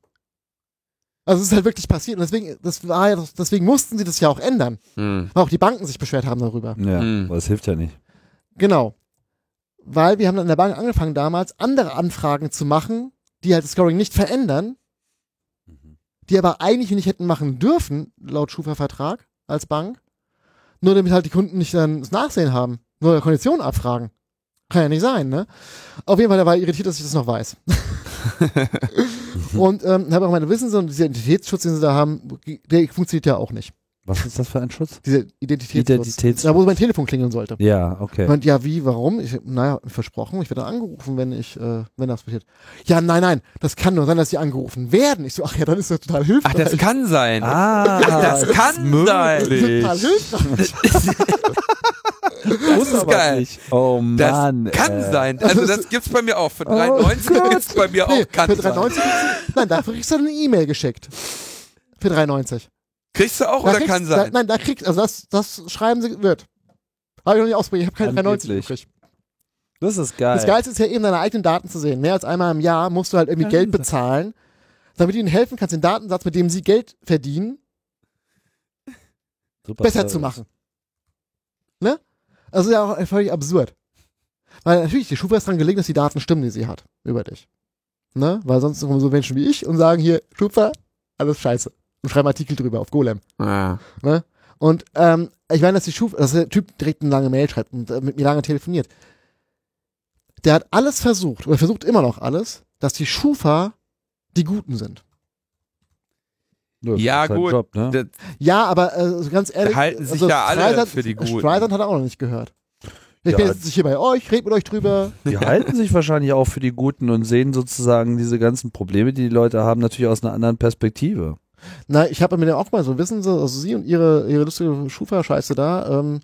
Also es ist halt wirklich passiert und deswegen, das war ja, deswegen mussten sie das ja auch ändern, Hm. weil auch die Banken sich beschwert haben darüber. Ja, Mhm. aber das hilft ja nicht. Genau. Weil wir haben dann in der Bank angefangen damals, andere Anfragen zu machen, die halt das Scoring nicht verändern, die aber eigentlich nicht hätten machen dürfen, laut Schufa-Vertrag als Bank, nur damit halt die Kunden nicht dann das Nachsehen haben, nur Konditionen abfragen. Kann ja nicht sein, ne? Auf jeden Fall, der war irritiert, dass ich das noch weiß. <laughs> Und ähm, habe auch meine wissen Sie, und dieser Identitätsschutz, den sie da haben, der funktioniert ja auch nicht. Was ist das für ein Schutz? Dieser Identitätsschutz. Identitätsschutz. Da, wo mein Telefon klingeln sollte. Ja, okay. Und ja, wie, warum? Ich, naja, versprochen, ich werde angerufen, wenn ich, äh, wenn das passiert. Ja, nein, nein, das kann nur sein, dass sie angerufen werden. Ich so, ach ja, dann ist das total Ach, hilfreich. das kann sein. Ah, das kann sein. total hilfreich. <laughs> Das ist geil. Oh Das Mann. kann äh, sein. Also das gibt's bei mir auch. Für 3,90 Gott. gibt's bei mir nee, auch kann für sein. 3,90 nein, dafür kriegst du eine E-Mail geschickt. Für 3,90. Kriegst du auch Da oder kriegst- kann Da, sein? nein, da kriegst, also das, das schreiben sie, wird. Habe ich noch nicht ausprobiert, ich habe keine 3,90 Angeblich. gekriegt. Das ist geil. Das Geilste ist ja eben deine eigenen Daten zu sehen. Mehr als einmal im Jahr musst du halt irgendwie Geld das- bezahlen, damit du ihnen helfen kannst, den Datensatz, mit dem sie Geld verdienen, Super besser Service. zu machen. Ne? Also ist ja auch völlig absurd. Weil natürlich, die Schufa ist dran gelegen, dass die Daten stimmen, die sie hat über dich. Ne? Weil sonst kommen so Menschen wie ich und sagen hier, Schufa, alles scheiße. Und schreiben Artikel drüber auf Golem. Ah. Ne? Und ähm, ich meine, dass die Schufa, dass der Typ direkt eine lange Mail schreibt und äh, mit mir lange telefoniert. Der hat alles versucht, oder versucht immer noch alles, dass die Schufa die Guten sind. Ja, Ja, sein gut. Job, ne? Das- Ja, aber äh, ganz ehrlich, Halten sich da alle Streisand- für die Guten. Streisand hat er auch noch nicht gehört. Ich Ja. bin jetzt hier bei euch, red mit euch drüber. <laughs> Die halten sich wahrscheinlich auch für die Guten und sehen sozusagen diese ganzen Probleme, die die Leute haben, natürlich aus einer anderen Perspektive. Na, ich habe mit dem auch mal so, wissen Sie, also Sie und Ihre, Ihre lustige Schufa-Scheiße da, ähm,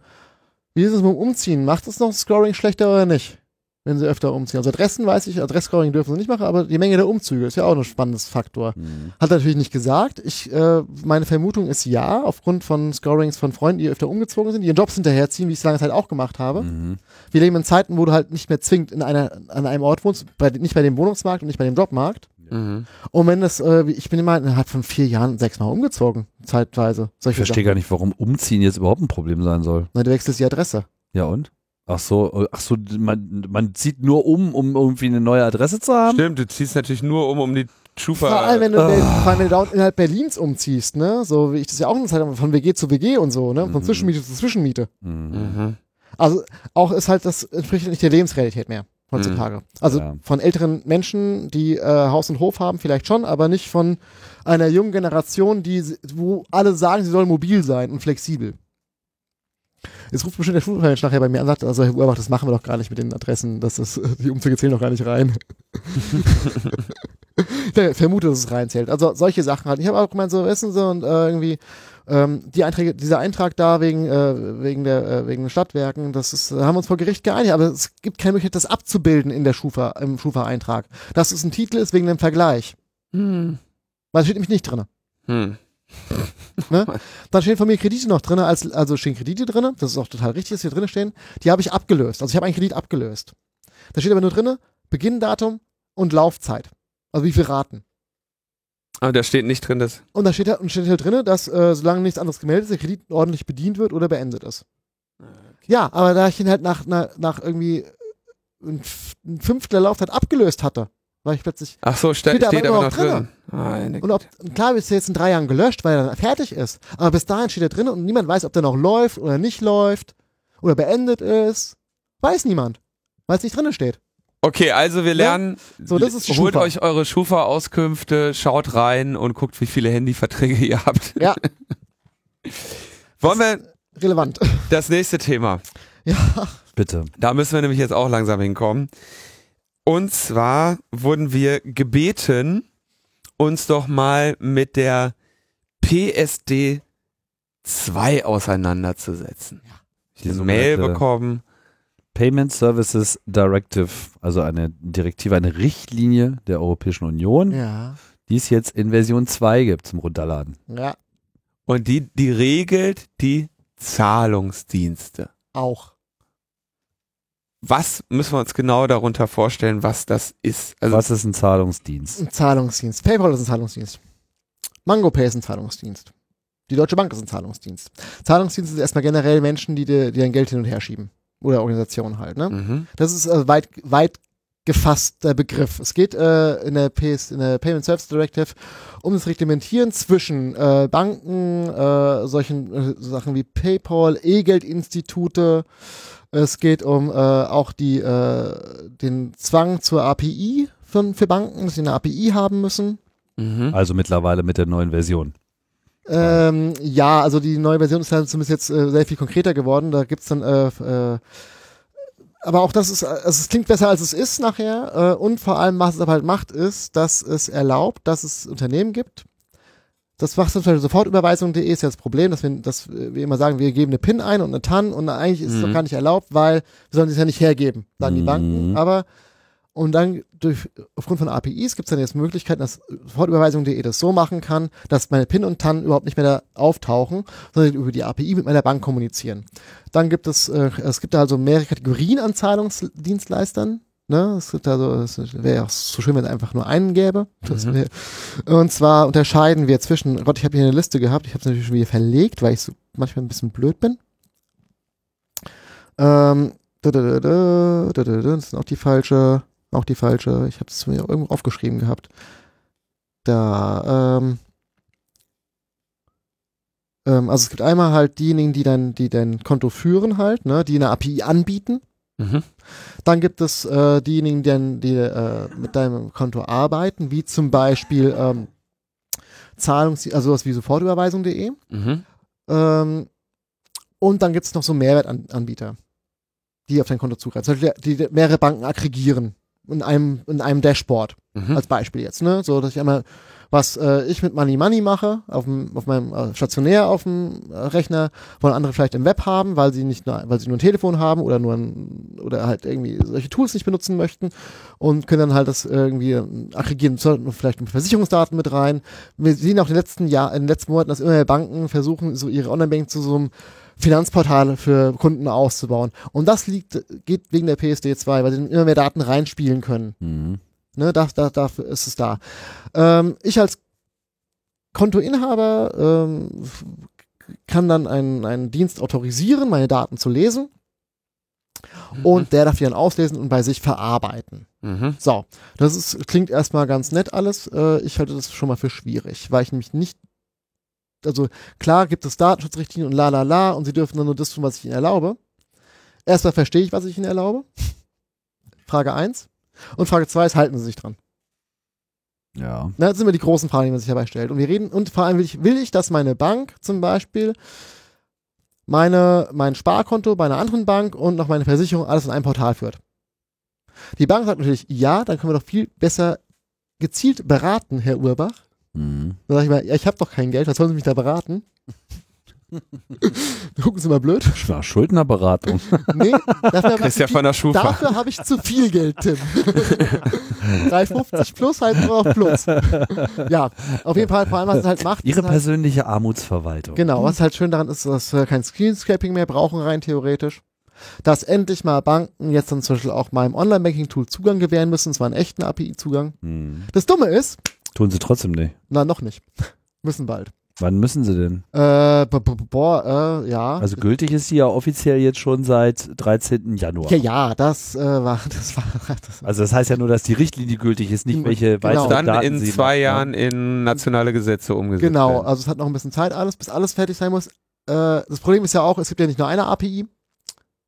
wie ist es mit dem Umziehen? Macht es noch Scoring schlechter oder nicht? Wenn Sie öfter umziehen. Also Adressen weiß ich, Adressscoring dürfen Sie nicht machen, aber die Menge der Umzüge ist ja auch ein spannendes Faktor. Hm. Hat er natürlich nicht gesagt. Ich, äh, meine Vermutung ist ja, aufgrund von Scorings von Freunden, die öfter umgezogen sind, die ihren Jobs hinterherziehen, wie ich es lange Zeit auch gemacht habe. Mhm. Wir leben in Zeiten, wo du halt nicht mehr zwingend in einer, an einem Ort wohnst, bei, nicht bei dem Wohnungsmarkt und nicht bei dem Jobmarkt. Mhm. Und wenn das, äh, ich bin immer innerhalb von vier Jahren sechsmal umgezogen, zeitweise. Ich verstehe gar nicht, warum Umziehen jetzt überhaupt ein Problem sein soll. Na, du wechselst die Adresse. Ja und? Ach so, ach so, man, man zieht nur um, um irgendwie eine neue Adresse zu haben? Stimmt, du ziehst natürlich nur um, um die Schufa. Vor allem, wenn du, Ah. vor allem, wenn du da innerhalb Berlins umziehst, ne? So wie ich das ja auch eine Zeit lang von WG zu WG und so, ne? Von Mhm. Zwischenmiete zu Zwischenmiete. Mhm. Also auch ist halt, das entspricht nicht der Lebensrealität mehr heutzutage. Also Ja. von älteren Menschen, die äh, Haus und Hof haben, vielleicht schon, aber nicht von einer jungen Generation, die, wo alle sagen, sie sollen mobil sein und flexibel. Jetzt ruft bestimmt der Schulmensch nachher bei mir an und sagt, also Herr Urbach, das machen wir doch gar nicht mit den Adressen, das ist, <laughs> die Umzüge zählen doch gar nicht rein. <laughs> ich vermute, dass es reinzählt. Also solche Sachen halt. Ich habe auch gemeint, so, wissen Sie, und äh, irgendwie ähm, die Einträge, dieser Eintrag da wegen, äh, wegen der äh, wegen den Stadtwerken, das ist, da haben wir uns vor Gericht geeinigt, aber es gibt keine Möglichkeit, das abzubilden in der Schufa, im Schufa-Eintrag. Dass es ein Titel ist wegen dem Vergleich. Hm. Weil es steht nämlich nicht drin. Hm. <laughs> Dann stehen von mir Kredite noch drin, als, also stehen Kredite drin, das ist auch total richtig, dass hier drin stehen. Die habe ich abgelöst. Also ich habe einen Kredit abgelöst. Da steht aber nur drin, Beginndatum und Laufzeit. Also wie viel Raten. Aber da steht nicht drin, dass. Und da steht, halt- und steht halt drin, dass äh, solange nichts anderes gemeldet ist, der Kredit ordentlich bedient wird oder beendet ist. Ja, aber da ich ihn halt nach, nach, nach irgendwie ein F- ein Fünftel der Laufzeit abgelöst hatte, war ich plötzlich. Ach so, ste Steht aber aber noch noch drin. Meine Und ob, klar ist er jetzt in drei Jahren gelöscht, weil er dann fertig ist. Aber bis dahin steht er drin und niemand weiß, ob der noch läuft oder nicht läuft oder beendet ist. Weiß niemand, weil es nicht drin steht. Okay, also wir lernen, So, das ist holt Schufa. euch eure Schufa-Auskünfte, schaut rein und guckt, wie viele Handyverträge ihr habt. Ja, <laughs> Wollen wir relevant. das nächste Thema? Ja, Bitte. Da müssen wir nämlich jetzt auch langsam hinkommen. Und zwar wurden wir gebeten, uns doch mal mit der PSD 2 auseinanderzusetzen. Ich Die habe eine Mail bekommen. Payment Services Directive, also eine Direktive, eine Richtlinie der Europäischen Union, ja, die es jetzt in Version 2 gibt zum Runterladen. ja, Und die, die regelt die Zahlungsdienste. auch. Was müssen wir uns genau darunter vorstellen, was das ist? Also, Was ist ein Zahlungsdienst? Ein Zahlungsdienst. PayPal ist ein Zahlungsdienst. MangoPay ist ein Zahlungsdienst. Die Deutsche Bank ist ein Zahlungsdienst. Zahlungsdienst sind erstmal generell Menschen, die dir, die dein Geld hin und her schieben. Oder Organisationen halt, ne? mhm. Das ist äh, weit, weit gefasster Begriff. Es geht äh, in, der PS, in der Payment Service Directive um das Reglementieren zwischen äh, Banken, äh, solchen äh, Sachen wie PayPal, E-Geldinstitute. Es geht um äh, auch die, äh, den Zwang zur API von, für Banken, dass sie eine API haben müssen. Mhm. Also mittlerweile mit der neuen Version. Ähm, ja, also die neue Version ist halt zumindest jetzt äh, sehr viel konkreter geworden. Da gibt's dann, äh, äh, aber auch das ist, also es klingt besser als es ist nachher. Äh, und vor allem, was es aber halt macht, ist, dass es erlaubt, dass es Unternehmen gibt. Das macht zum Beispiel Sofortüberweisung.de ist ja das Problem, dass wir, dass wir immer sagen, wir geben eine PIN ein und eine TAN und eigentlich ist es Mhm. doch gar nicht erlaubt, weil wir sollen es ja nicht hergeben, sagen die Mhm. Banken. Aber und dann durch, aufgrund von APIs gibt es dann jetzt Möglichkeiten, dass Fortüberweisung.de das so machen kann, dass meine PIN und TAN überhaupt nicht mehr da auftauchen, sondern über die API mit meiner Bank kommunizieren. Dann gibt es, äh, es gibt da also mehrere Kategorien an Zahlungsdienstleistern. Ne? Es gibt also, es wäre ja auch so schön, wenn es einfach nur einen gäbe. Mhm. Und zwar unterscheiden wir zwischen, oh Gott, ich habe hier eine Liste gehabt, ich habe es natürlich schon wieder verlegt, weil ich so manchmal ein bisschen blöd bin. Ähm, da, da, da, da, da, das ist auch die falsche auch die falsche, ich habe es mir irgendwo aufgeschrieben gehabt. Da, ähm, ähm, also es gibt einmal halt diejenigen, die dein, die dein Konto führen halt, ne, die eine API anbieten. Mhm. Dann gibt es äh, diejenigen, die, dann- die äh, mit deinem Konto arbeiten, wie zum Beispiel ähm, Zahlungs, also sowas wie Sofortüberweisung.de. Mhm. Ähm, und dann gibt es noch so Mehrwertanbieter, die auf dein Konto zugreifen. Zum Beispiel, die mehrere Banken aggregieren in einem, in einem Dashboard, Mhm. als Beispiel jetzt, ne? So, dass ich einmal, was äh, ich mit Money Money mache, auf, dem, auf meinem äh, stationär auf dem äh, Rechner, wollen andere vielleicht im Web haben, weil sie nicht nur, weil sie nur ein Telefon haben oder nur ein, oder halt irgendwie solche Tools nicht benutzen möchten und können dann halt das irgendwie ähm, aggregieren, vielleicht mit Versicherungsdaten mit rein. Wir sehen auch in den letzten Jahr, in den letzten Monaten, dass immer mehr Banken versuchen, so ihre Online-Banking zu so einem Finanzportal für Kunden auszubauen. Und das liegt, geht wegen der PSD 2, weil sie immer mehr Daten reinspielen können. Mhm. Ne, da, da, dafür ist es da. Ähm, ich als Kontoinhaber ähm, kann dann einen, einen Dienst autorisieren, meine Daten zu lesen und der darf die dann auslesen und bei sich verarbeiten. Mhm. So, das ist, klingt erstmal ganz nett alles. Äh, ich halte das schon mal für schwierig, weil ich nämlich nicht, also klar gibt es Datenschutzrichtlinien und la la la und sie dürfen dann nur das tun, was ich ihnen erlaube. Erstmal verstehe ich, was ich ihnen erlaube. Frage eins Und Frage zwei ist, halten sie sich dran? Ja. Na, das sind immer die großen Fragen, die man sich dabei stellt. Und wir reden, und vor allem will ich, will ich, dass meine Bank zum Beispiel meine, mein Sparkonto bei einer anderen Bank und noch meine Versicherung alles in einem Portal führt. Die Bank sagt natürlich, ja, dann können wir doch viel besser gezielt beraten, Herr Urbach. Mhm. Dann sage ich mal, ja, ich habe doch kein Geld, was sollen Sie mich da beraten? <laughs> Gucken Sie mal blöd. Sch- Schuldnerberatung. <laughs> Nee, dafür, Christian von der Schufa. dafür habe ich zu viel Geld, Tim. <laughs> 3,50 plus halt nur auf plus. Ja, auf jeden Fall, vor allem, was es halt macht. Ihre halt, persönliche Armutsverwaltung. Genau, was halt schön daran ist, dass wir kein Screenscraping mehr brauchen, rein theoretisch. Dass endlich mal Banken jetzt dann zum Beispiel auch meinem Online-Banking-Tool Zugang gewähren müssen, und zwar einen echten API-Zugang. Mhm. Das Dumme ist, Tun sie trotzdem nicht. Na, noch nicht. <laughs> Müssen bald. Wann müssen sie denn? Äh, boah, äh, ja. Also gültig ist die ja offiziell jetzt schon seit 13. Januar. ja, ja, das äh, war, <laughs> das war, das Also das heißt ja nur, dass die Richtlinie gültig ist, nicht welche Genau. weiteren Dann Daten in sie zwei noch- Jahren in nationale Gesetze umgesetzt Genau, werden. also es hat noch ein bisschen Zeit alles, bis alles fertig sein muss. Äh, das Problem ist ja auch, es gibt ja nicht nur eine API.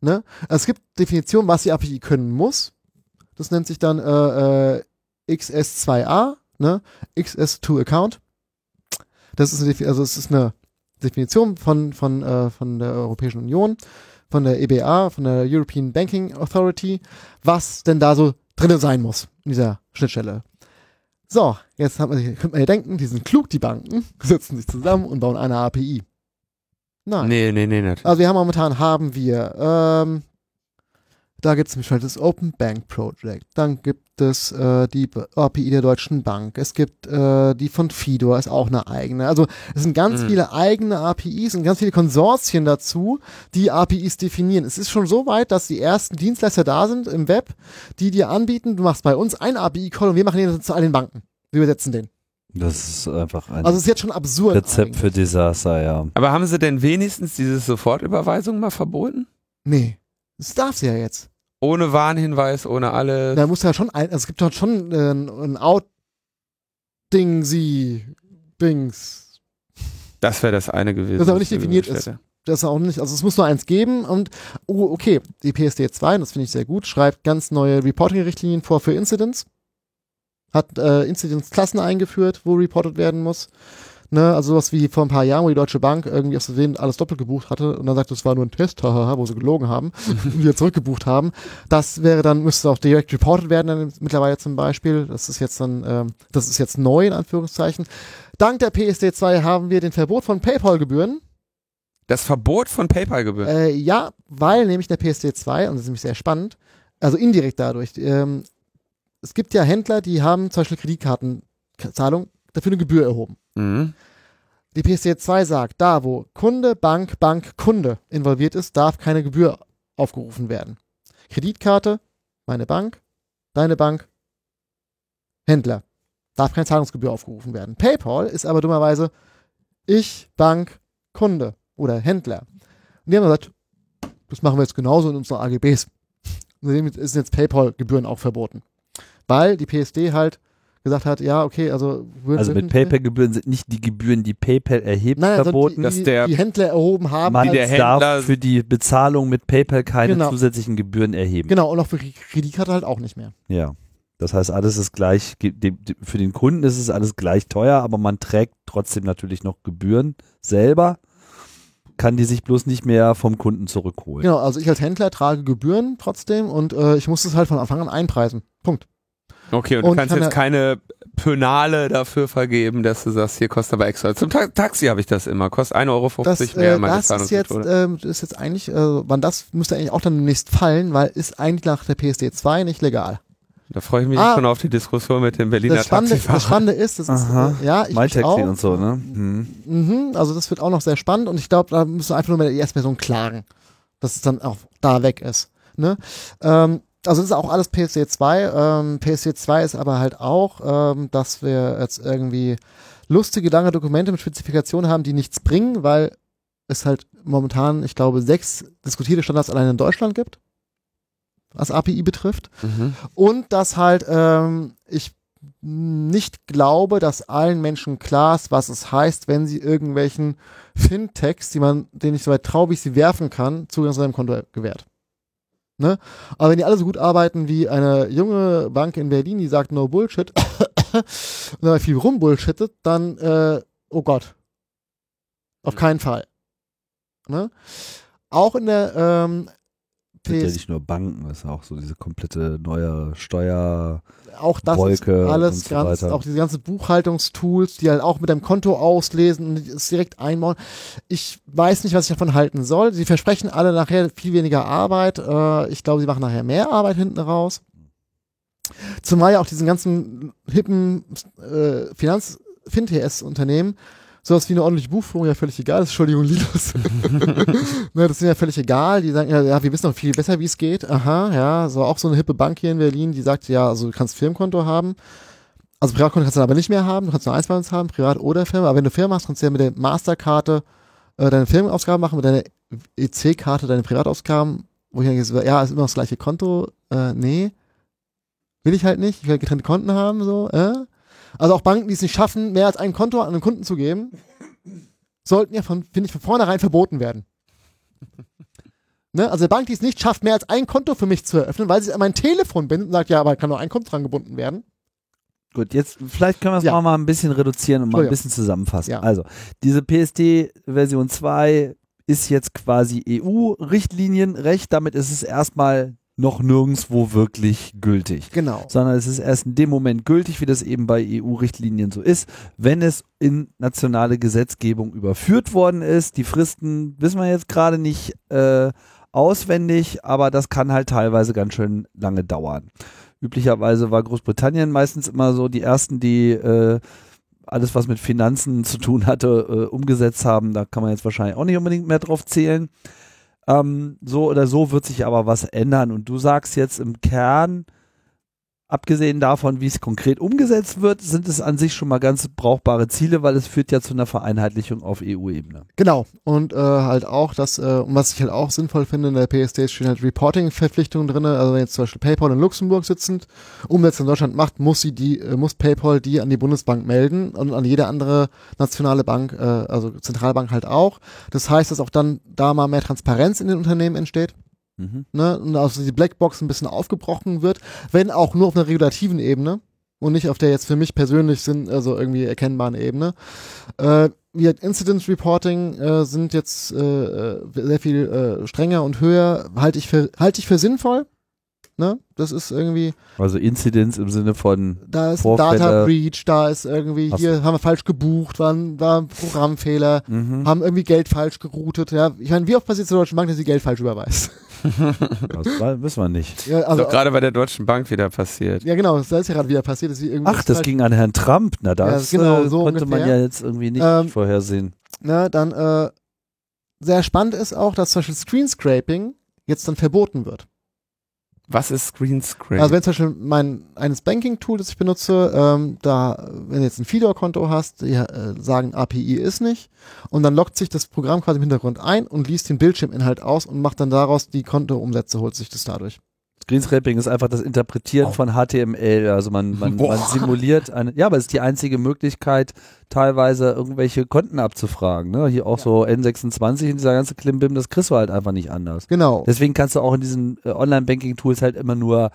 Ne? Also es gibt Definitionen, was die API können muss. Das nennt sich dann äh, äh, XS2A, ne? XS2 Account. Das ist eine, also es ist eine Definition von, von, äh, von der Europäischen Union, von der EBA, von der European Banking Authority, was denn da so drinne sein muss in dieser Schnittstelle. So, jetzt hat man, könnte man ja denken, die sind klug, die Banken, <laughs> setzen sich zusammen und bauen eine API. Nein. Nee, nee, nee, natürlich. Also wir haben momentan haben wir, ähm, da gibt es zum Beispiel das Open Bank Project, dann gibt es äh, die API der Deutschen Bank, es gibt äh, die von Fidor, ist auch eine eigene. Also es sind ganz Mhm. viele eigene APIs und ganz viele Konsortien dazu, die APIs definieren. Es ist schon so weit, dass die ersten Dienstleister da sind im Web, die dir anbieten, du machst bei uns einen API-Call und wir machen den zu allen Banken. Wir übersetzen den. Das ist einfach ein Also es ist jetzt schon absurd. Rezept für eigentlich. Desaster, ja. Aber haben sie denn wenigstens diese Sofortüberweisung mal verboten? Nee, das darf sie ja jetzt. Ohne Warnhinweis, ohne alle. Da muss ja schon ein, also es gibt doch schon äh, ein Out-Ding, sie, Dings. Das wäre das eine gewesen. Das aber nicht definiert ist. Das ist auch nicht, also es muss nur eins geben und, oh, okay, die PSD2, und das finde ich sehr gut, schreibt ganz neue Reporting-Richtlinien vor für Incidents. Hat äh, Incidents-Klassen eingeführt, wo reported werden muss. Ne, also sowas wie vor ein paar Jahren, wo die Deutsche Bank irgendwie aus Versehen alles doppelt gebucht hatte und dann sagt, das war nur ein Test, <laughs> hahaha, wo sie gelogen haben <laughs> und wieder zurückgebucht haben. Das wäre dann, müsste auch direkt reported werden dann mittlerweile zum Beispiel. Das ist jetzt dann, ähm, das ist jetzt neu in Anführungszeichen. Dank der PSD2 haben wir den Verbot von PayPal-Gebühren. Das Verbot von PayPal-Gebühren. Äh, ja, weil nämlich der PSD2, und das ist nämlich sehr spannend, also indirekt dadurch, ähm, es gibt ja Händler, die haben zum Beispiel Kreditkartenzahlung dafür eine Gebühr erhoben. Mhm. Die PSD2 sagt, da wo Kunde, Bank, Bank, Kunde involviert ist, darf keine Gebühr aufgerufen werden. Kreditkarte, meine Bank, deine Bank, Händler, darf keine Zahlungsgebühr aufgerufen werden. PayPal ist aber dummerweise ich, Bank, Kunde oder Händler. Und die haben gesagt, das machen wir jetzt genauso in unseren AGBs. Und seitdem ist jetzt PayPal-Gebühren auch verboten. Weil die PSD halt gesagt hat, ja, okay, also würden Also mit PayPal-Gebühren sind nicht die Gebühren, die PayPal erhebt, Nein, also verboten. die, dass der- die Händler erhoben haben. Man die der Händler- darf für die Bezahlung mit PayPal keine Genau. zusätzlichen Gebühren erheben. genau, und auch für die Kreditkarte halt auch nicht mehr. Ja. Das heißt, alles ist gleich, für den Kunden ist es alles gleich teuer, aber man trägt trotzdem natürlich noch Gebühren selber, kann die sich bloß nicht mehr vom Kunden zurückholen. Genau, also ich als Händler trage Gebühren trotzdem und äh, ich muss es halt von Anfang an einpreisen. Punkt. Okay, und, du Und kannst kann jetzt keine Pönale dafür vergeben, dass du sagst, hier kostet aber extra. Zum Ta Taxi habe ich das immer, kostet 1,50 Euro Das, mehr äh, das ist jetzt, ähm, das ist jetzt eigentlich, äh, wann das müsste eigentlich auch dann demnächst fallen, weil ist eigentlich nach der PSD 2 nicht legal. Da freue ich mich Ah. schon auf die Diskussion mit dem Berliner Das Spannende, das Taxifahrer. Spannende ist, das ist, Aha. äh, ja, ich, MyTaxi auch. und so, ne? Hm. Mhm, also das wird auch noch sehr spannend und ich glaube, da müssen wir einfach nur mit der ersten klagen, dass es dann auch da weg ist. Ne? Ähm, also das ist auch alles PSD 2. Ähm, PSD 2 ist aber halt auch, ähm, dass wir jetzt irgendwie lustige, lange Dokumente mit Spezifikationen haben, die nichts bringen, weil es halt momentan, ich glaube, sechs diskutierte Standards allein in Deutschland gibt, was API betrifft. Mhm. Und dass halt ähm, ich nicht glaube, dass allen Menschen klar ist, was es heißt, wenn sie irgendwelchen Fintechs, die man, denen ich so weit traue, wie ich sie werfen kann, Zugang zu seinem Konto gewährt. Ne? Aber wenn die alle so gut arbeiten wie eine junge Bank in Berlin, die sagt no Bullshit <coughs> und dabei viel rumbullshittet, dann, äh, oh Gott. Auf keinen Fall. Ne? Auch in der ähm, Sind ja nicht nur Banken, das ist auch so diese komplette neue Steuer. auch das Wolke alles so ganz, weiter. auch diese ganzen Buchhaltungstools, die halt auch mit deinem Konto auslesen und es direkt einbauen. Ich weiß nicht, was ich davon halten soll. Sie versprechen alle nachher viel weniger Arbeit. Äh, ich glaube, sie machen nachher mehr Arbeit hinten raus. Zumal ja auch diesen ganzen hippen äh, Finanz FinTS-Unternehmen sowas wie eine ordentliche Buchführung ja völlig egal ist. Entschuldigung, Linus. <laughs> ne, das ist ja völlig egal. Die sagen, ja, wir wissen noch viel besser, wie es geht. Aha, ja, so auch so eine hippe Bank hier in Berlin, die sagt, ja, also du kannst Firmenkonto haben. Also Privatkonto kannst du dann aber nicht mehr haben, du kannst nur eins bei uns haben, Privat oder Firma. Aber wenn du Firma hast, kannst du ja mit der Masterkarte äh, deine Firmenausgaben machen, mit deiner EC-Karte deine Privatausgaben, wo ich denke, ja, ist immer das gleiche Konto. Äh, nee. Will ich halt nicht. Ich will getrennte Konten haben, so, äh. Also auch Banken, die es nicht schaffen, mehr als ein Konto an einen Kunden zu geben, sollten ja von, finde ich, von vornherein verboten werden. Ne? Also eine Bank, die es nicht schafft, mehr als ein Konto für mich zu eröffnen, weil sie an mein Telefon bindet und sagt, ja, aber kann nur ein Konto dran gebunden werden. Gut, jetzt vielleicht können wir es Ja. auch mal ein bisschen reduzieren und mal ein bisschen zusammenfassen. Ja. Also, diese PSD Version 2 ist jetzt quasi EU-Richtlinienrecht, damit ist es erstmal noch nirgendwo wirklich gültig. Genau. Sondern es ist erst in dem Moment gültig, wie das eben bei EU-Richtlinien so ist, wenn es in nationale Gesetzgebung überführt worden ist. Die Fristen wissen wir jetzt gerade nicht äh, auswendig, aber das kann halt teilweise ganz schön lange dauern. Üblicherweise war Großbritannien meistens immer so die ersten, die äh, alles, was mit Finanzen zu tun hatte, äh, umgesetzt haben. Da kann man jetzt wahrscheinlich auch nicht unbedingt mehr drauf zählen. Ähm, so oder so wird sich aber was ändern. Und du sagst jetzt im Kern, abgesehen davon, wie es konkret umgesetzt wird, sind es an sich schon mal ganz brauchbare Ziele, weil es führt ja zu einer Vereinheitlichung auf EU-Ebene. Genau. Und äh, halt auch, dass, äh, und was ich halt auch sinnvoll finde, in der PSD stehen halt Reporting-Verpflichtungen drin. Also wenn jetzt zum Beispiel PayPal in Luxemburg sitzend Umsätze in Deutschland macht, muss sie die, äh, muss PayPal die an die Bundesbank melden und an jede andere nationale Bank, äh, also Zentralbank halt auch. Das heißt, dass auch dann da mal mehr Transparenz in den Unternehmen entsteht. Mhm. ne, und also die Blackbox ein bisschen aufgebrochen wird, wenn auch nur auf einer regulativen Ebene und nicht auf der jetzt für mich persönlich sind, also irgendwie erkennbaren Ebene. Äh, wie halt Incident Reporting äh, sind jetzt äh, äh, sehr viel äh, strenger und höher, halte ich für halte ich für sinnvoll. Ne? Das ist irgendwie, Also Inzidenz im Sinne von, da ist ein Vorfälle. Data Breach, da ist irgendwie, so. hier haben wir falsch gebucht, war ein, war Programmfehler, mhm. haben irgendwie Geld falsch geroutet. Ja, ich meine, wie oft passiert es der Deutschen Bank, dass sie Geld falsch überweist? <laughs> das wissen wir nicht. Ja, Also Doch gerade bei der Deutschen Bank wieder passiert. ja genau, das ist ja gerade wieder passiert, dass sie irgendwie Ach, das falsch- ging an Herrn Trump. Na, das Ja, genau, äh, so konnte man ungefähr. ja jetzt irgendwie nicht Ähm, vorhersehen. ne, dann äh, sehr spannend ist auch, dass zum Beispiel Screen Scraping jetzt dann verboten wird. Was ist Screen Screen? Also wenn zum Beispiel mein eines Banking-Tool, das ich benutze, ähm, da, wenn du jetzt ein Fidor-Konto hast, die äh, sagen API ist nicht und dann loggt sich das Programm quasi im Hintergrund ein und liest den Bildschirminhalt aus und macht dann daraus die Kontoumsätze, holt sich das dadurch. Screenscraping ist einfach das Interpretieren Oh. von HTML. Also man, man, man simuliert eine, ja, aber es ist die einzige Möglichkeit, teilweise irgendwelche Konten abzufragen. Ne? Hier auch Ja. so N26 und dieser ganze Klimbim, das kriegst du halt einfach nicht anders. Genau. Deswegen kannst du auch in diesen äh, Online-Banking-Tools halt immer nur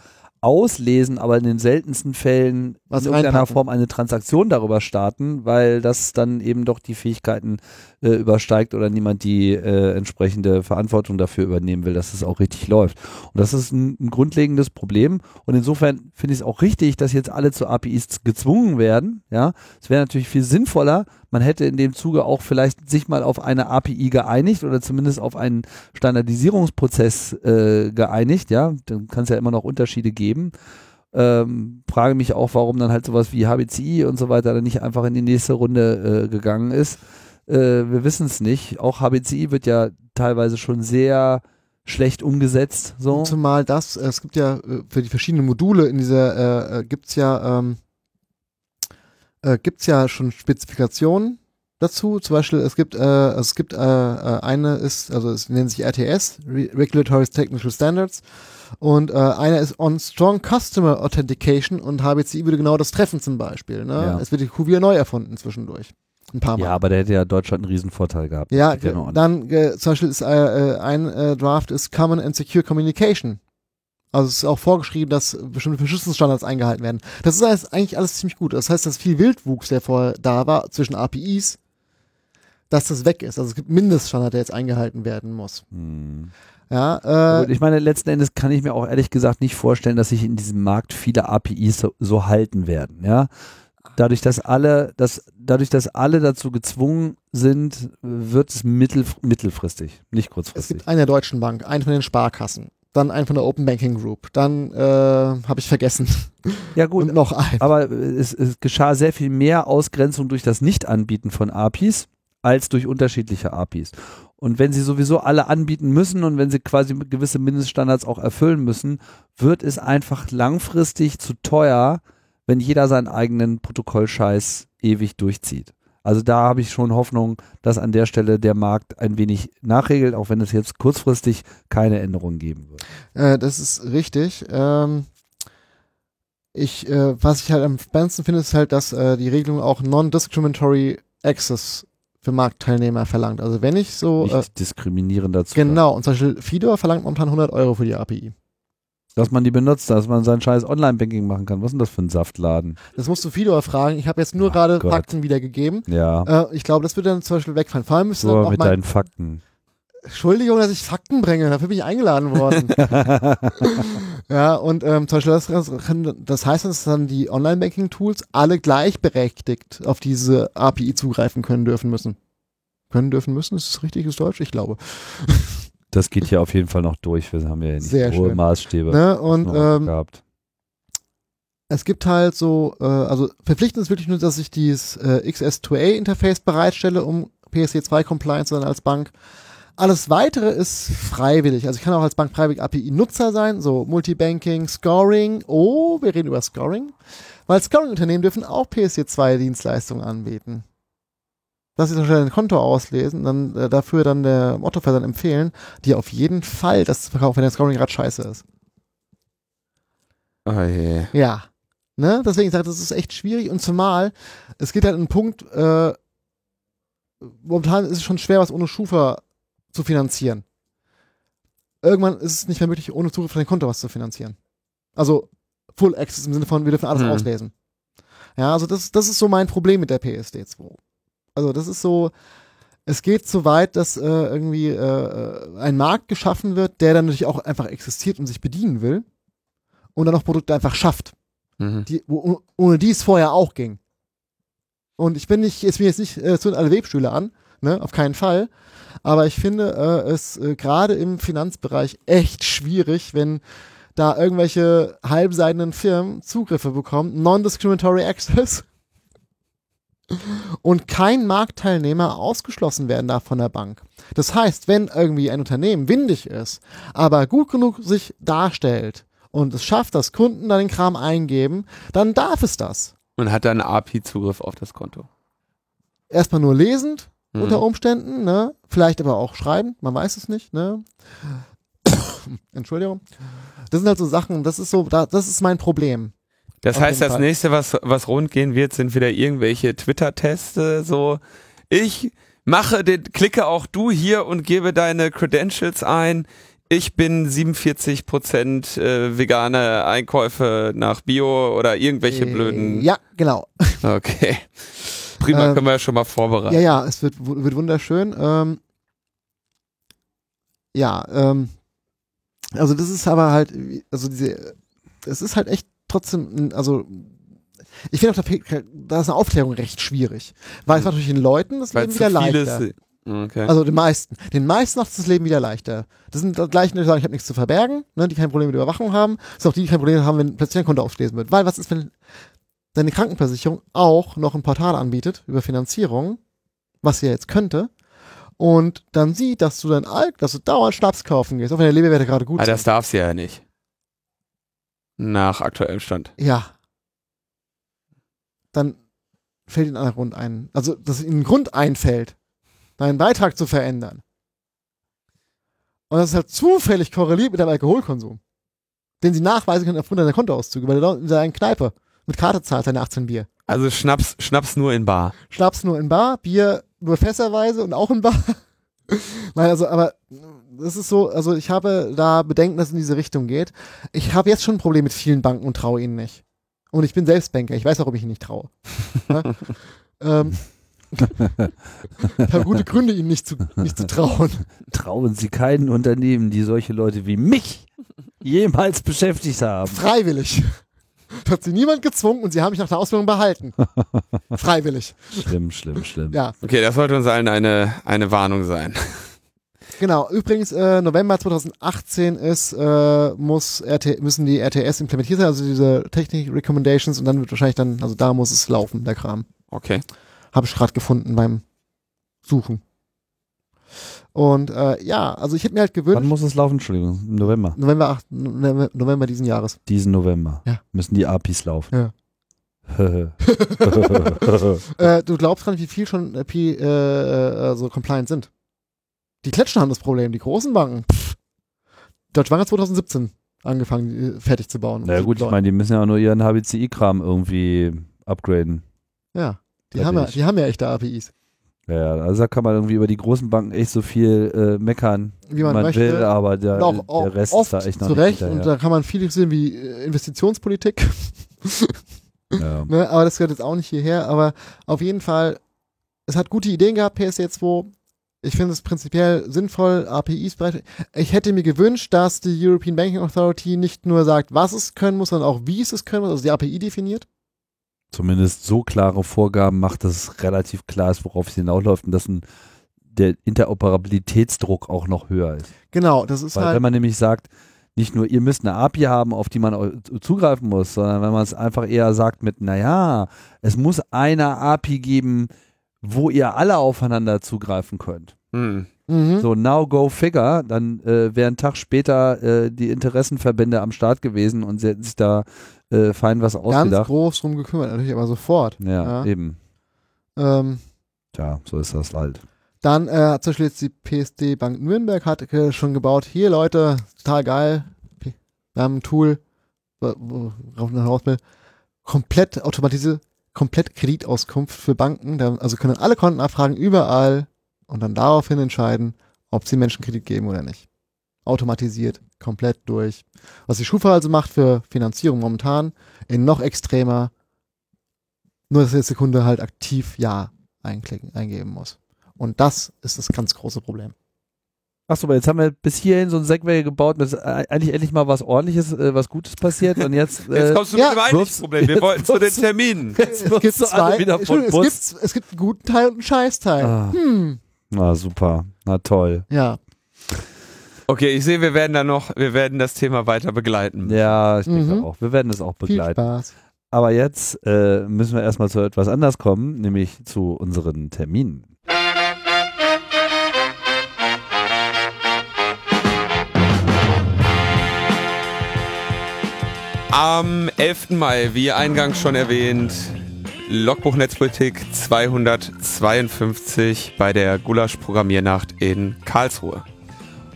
auslesen, aber in den seltensten Fällen Was in irgendeiner reinpacken. Form eine Transaktion darüber starten, weil das dann eben doch die Fähigkeiten äh, übersteigt oder niemand die äh, entsprechende Verantwortung dafür übernehmen will, dass es auch richtig läuft. Und das ist ein, ein grundlegendes Problem. Und insofern finde ich es auch richtig, dass jetzt alle zu APIs gezwungen werden. Ja, es wäre natürlich viel sinnvoller. Man hätte in dem Zuge auch vielleicht sich mal auf eine API geeinigt oder zumindest auf einen Standardisierungsprozess äh, geeinigt. Ja, dann kann es ja immer noch Unterschiede geben. Ähm, frage mich auch, warum dann halt sowas wie HBCI und so weiter dann nicht einfach in die nächste Runde äh, gegangen ist. Äh, wir wissen es nicht. Auch HBCI wird ja teilweise schon sehr schlecht umgesetzt. So. Zumal das, es gibt ja äh, für die verschiedenen Module in dieser, äh, äh, gibt's ja, ähm, äh, gibt's ja schon Spezifikationen dazu. Zum Beispiel, es gibt, äh, es gibt äh, äh, eine ist, also es nennt sich RTS, Re Regulatory Technical Standards. Und äh, einer ist on Strong Customer Authentication und HBCI würde genau das treffen zum Beispiel. Ne? Ja. Es wird die Kuh wieder neu erfunden zwischendurch. Ein paar Mal. Ja, aber der hätte ja Deutschland einen Riesenvorteil gehabt. Ja, an. dann äh, zum Beispiel ist äh, äh, ein äh, Draft ist Common and Secure Communication. Also es ist auch vorgeschrieben, dass bestimmte Verschlüsselungsstandards eingehalten werden. Das ist alles, eigentlich alles ziemlich gut. Das heißt, dass viel Wildwuchs, der vorher da war zwischen APIs, dass das weg ist. Also es gibt Mindeststandard, der jetzt eingehalten werden muss. Hm. Ja, äh, ich meine, letzten Endes kann ich mir auch ehrlich gesagt nicht vorstellen, dass sich in diesem Markt viele APIs so, so halten werden. Ja, dadurch, dass alle, dass, dadurch, dass alle dazu gezwungen sind, wird es mittel, mittelfristig, nicht es kurzfristig. gibt einen der Deutschen Bank, einen von den Sparkassen, dann einen von der Open Banking Group, dann äh, habe ich vergessen Ja gut, und noch einen. aber es, es geschah sehr viel mehr Ausgrenzung durch das Nicht-Anbieten von APIs als durch unterschiedliche APIs. Und wenn sie sowieso alle anbieten müssen und wenn sie quasi gewisse Mindeststandards auch erfüllen müssen, wird es einfach langfristig zu teuer, wenn jeder seinen eigenen Protokollscheiß ewig durchzieht. Also da habe ich schon Hoffnung, dass an der Stelle der Markt ein wenig nachregelt, auch wenn es jetzt kurzfristig keine Änderungen geben wird. Äh, das ist richtig. Ähm, ich, äh, was ich halt am spannendsten finde, ist halt, dass äh, die Regelung auch Non-Discriminatory Access für Marktteilnehmer verlangt. Also wenn ich so Nicht äh, diskriminieren dazu. genau und zum Beispiel Fidor verlangt momentan 100 Euro für die API. Dass man die benutzt, dass man sein scheiß Online-Banking machen kann. Was ist denn das für ein Saftladen? Das musst du Fidor fragen. Ich habe jetzt nur gerade. Fakten wiedergegeben. Ja, Äh, ich glaube, das wird dann zum Beispiel wegfallen. Vor allem müsste dann so auch mit deinen Fakten. Entschuldigung, dass ich Fakten bringe. Dafür bin ich eingeladen worden. <laughs> ja, und ähm, zum Beispiel das, das, das heißt, dass dann die Online-Banking-Tools alle gleichberechtigt auf diese API zugreifen können dürfen müssen. Können dürfen müssen, ist das richtiges Deutsch? Ich glaube. Das geht hier auf jeden Fall noch durch. Wir haben ja nicht Sehr hohe schön. Maßstäbe Ne? Und ähm, gehabt. es gibt halt so, äh, also verpflichtend ist wirklich nur, dass ich dieses äh, XS2A-Interface bereitstelle, um PSD2-Compliant zu sein als Bank. Alles weitere ist freiwillig. Also ich kann auch als Bank freiwillig API-Nutzer sein, so Multibanking, Scoring. Oh, wir reden über Scoring. Weil Scoring-Unternehmen dürfen auch PSD2-Dienstleistungen anbieten. Dass sie zum Beispiel ein Konto auslesen, dann äh, dafür dann der Ottoversand empfehlen, dir auf jeden Fall das zu verkaufen, wenn der Scoring gerade scheiße ist. Oh je. Ja. Ne? Deswegen sage ich, das ist echt schwierig und zumal, es geht halt ein Punkt, äh, momentan ist es schon schwer, was ohne Schufa zu finanzieren. Irgendwann ist es nicht mehr möglich, ohne Zugriff auf dein Konto was zu finanzieren. Also Full Access im Sinne von, wir dürfen alles Hm. auslesen. Ja, also das, das ist so mein Problem mit der PSD2. Also das ist so, es geht so weit, dass äh, irgendwie äh, ein Markt geschaffen wird, der dann natürlich auch einfach existiert und sich bedienen will und dann auch Produkte einfach schafft Mhm. die, wo, ohne die es vorher auch ging. Und ich bin nicht, jetzt mir jetzt nicht äh, zu alle Webstühle an, ne, auf keinen Fall. Aber ich finde äh, es äh, gerade im Finanzbereich echt schwierig, wenn da irgendwelche halbseidenen Firmen Zugriffe bekommen, Non-Discriminatory <laughs> Access und kein Marktteilnehmer ausgeschlossen werden darf von der Bank. Das heißt, wenn irgendwie ein Unternehmen windig ist, aber gut genug sich darstellt und es schafft, dass Kunden da den Kram eingeben, dann darf es das. Und hat dann API-Zugriff auf das Konto. Erstmal nur lesend Mhm. unter Umständen, ne? Vielleicht aber auch schreiben, man weiß es nicht, ne? <coughs> Entschuldigung. Das sind halt so Sachen, das ist so, da, das ist mein Problem. Das Auf heißt, das Fall. nächste, was, was rund gehen wird, sind wieder irgendwelche Twitter-Teste, so, ich mache den, klicke auch du hier und gebe deine Credentials ein. Ich bin 47 Prozent äh, vegane Einkäufe nach Bio oder irgendwelche Äh, blöden. Ja, genau. <laughs> Okay. Prima, Ähm, können wir ja schon mal vorbereiten. Ja, ja, es wird, wird wunderschön. Ähm, ja, ähm, also das ist aber halt, also diese, es ist halt echt trotzdem, also ich finde auch, da, da ist eine Aufklärung recht schwierig. Weil es macht natürlich den Leuten das Weil Leben wieder leichter. Okay. Also den meisten. Den meisten macht es das Leben wieder leichter. Das sind die gleichen, die sagen, ich habe nichts zu verbergen, ne, die kein Problem mit Überwachung haben. Das sind auch die, die kein Problem haben, wenn plötzlich ein Konto aufgelesen wird. Weil was ist, wenn deine Krankenversicherung auch noch ein Portal anbietet über Finanzierung, was sie ja jetzt könnte, und dann sieht, dass du dein Alk, dass du dauernd Schnaps kaufen gehst, auch wenn der Leberwerte gerade gut ah, das sind. darf sie ja nicht. Nach aktuellem Stand. Ja. Dann fällt ihnen ein Grund ein. Also, dass ihnen ein Grund einfällt, deinen Beitrag zu verändern. Und das ist halt zufällig korreliert mit deinem Alkoholkonsum. Den sie nachweisen können aufgrund deiner Kontoauszüge, weil du in deiner Kneipe mit Karte zahlst deine 18 Bier. Also Schnaps, Schnaps nur in Bar. Schnaps nur in Bar, Bier nur fässerweise und auch in Bar. Nein, also, aber das ist so, also ich habe da Bedenken, dass es in diese Richtung geht. Ich habe jetzt schon ein Problem mit vielen Banken und traue ihnen nicht. Und ich bin selbst Banker, ich weiß, warum ich ihnen nicht traue. <laughs> Ähm, ich habe gute Gründe, ihnen nicht zu, nicht zu trauen. Trauen Sie keinen Unternehmen, die solche Leute wie mich jemals beschäftigt haben. Freiwillig. Das <laughs> hat sie niemand gezwungen und sie haben mich nach der Ausbildung behalten. <laughs> Freiwillig. Schlimm, schlimm, schlimm. Ja, Okay, das sollte uns allen eine, eine Warnung sein. <laughs> Genau, übrigens, äh, November 2018 ist, äh, muss RT, müssen die RTS implementiert sein, also diese Technik Recommendations und dann wird wahrscheinlich dann, also da muss es laufen, der Kram. Okay. Habe ich gerade gefunden beim Suchen. Und äh, ja, also ich hätte mir halt Wann gewünscht, muss es laufen? Entschuldigung, im November. November, 8, November, November diesen Jahres. Diesen November Ja. müssen die APIs laufen. Ja. <laughs> Äh, du glaubst gar nicht, wie viel schon P, äh, äh, so compliant sind. Die Kletschen haben das Problem, die großen Banken. Pff. Deutsche Bank hat 2017 angefangen, äh, fertig zu bauen. naja gut, ich meine, die müssen ja nur ihren HBCI-Kram irgendwie upgraden. Ja, die haben ja, die haben ja echte APIs. Ja, also da kann man irgendwie über die großen Banken echt so viel äh, meckern, Wie man, möchte. will, aber der, Und auch, der Rest ist da echt noch zu nicht Recht. Und hinterher. da kann man viel sehen wie äh, Investitionspolitik. <laughs> ja. Ne, aber das gehört jetzt auch nicht hierher. Aber auf jeden Fall, es hat gute Ideen gehabt, PSD2. Ich finde es prinzipiell sinnvoll, APIs bereit. Ich hätte mir gewünscht, dass die European Banking Authority nicht nur sagt, was es können muss, sondern auch, wie es es können muss, also die API definiert. Zumindest so klare Vorgaben macht, dass es relativ klar ist, worauf es hinausläuft und dass ein, der Interoperabilitätsdruck auch noch höher ist. Genau, das ist Weil halt. wenn man nämlich sagt, nicht nur ihr müsst eine API haben, auf die man zugreifen muss, sondern wenn man es einfach eher sagt mit, naja, es muss eine API geben, wo ihr alle aufeinander zugreifen könnt. Hm. Mhm. So, now go figure, dann äh, wäre ein Tag später äh, die Interessenverbände am Start gewesen und sie hätten sich da äh, fein was Ganz ausgedacht. groß drum gekümmert, natürlich aber sofort. Ja, Ja. eben. Ähm, Tja, so ist das halt. Dann äh, hat zum Beispiel jetzt die PSD Bank Nürnberg hat äh, schon gebaut. Hier Leute, total geil. Wir haben ein Tool, wo- worauf man raus will. Komplett automatisierte, komplett Kreditauskunft für Banken. Da, also können alle Konten abfragen, überall und dann daraufhin entscheiden, ob sie Menschen Kredit geben oder nicht. Automatisiert, komplett durch. Was die Schufa also macht für Finanzierung momentan, in noch extremer, nur dass jetzt der Kunde halt aktiv Ja einklicken, eingeben muss. Und das ist das ganz große Problem. Achso, aber jetzt haben wir bis hierhin so ein Segway gebaut, mit äh, eigentlich endlich mal was ordentliches, äh, was Gutes passiert und jetzt, <laughs> äh, Jetzt kommst du ja, mit dem eigentlichen wirfst- Problem. Wir jetzt wollten zu den Terminen. <laughs> jetzt Es wirst gibt zwei, wieder es Bus. gibt, es gibt einen guten Teil und einen Scheißteil. Ah. Hm, Na super, na toll. ja. Okay, ich sehe, wir werden da noch, wir werden das Thema weiter begleiten. Ja, ich denke Mhm. auch. Wir werden es auch Viel begleiten. Spaß. Aber jetzt äh, müssen wir erstmal zu etwas anders kommen, nämlich zu unseren Terminen. Am 11. Mai, wie eingangs schon erwähnt, Logbuch Netzpolitik 252 bei der Gulasch-Programmiernacht in Karlsruhe.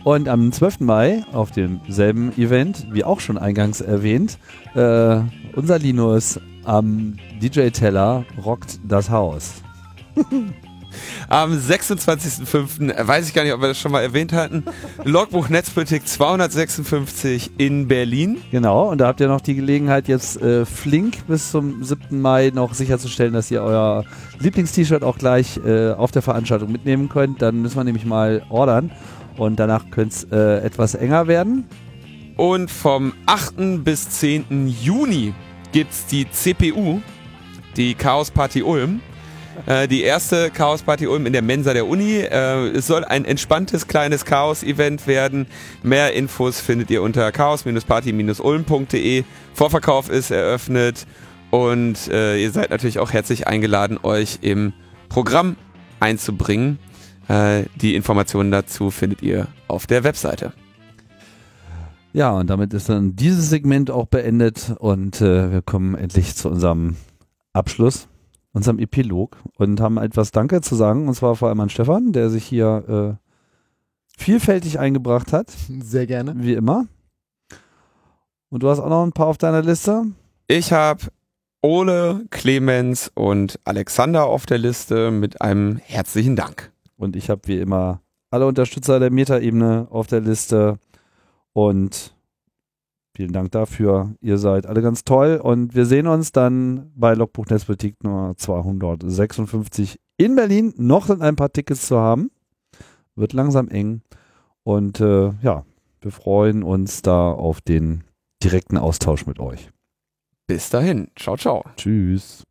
Und am 12. Mai auf demselben Event, wie auch schon eingangs erwähnt, äh, unser Linus am DJ-Teller rockt das Haus. <laughs> Am 26.05. äh, weiß ich gar nicht, ob wir das schon mal erwähnt hatten, Logbuch Netzpolitik 256 in Berlin. Genau, und da habt ihr noch die Gelegenheit, jetzt äh, flink bis zum 7. Mai noch sicherzustellen, dass ihr euer Lieblingst-T-Shirt auch gleich äh, auf der Veranstaltung mitnehmen könnt. Dann müssen wir nämlich mal ordern und danach könnte es äh, etwas enger werden. Und vom 8. bis 10. Juni gibt's die CPU, die Chaos Party Ulm. Äh, die erste Chaos Party Ulm in der Mensa der Uni. Äh, es soll ein entspanntes kleines Chaos-Event werden. Mehr Infos findet ihr unter chaos-party-ulm.de. Vorverkauf ist eröffnet und äh, ihr seid natürlich auch herzlich eingeladen, euch im Programm einzubringen. Äh, die Informationen dazu findet ihr auf der Webseite. Ja, und damit ist dann dieses Segment auch beendet und äh, wir kommen endlich zu unserem Abschluss, unserem Epilog und haben etwas Danke zu sagen und zwar vor allem an Stefan, der sich hier äh, vielfältig eingebracht hat, Sehr gerne. wie immer. Und du hast auch noch ein paar auf deiner Liste. Ich habe Ole, Clemens und Alexander auf der Liste mit einem herzlichen Dank. Und ich habe wie immer alle Unterstützer der Metaebene auf der Liste. Und vielen Dank dafür. Ihr seid alle ganz toll. Und wir sehen uns dann bei Logbuch Netzpolitik Nummer 256 in Berlin. Noch sind ein paar Tickets zu haben. Wird langsam eng. Und äh, ja, wir freuen uns da auf den direkten Austausch mit euch. Bis dahin. Ciao, ciao. Tschüss.